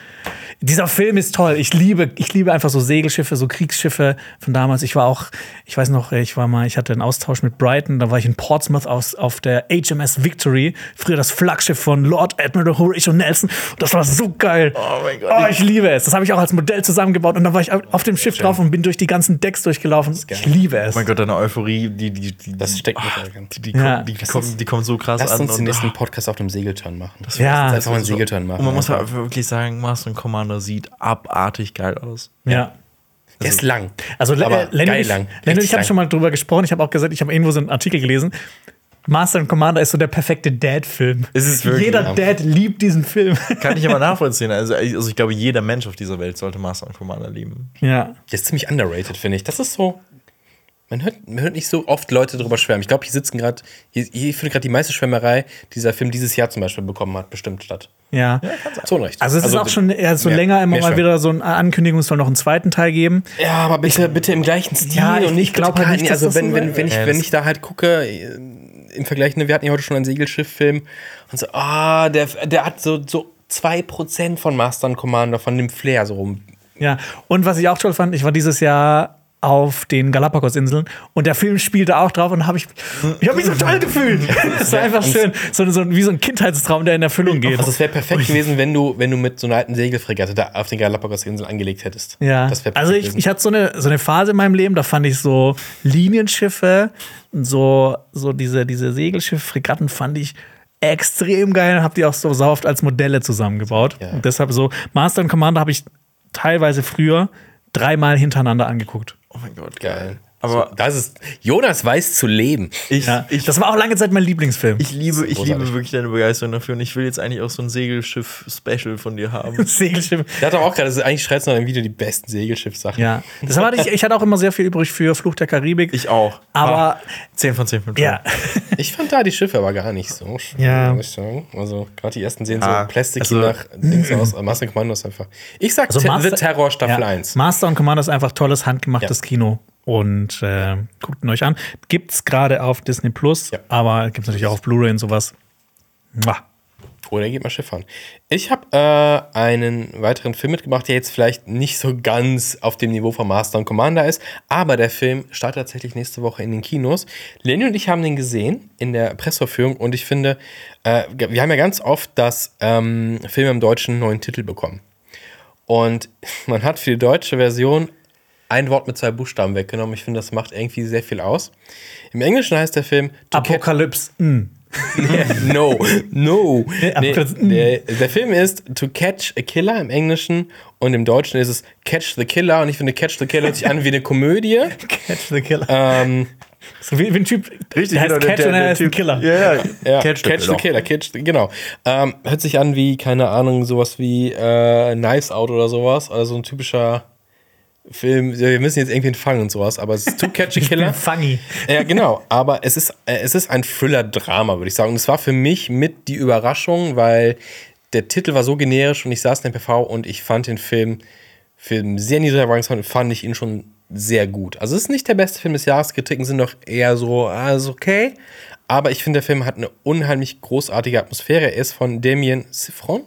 Dieser Film ist toll. Ich liebe, ich liebe einfach so Segelschiffe, so Kriegsschiffe von damals. Ich war auch, ich weiß noch, ich war mal, ich hatte einen Austausch mit Brighton, da war ich in Portsmouth aus, auf der HMS Victory, früher das Flaggschiff von Lord Admiral Horatio Nelson. Das war so geil. Oh mein Gott. Oh, ich liebe es. Das habe ich auch als Modell zusammengebaut und dann war ich auf dem Schiff drauf und bin durch die ganzen Decks durchgelaufen. Ich liebe es. Oh mein Gott, deine Euphorie, die, die, die, Das steckt mich auch ganz- die, die, Ja. kommt, die, kommt, die kommt so krass Lass an. uns den nächsten Podcast auf dem Segeltörn machen. Das Ja. einfach mal einen Segeltörn machen. Und man muss halt wirklich sagen, Master and Commander sieht abartig geil aus. ja. Der ist lang. Also Aber äh, Lenny, geil ich, lang. Lenny ich habe lang. schon mal drüber gesprochen. Ich habe auch gesagt, ich habe irgendwo so einen Artikel gelesen. Master and Commander ist so der perfekte Dad-Film. Ist es wirklich, Jeder ja. Dad liebt diesen Film. Kann ich aber nachvollziehen. Also, also ich glaube, jeder Mensch auf dieser Welt sollte Master and Commander lieben. ja. Der ist ziemlich underrated, finde ich. Das ist so. Man hört, man hört nicht so oft Leute drüber schwärmen. Ich glaube, hier sitzen gerade, hier, hier findet gerade die meiste Schwärmerei, die dieser Film dieses Jahr zum Beispiel bekommen hat, bestimmt statt. Ja. Zu Unrecht. Also es ist auch schon eher so mehr- länger immer mal wieder so eine Ankündigung, es soll noch einen zweiten Teil geben. Ja, aber bitte, bitte im gleichen Stil Ja, ich- und nicht ich glaub bitte halt nicht, Also das wenn, so wenn, wenn, ich, Ja, wenn ich da halt gucke, äh, im Vergleich, ne, wir hatten ja heute schon einen Segelschiff-Film und so, ah, der, der hat so, so 2% von Master and Commander, von dem Flair so rum. Ja. Und was ich auch toll fand, ich war dieses Jahr auf den Galapagos-Inseln und der Film spielte auch drauf und habe ich, ich habe mich so toll gefühlt. Es war einfach schön, so, so wie so ein Kindheitstraum, der in Erfüllung geht. Also es wäre perfekt gewesen, wenn du, wenn du mit so einer alten Segelfregatte da auf den Galapagos-Inseln angelegt hättest. Ja, Das also ich, gewesen. ich hatte so eine, so eine Phase in meinem Leben, da fand ich so Linienschiffe, so, so diese, diese Segelschiffe, Fregatten fand ich extrem geil und habe die auch so sau oft als Modelle zusammengebaut. Ja. Und deshalb so, Master and Commander habe ich teilweise früher dreimal hintereinander angeguckt. Oh mein Gott, Geil. Aber so, das ist, Jonas weiß zu leben. ich, Ja, ich, das war auch lange Zeit mein Lieblingsfilm. ich, liebe, ich liebe wirklich deine Begeisterung dafür und ich will jetzt eigentlich auch so ein Segelschiff-Special von dir haben. Segelschiff. Der hat auch gerade, das ist eigentlich schreit noch im Video die besten Segelschiff-Sachen. Ja, deshalb hatte ich, ich hatte auch immer sehr viel übrig für Fluch der Karibik. Ich auch. aber 10 von 10 Filmen. ja, Ich fand da die Schiffe aber gar nicht so schön, Ja. muss ich sagen. Also, gerade die ersten sehen Ja, so Plastik also- nach Dings aus. Master Commando ist einfach. Ich sag Also Te- Master- The Terror Staffel ja, 1. Master und Commander ist einfach tolles, handgemachtes Ja. Kino. Und äh, guckt ihn euch an. Gibt's gerade auf Disney Plus, Ja. aber gibt's natürlich auch auf Blu-ray und sowas. Mua. Oder geht mal Schiff fahren. Ich habe äh, einen weiteren Film mitgebracht, der jetzt vielleicht nicht so ganz auf dem Niveau von Master und Commander ist, aber der Film startet tatsächlich nächste Woche in den Kinos. Lenny und ich haben den gesehen in der Presseverführung und ich finde, äh, wir haben ja ganz oft, dass ähm, Filme im Deutschen einen neuen Titel bekommen. Und man hat für die deutsche Version ein Wort mit zwei Buchstaben weggenommen. Ich finde, das macht irgendwie sehr viel aus. Im Englischen heißt der Film To Catch- Apokalypse. mm. no, no. Nee, mm. der, der Film ist To Catch a Killer im Englischen und im Deutschen ist es Catch the Killer. Und ich finde, Catch the Killer hört sich an wie eine Komödie. Catch the Killer. Ähm, so wie, wie ein Typ. Richtig, der heißt genau, Catch und er ist ein Killer. Ja, ja. ja, Catch the Killer. Killer. Catch the, genau. Ähm, hört sich an wie, keine Ahnung, sowas wie äh, Knives Out oder sowas. Also ein typischer Film. Wir müssen jetzt irgendwen fangen und sowas, aber es ist To Catch a Killer. Funny. Ja, genau. Aber es ist, äh, es ist ein Thriller-Drama, würde ich sagen. Und es war für mich mit die Überraschung, weil der Titel war so generisch und ich saß in der PV und ich fand den Film, Film sehr niedrig erwartungshaltung, fand ich ihn schon sehr gut. Also es ist nicht der beste Film des Jahres. Kritiken sind doch eher so, ist okay. Aber ich finde, der Film hat eine unheimlich großartige Atmosphäre. Er ist von Damien Siffron äh,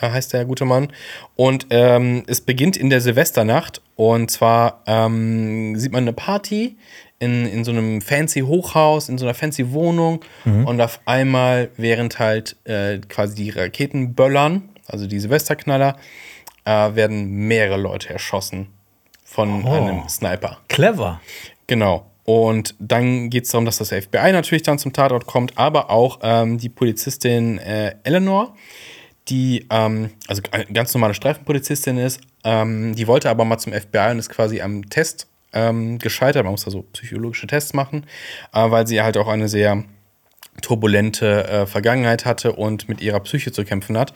heißt der gute Mann. Und ähm, es beginnt in der Silvesternacht. Und zwar ähm, sieht man eine Party in, in so einem fancy Hochhaus, in so einer fancy Wohnung. Und auf einmal, während halt äh, quasi die Raketen böllern, also die Silvesterknaller, äh, werden mehrere Leute erschossen von einem Sniper. Clever. Genau. Und dann geht es darum, dass das FBI natürlich dann zum Tatort kommt, aber auch ähm, die Polizistin äh, Eleanor, die ähm, also eine ganz normale Streifenpolizistin ist, ähm, die wollte aber mal zum FBI und ist quasi am Test ähm, gescheitert. Man muss da so psychologische Tests machen, äh, weil sie halt auch eine sehr turbulente äh, Vergangenheit hatte und mit ihrer Psyche zu kämpfen hat.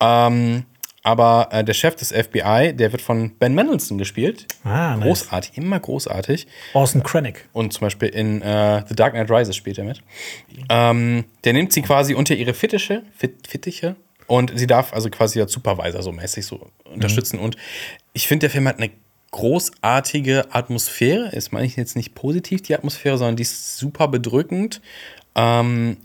Ähm, aber äh, der Chef des FBI, der wird von Ben Mendelsohn gespielt. Ah, nice. großartig, immer großartig. Orson Krennic. Und zum Beispiel in äh, The Dark Knight Rises spielt er mit. Ähm, der nimmt sie quasi unter ihre Fittiche, Fit, Fittiche und sie darf also quasi als Supervisor so mäßig so unterstützen. Und ich finde, der Film hat eine großartige Atmosphäre. Ist meine ich jetzt nicht positiv, die Atmosphäre, sondern die ist super bedrückend. Ähm,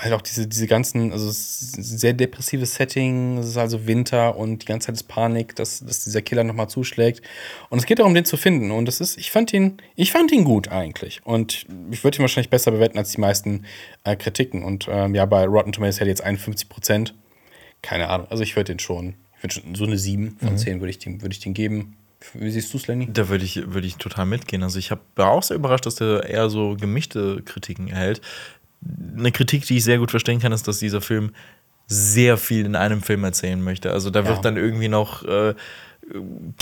halt auch diese, diese ganzen, also sehr depressives Setting, es ist also Winter und die ganze Zeit ist Panik, dass, dass dieser Killer nochmal zuschlägt. Und es geht darum, den zu finden. Und das ist, ich fand ihn, ich fand ihn gut eigentlich. Und ich würde ihn wahrscheinlich besser bewerten als die meisten äh, Kritiken. Und ähm, ja, bei Rotten Tomatoes hat er jetzt 51 Prozent. Keine Ahnung. Also ich würde den schon, ich würde schon so eine 7 von 10 würde ich, dem- würde ich den geben. Wie siehst du es, Lenny? Da würde ich, würde ich total mitgehen. Also ich hab, war auch sehr überrascht, dass der eher so gemischte Kritiken erhält. Eine Kritik, die ich sehr gut verstehen kann, ist, dass dieser Film sehr viel in einem Film erzählen möchte. Also da Ja. wird dann irgendwie noch äh,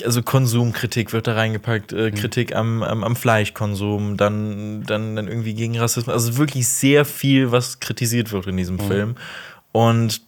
also Konsumkritik wird da reingepackt, äh, Kritik am, am, am Fleischkonsum, dann, dann, dann irgendwie gegen Rassismus. Also wirklich sehr viel, was kritisiert wird in diesem Film. Und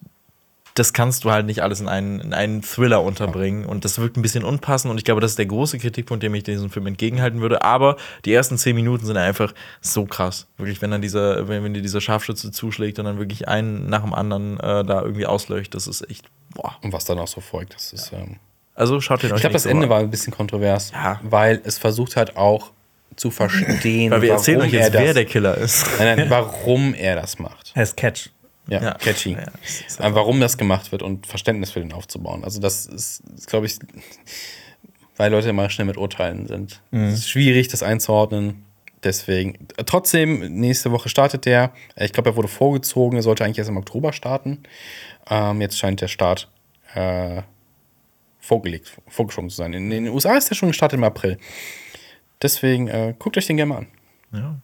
das kannst du halt nicht alles in einen, in einen Thriller unterbringen. Und das wirkt ein bisschen unpassend. Und ich glaube, das ist der große Kritikpunkt, dem ich diesem Film entgegenhalten würde. Aber die ersten zehn Minuten sind einfach so krass. Wirklich, wenn dann dieser, wenn, wenn dir dieser Scharfschütze zuschlägt und dann wirklich einen nach dem anderen äh, da irgendwie ausleuchtet, das ist echt, boah. Und was dann auch so folgt, das ist. Ähm Also schaut den euch ich glaube, das Ende war ein bisschen kontrovers, Ja. weil es versucht hat auch zu verstehen, Weil wir erzählen warum euch jetzt, er das, wer der Killer ist. nein, nein, warum er das macht. Er ist Catch. Ja, Ja. catchy. Ja, Äh, warum das gemacht wird und Verständnis für den aufzubauen. Also das ist, glaube ich, weil Leute immer schnell mit Urteilen sind. Es ist schwierig, das einzuordnen. Deswegen. Äh, Trotzdem, nächste Woche startet der. Äh, Ich glaube, er wurde vorgezogen. Er sollte eigentlich erst im Oktober starten. Ähm, jetzt scheint der Start äh, vorgelegt, vorgeschoben zu sein. In, den USA ist der schon gestartet im April. Deswegen äh, guckt euch den gerne mal an.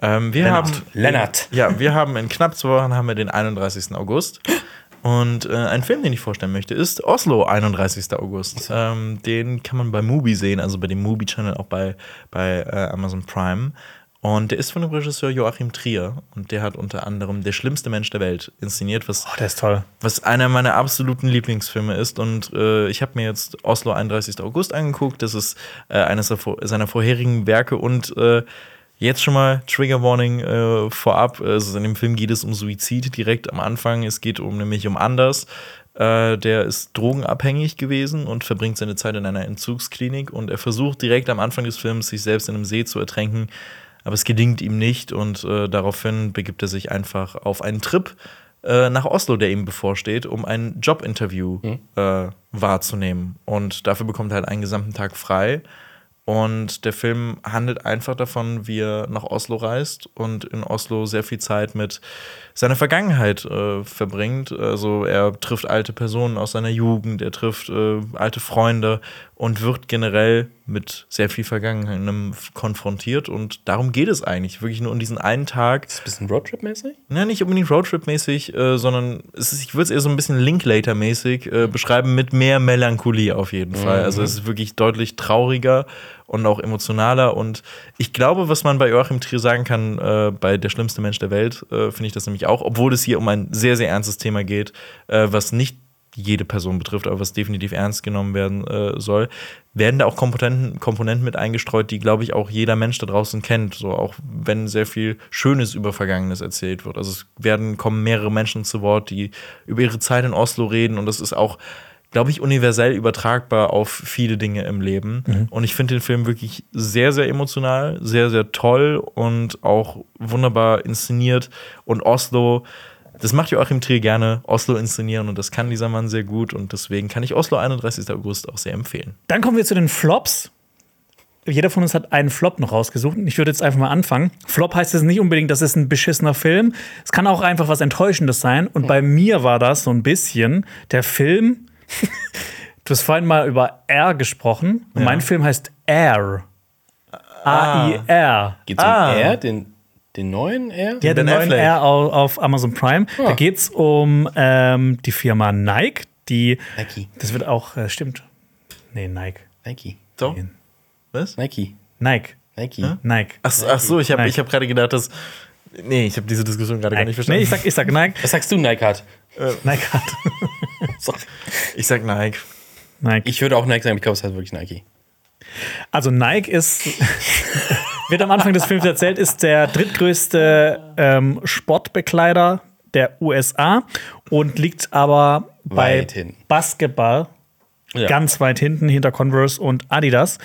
Ähm, wir haben Lennart. Ja, wir haben in knapp zwei Wochen haben wir den 31. August. Und äh, ein Film, den ich vorstellen möchte, ist Oslo, 31. August. Ähm, den kann man bei Mubi sehen, also bei dem Mubi-Channel, auch bei, bei äh, Amazon Prime. Und der ist von dem Regisseur Joachim Trier. Und der hat unter anderem Der schlimmste Mensch der Welt inszeniert, was Oh, der ist toll. was einer meiner absoluten Lieblingsfilme ist. Und äh, ich habe mir jetzt Oslo 31. August angeguckt. Das ist äh, eines seiner vorherigen Werke. Und äh, jetzt schon mal Trigger Warning äh, vorab. Also in dem Film geht es um Suizid direkt am Anfang. Es geht um nämlich um Anders. Äh, der ist drogenabhängig gewesen und verbringt seine Zeit in einer Entzugsklinik. Und er versucht direkt am Anfang des Films, sich selbst in einem See zu ertränken. Aber es gelingt ihm nicht und äh, daraufhin begibt er sich einfach auf einen Trip äh, nach Oslo, der ihm bevorsteht, um ein Jobinterview äh, wahrzunehmen. Und dafür bekommt er halt einen gesamten Tag frei. Und der Film handelt einfach davon, wie er nach Oslo reist und in Oslo sehr viel Zeit mit seiner Vergangenheit äh, verbringt. Also er trifft alte Personen aus seiner Jugend, er trifft äh, alte Freunde und wird generell mit sehr viel Vergangenem konfrontiert. Und darum geht es eigentlich. Wirklich nur um diesen einen Tag. Ist ein bisschen Roadtrip-mäßig? Ja, nicht unbedingt Roadtrip-mäßig, äh, sondern ist, ich würde es eher so ein bisschen Linklater-mäßig äh, beschreiben, mit mehr Melancholie auf jeden Fall. Also es ist wirklich deutlich trauriger und auch emotionaler. Und ich glaube, was man bei Joachim Trier sagen kann, äh, bei Der schlimmste Mensch der Welt, äh, finde ich das nämlich auch, obwohl es hier um ein sehr, sehr ernstes Thema geht, äh, was nicht jede Person betrifft, aber was definitiv ernst genommen werden äh, soll, werden da auch Komponenten, Komponenten mit eingestreut, die, glaube ich, auch jeder Mensch da draußen kennt. So auch wenn sehr viel Schönes über Vergangenes erzählt wird. Also es werden, kommen mehrere Menschen zu Wort, die über ihre Zeit in Oslo reden und das ist auch, glaube ich, universell übertragbar auf viele Dinge im Leben. Und ich finde den Film wirklich sehr, sehr emotional, sehr, sehr toll und auch wunderbar inszeniert. Und Oslo, das macht Joachim Trier gerne, Oslo inszenieren und das kann dieser Mann sehr gut und deswegen kann ich Oslo 31. August auch sehr empfehlen. Dann kommen wir zu den Flops. Jeder von uns hat einen Flop noch rausgesucht. Ich würde jetzt einfach mal anfangen. Flop heißt es nicht unbedingt, das ist ein beschissener Film. Es kann auch einfach was Enttäuschendes sein. Und bei mir war das so ein bisschen der Film. Du hast vorhin mal über R gesprochen. Und mein Film heißt Air. A-I-R. Geht's um R, den, den neuen R? Ja, den neuen Affleck. R auf, auf Amazon Prime. Da geht es um ähm, die Firma Nike, die. Nike. Das wird auch, äh, stimmt. Nee, Nike. Nike. So? Was? Nike. Nike. Nike. Hm? Nike. Ach, so- ach so, ich habe hab gerade gedacht, dass. Nee, ich habe diese Diskussion gerade gar nicht verstanden. Nee, ich sag, ich sag Nike. Was sagst du, Nike hat? Nike hat. ich sag Nike. Nike. Ich würde auch Nike sagen, ich glaube, es heißt wirklich Nike. Also Nike ist, wird am Anfang des Films erzählt, ist der drittgrößte ähm, Sportbekleider der USA und liegt aber bei Weit hinten. Basketball Ja. ganz weit hinten hinter Converse und Adidas.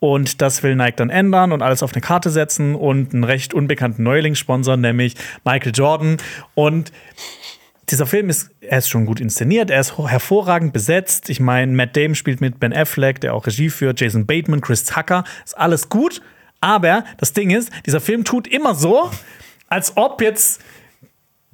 Und das will Nike dann ändern und alles auf eine Karte setzen und einen recht unbekannten Neulingssponsor, nämlich Michael Jordan. Und dieser Film ist, er ist schon gut inszeniert, er ist hervorragend besetzt. Ich meine, Matt Damon spielt mit Ben Affleck, der auch Regie führt, Jason Bateman, Chris Tucker, ist alles gut. Aber das Ding ist, dieser Film tut immer so, als ob jetzt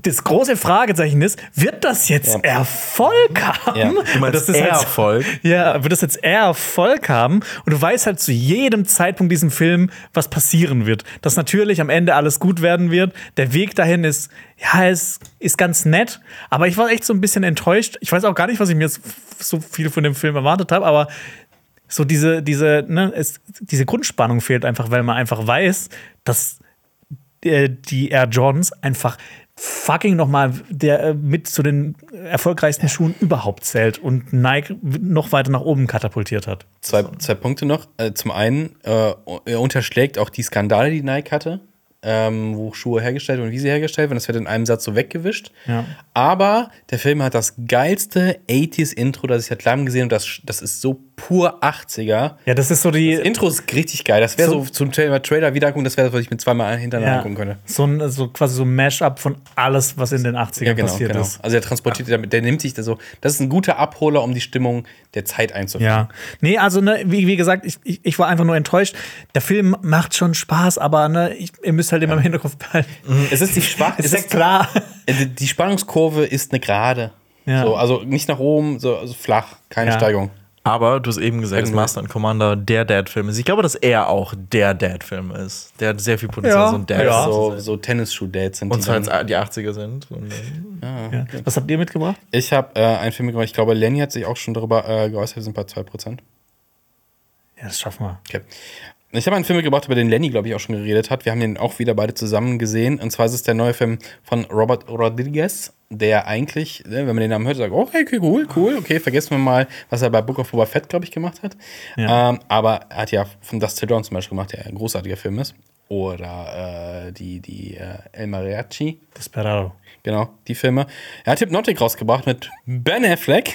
das große Fragezeichen ist, wird das jetzt Ja. Erfolg haben? Ja. Du meinst das ist halt- Erfolg? Ja, wird das jetzt eher Erfolg haben? Und du weißt halt zu jedem Zeitpunkt diesem Film, was passieren wird. Dass natürlich am Ende alles gut werden wird. Der Weg dahin ist, ja, ist, ist ganz nett. Aber ich war echt so ein bisschen enttäuscht. Ich weiß auch gar nicht, was ich mir jetzt so viel von dem Film erwartet habe, aber so diese, diese, ne, es, diese Grundspannung fehlt einfach, weil man einfach weiß, dass äh, die Air Jordans einfach fucking nochmal der äh, mit zu den erfolgreichsten Schuhen überhaupt zählt und Nike noch weiter nach oben katapultiert hat. Zwei, zwei Punkte noch. Äh, zum einen, äh, er unterschlägt auch die Skandale, die Nike hatte, ähm, wo Schuhe hergestellt und wie sie hergestellt werden. Das wird in einem Satz so weggewischt. Ja. Aber der Film hat das geilste 80s-Intro, das ich seit langem gesehen habe. Das, das ist so pur 80er. Ja, das ist so die. Das Intro ist richtig geil. Das wäre so, So- zum Trailer, Trailer wiedergucken, das wäre, was ich mir zweimal hintereinander ja, angucken könnte. so, ein, so quasi so ein Mashup von alles, was in den 80ern Ja, genau, passiert genau. ist. Also er transportiert, der, der nimmt sich da so, das ist ein guter Abholer, um die Stimmung der Zeit einzufangen. Ja. Nee, also, ne, wie, wie gesagt, ich, ich, ich war einfach nur enttäuscht. Der Film macht schon Spaß, aber ne, ich, ihr müsst halt immer im Hinterkopf behalten. Es ist die schwach, Ist ja klar. Die die Spannungskurve ist eine Gerade. Ja. So, also nicht nach oben, so also flach, keine Ja. Steigung. Aber du hast eben gesagt, dass. Master and Commander der Dad-Film ist. Ich glaube, dass er auch der Dad-Film ist. Der hat sehr viel Potenzial, Ja. so ein Dad Ja. So, so Tennisschuh-Dates sind Und die zwar jetzt die 80er sind. Und dann- Ja. Was habt ihr mitgebracht? Ich habe äh, einen Film gemacht, ich glaube, Lenny hat sich auch schon darüber äh, geäußert, wir sind bei 2%. Ja, das schaffen wir. Okay. Ich habe einen Film mitgebracht, über den Lenny, glaube ich, auch schon geredet hat. Wir haben den auch wieder beide zusammen gesehen. Und zwar ist es der neue Film von Robert Rodriguez, der eigentlich, ne, wenn man den Namen hört, sagt, oh, okay, cool, cool, okay, vergessen wir mal, was er bei Book of Boba Fett, glaube ich, gemacht hat. Ja. Ähm, aber er hat ja von Dust Till Dawn zum Beispiel gemacht, der ein großartiger Film ist. Oder äh, die, die äh, El Mariachi, Desperado. genau, die Filme. Er hat Hypnotic rausgebracht mit Ben Affleck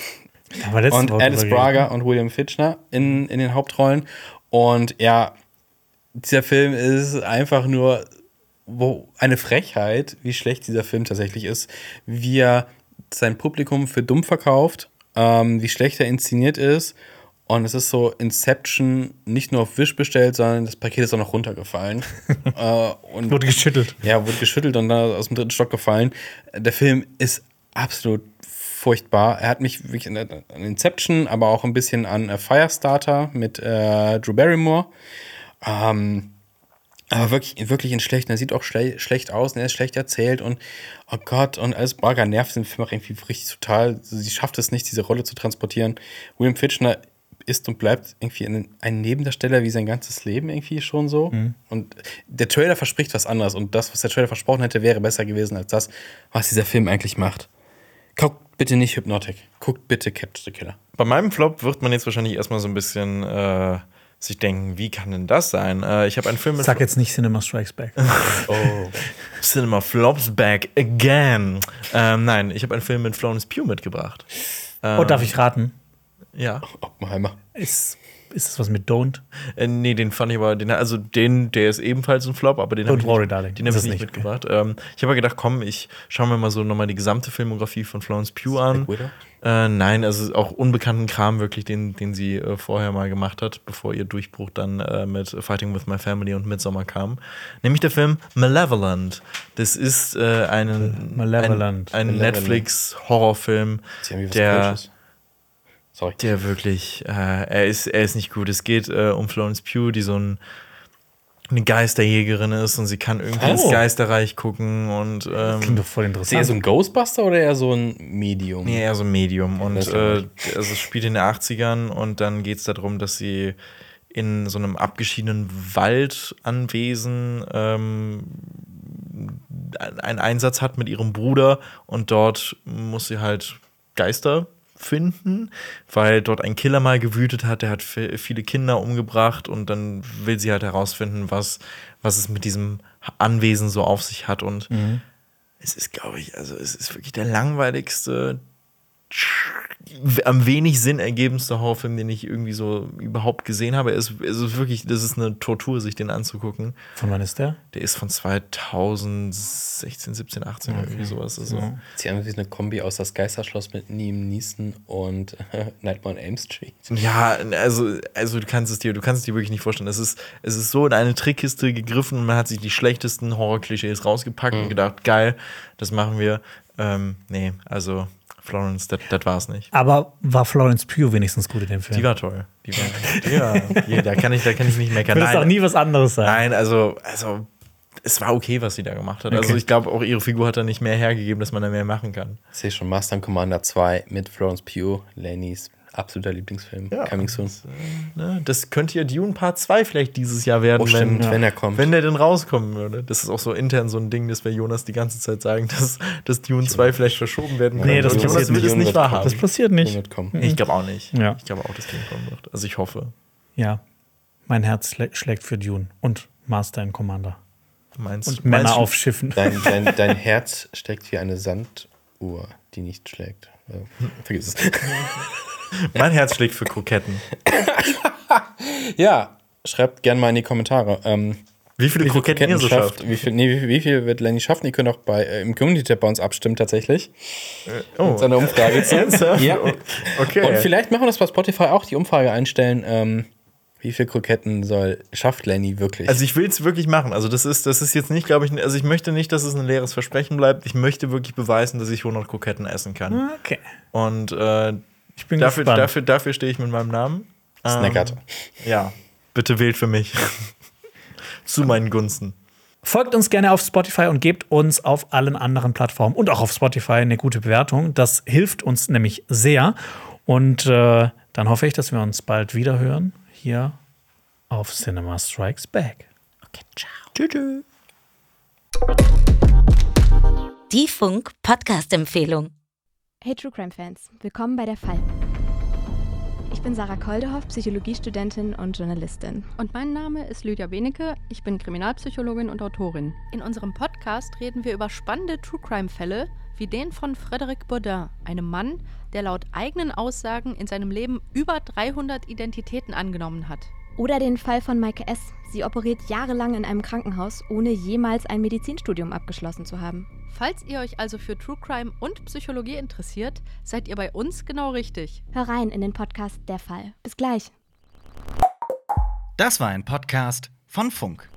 und Alice Braga geredet. und William Fitchner in, in den Hauptrollen. Und ja, dieser Film ist einfach nur wo, eine Frechheit, wie schlecht dieser Film tatsächlich ist, wie er sein Publikum für dumm verkauft, ähm, wie schlecht er inszeniert ist. Und es ist so Inception nicht nur auf Wish bestellt, sondern das Paket ist auch noch runtergefallen. äh, und Wurde geschüttelt. ja, wurde geschüttelt und dann aus dem dritten Stock gefallen. Der Film ist absolut furchtbar. Er hat mich wirklich an an Inception, aber auch ein bisschen an äh, Firestarter mit äh, Drew Barrymore. Ähm, aber wirklich, wirklich in schlecht. Er sieht auch schle schlecht aus und er ist schlecht erzählt und oh Gott, und Alice Braga nervt den Film auch irgendwie richtig total. Sie schafft es nicht, diese Rolle zu transportieren. William Fitchner ist und bleibt irgendwie ein, ein Nebendarsteller wie sein ganzes Leben irgendwie schon so. Und der Trailer verspricht was anderes und das, was der Trailer versprochen hätte, wäre besser gewesen als das, was dieser Film eigentlich macht. Guckt bitte nicht Hypnotic. Guckt bitte Catch the Killer. Bei meinem Flop wird man jetzt wahrscheinlich erstmal so ein bisschen äh, sich denken, wie kann denn das sein? Äh, ich habe einen Film mit Sag jetzt nicht Cinema Strikes Back. Oh. Cinema Flops Back Again. Ähm, nein, ich habe einen Film mit Florence Pugh mitgebracht. Oh, darf ich raten? Ja. Oppenheimer. Ist, ist das was mit Don't? Äh, nee, den fand ich aber, den, also den, der ist ebenfalls ein Flop, aber den habe ich, worry, nicht- darling. den hab ich nicht nicht, mitgebracht. Ähm, ich habe aber gedacht, komm, ich schaue mir mal so nochmal die gesamte Filmografie von Florence Pugh an. Äh, nein, also auch unbekannten Kram wirklich, den, den sie äh, vorher mal gemacht hat, bevor ihr Durchbruch dann äh, mit Fighting with My Family und Midsommar kam. Nämlich der Film Malevolent. Das ist äh, ein, Malevolent. ein, ein. Netflix-Horrorfilm, der, Kölsches. Sorry. der wirklich, äh, er, ist, er ist nicht gut. Es geht äh, um Florence Pugh, die so ein, eine Geisterjägerin ist und sie kann irgendwie ins Oh. Geisterreich gucken und ähm, Klingt doch voll Ist er eher interessant. so ein Ghostbuster oder eher so ein Medium? Nee, eher so ein Medium. Und äh, also es spielt in den 80ern und dann geht es darum, dass sie in so einem abgeschiedenen Waldanwesen ähm, einen Einsatz hat mit ihrem Bruder und dort muss sie halt Geister finden, weil dort ein Killer mal gewütet hat, der hat vi- viele Kinder umgebracht und dann will sie halt herausfinden, was, was es mit diesem Anwesen so auf sich hat und es ist, glaube ich, also es ist wirklich der langweiligste am wenig Sinn ergebendste Horrorfilm, den ich irgendwie so überhaupt gesehen habe. Es, es ist wirklich, das ist eine Tortur, sich den anzugucken. Von wann ist der? Der ist von 2016, 17, 18, irgendwie sowas. Also, Ja. Sie haben wie eine Kombi aus das Geisterschloss mit Liam Neeson und Nightmare on Elm Street. Ja, also, also du kannst es dir, du kannst es dir wirklich nicht vorstellen. Es ist, es ist so in eine Trickkiste gegriffen und man hat sich die schlechtesten Horror-Klischees rausgepackt und gedacht, geil, das machen wir. Ähm, nee, also Florence, das das war's nicht. Aber war Florence Pugh wenigstens gut in dem Film? Die war toll. Die war, ja, ja, da kann ich, da kann ich nicht meckern. Es auch nie was anderes sein. Nein, also, also es war okay, was sie da gemacht hat. Also Okay. ich glaube, auch ihre Figur hat da nicht mehr hergegeben, dass man da mehr machen kann. Ich sehe schon Master and Commander 2 mit Florence Pugh, Lennys absoluter Lieblingsfilm. Coming soon. Ne? Das könnte ja Dune Part 2 vielleicht dieses Jahr werden, Oh, stimmt, wenn, wenn er kommt. wenn der denn rauskommen würde. Das ist auch so intern so ein Ding, das wir Jonas die ganze Zeit sagen, dass, dass Dune 2 vielleicht verschoben werden könnte. Nee, das Jonas passiert will nicht. es nicht wahrhaben. Das passiert nicht. Ich glaube auch nicht. Ja. Ich glaube auch, dass Dune kommen wird. Also ich hoffe. Ja. Mein Herz schlä- schlägt für Dune und Master and Commander. Meinst Und du- Männer meinst du- auf Schiffen. Dein, dein, dein Herz steckt wie eine Sanduhr, die nicht schlägt. Äh, Vergiss es. Mein Herz schlägt für Kroketten. ja, schreibt gerne mal in die Kommentare. Ähm, Wie viele Kroketten ihr so schafft. Wie viel, nee, wie, wie viel wird Lenny schaffen? Ihr könnt auch bei, äh, im Community-Tab bei uns abstimmen, tatsächlich. Oh, So eine Umfrage? Ja. Okay. Und vielleicht machen wir das bei Spotify auch, die Umfrage einstellen. Ähm, wie viel Kroketten soll, schafft Lenny wirklich? Also ich will es wirklich machen. Also das ist, das ist jetzt nicht, glaube ich, also ich möchte nicht, dass es ein leeres Versprechen bleibt. Ich möchte wirklich beweisen, dass ich 100 Kroketten essen kann. Okay. Und äh, Ich bin dafür, gespannt. dafür, dafür stehe ich mit meinem Namen. Ähm, Snackert. Ja, bitte wählt für mich. Zu meinen Gunsten. Folgt uns gerne auf Spotify und gebt uns auf allen anderen Plattformen und auch auf Spotify eine gute Bewertung. Das hilft uns nämlich sehr. Und äh, dann hoffe ich, dass wir uns bald wieder hören hier auf Cinema Strikes Back. Tschüss. Die Funk-Podcast-Empfehlung. Hey True Crime Fans, willkommen bei der Fall. Ich bin Sarah Koldehoff, Psychologiestudentin und Journalistin. Und mein Name ist Lydia Benecke. Ich bin Kriminalpsychologin und Autorin. In unserem Podcast reden wir über spannende True Crime-Fälle, wie den von Frédéric Baudin, einem Mann, der laut eigenen Aussagen in seinem Leben über 300 Identitäten angenommen hat. Oder den Fall von Maike S. Sie operiert jahrelang in einem Krankenhaus, ohne jemals ein Medizinstudium abgeschlossen zu haben. Falls ihr euch also für True Crime und Psychologie interessiert, seid ihr bei uns genau richtig. Hör rein in den Podcast Der Fall. Bis gleich. Das war ein Podcast von Funk.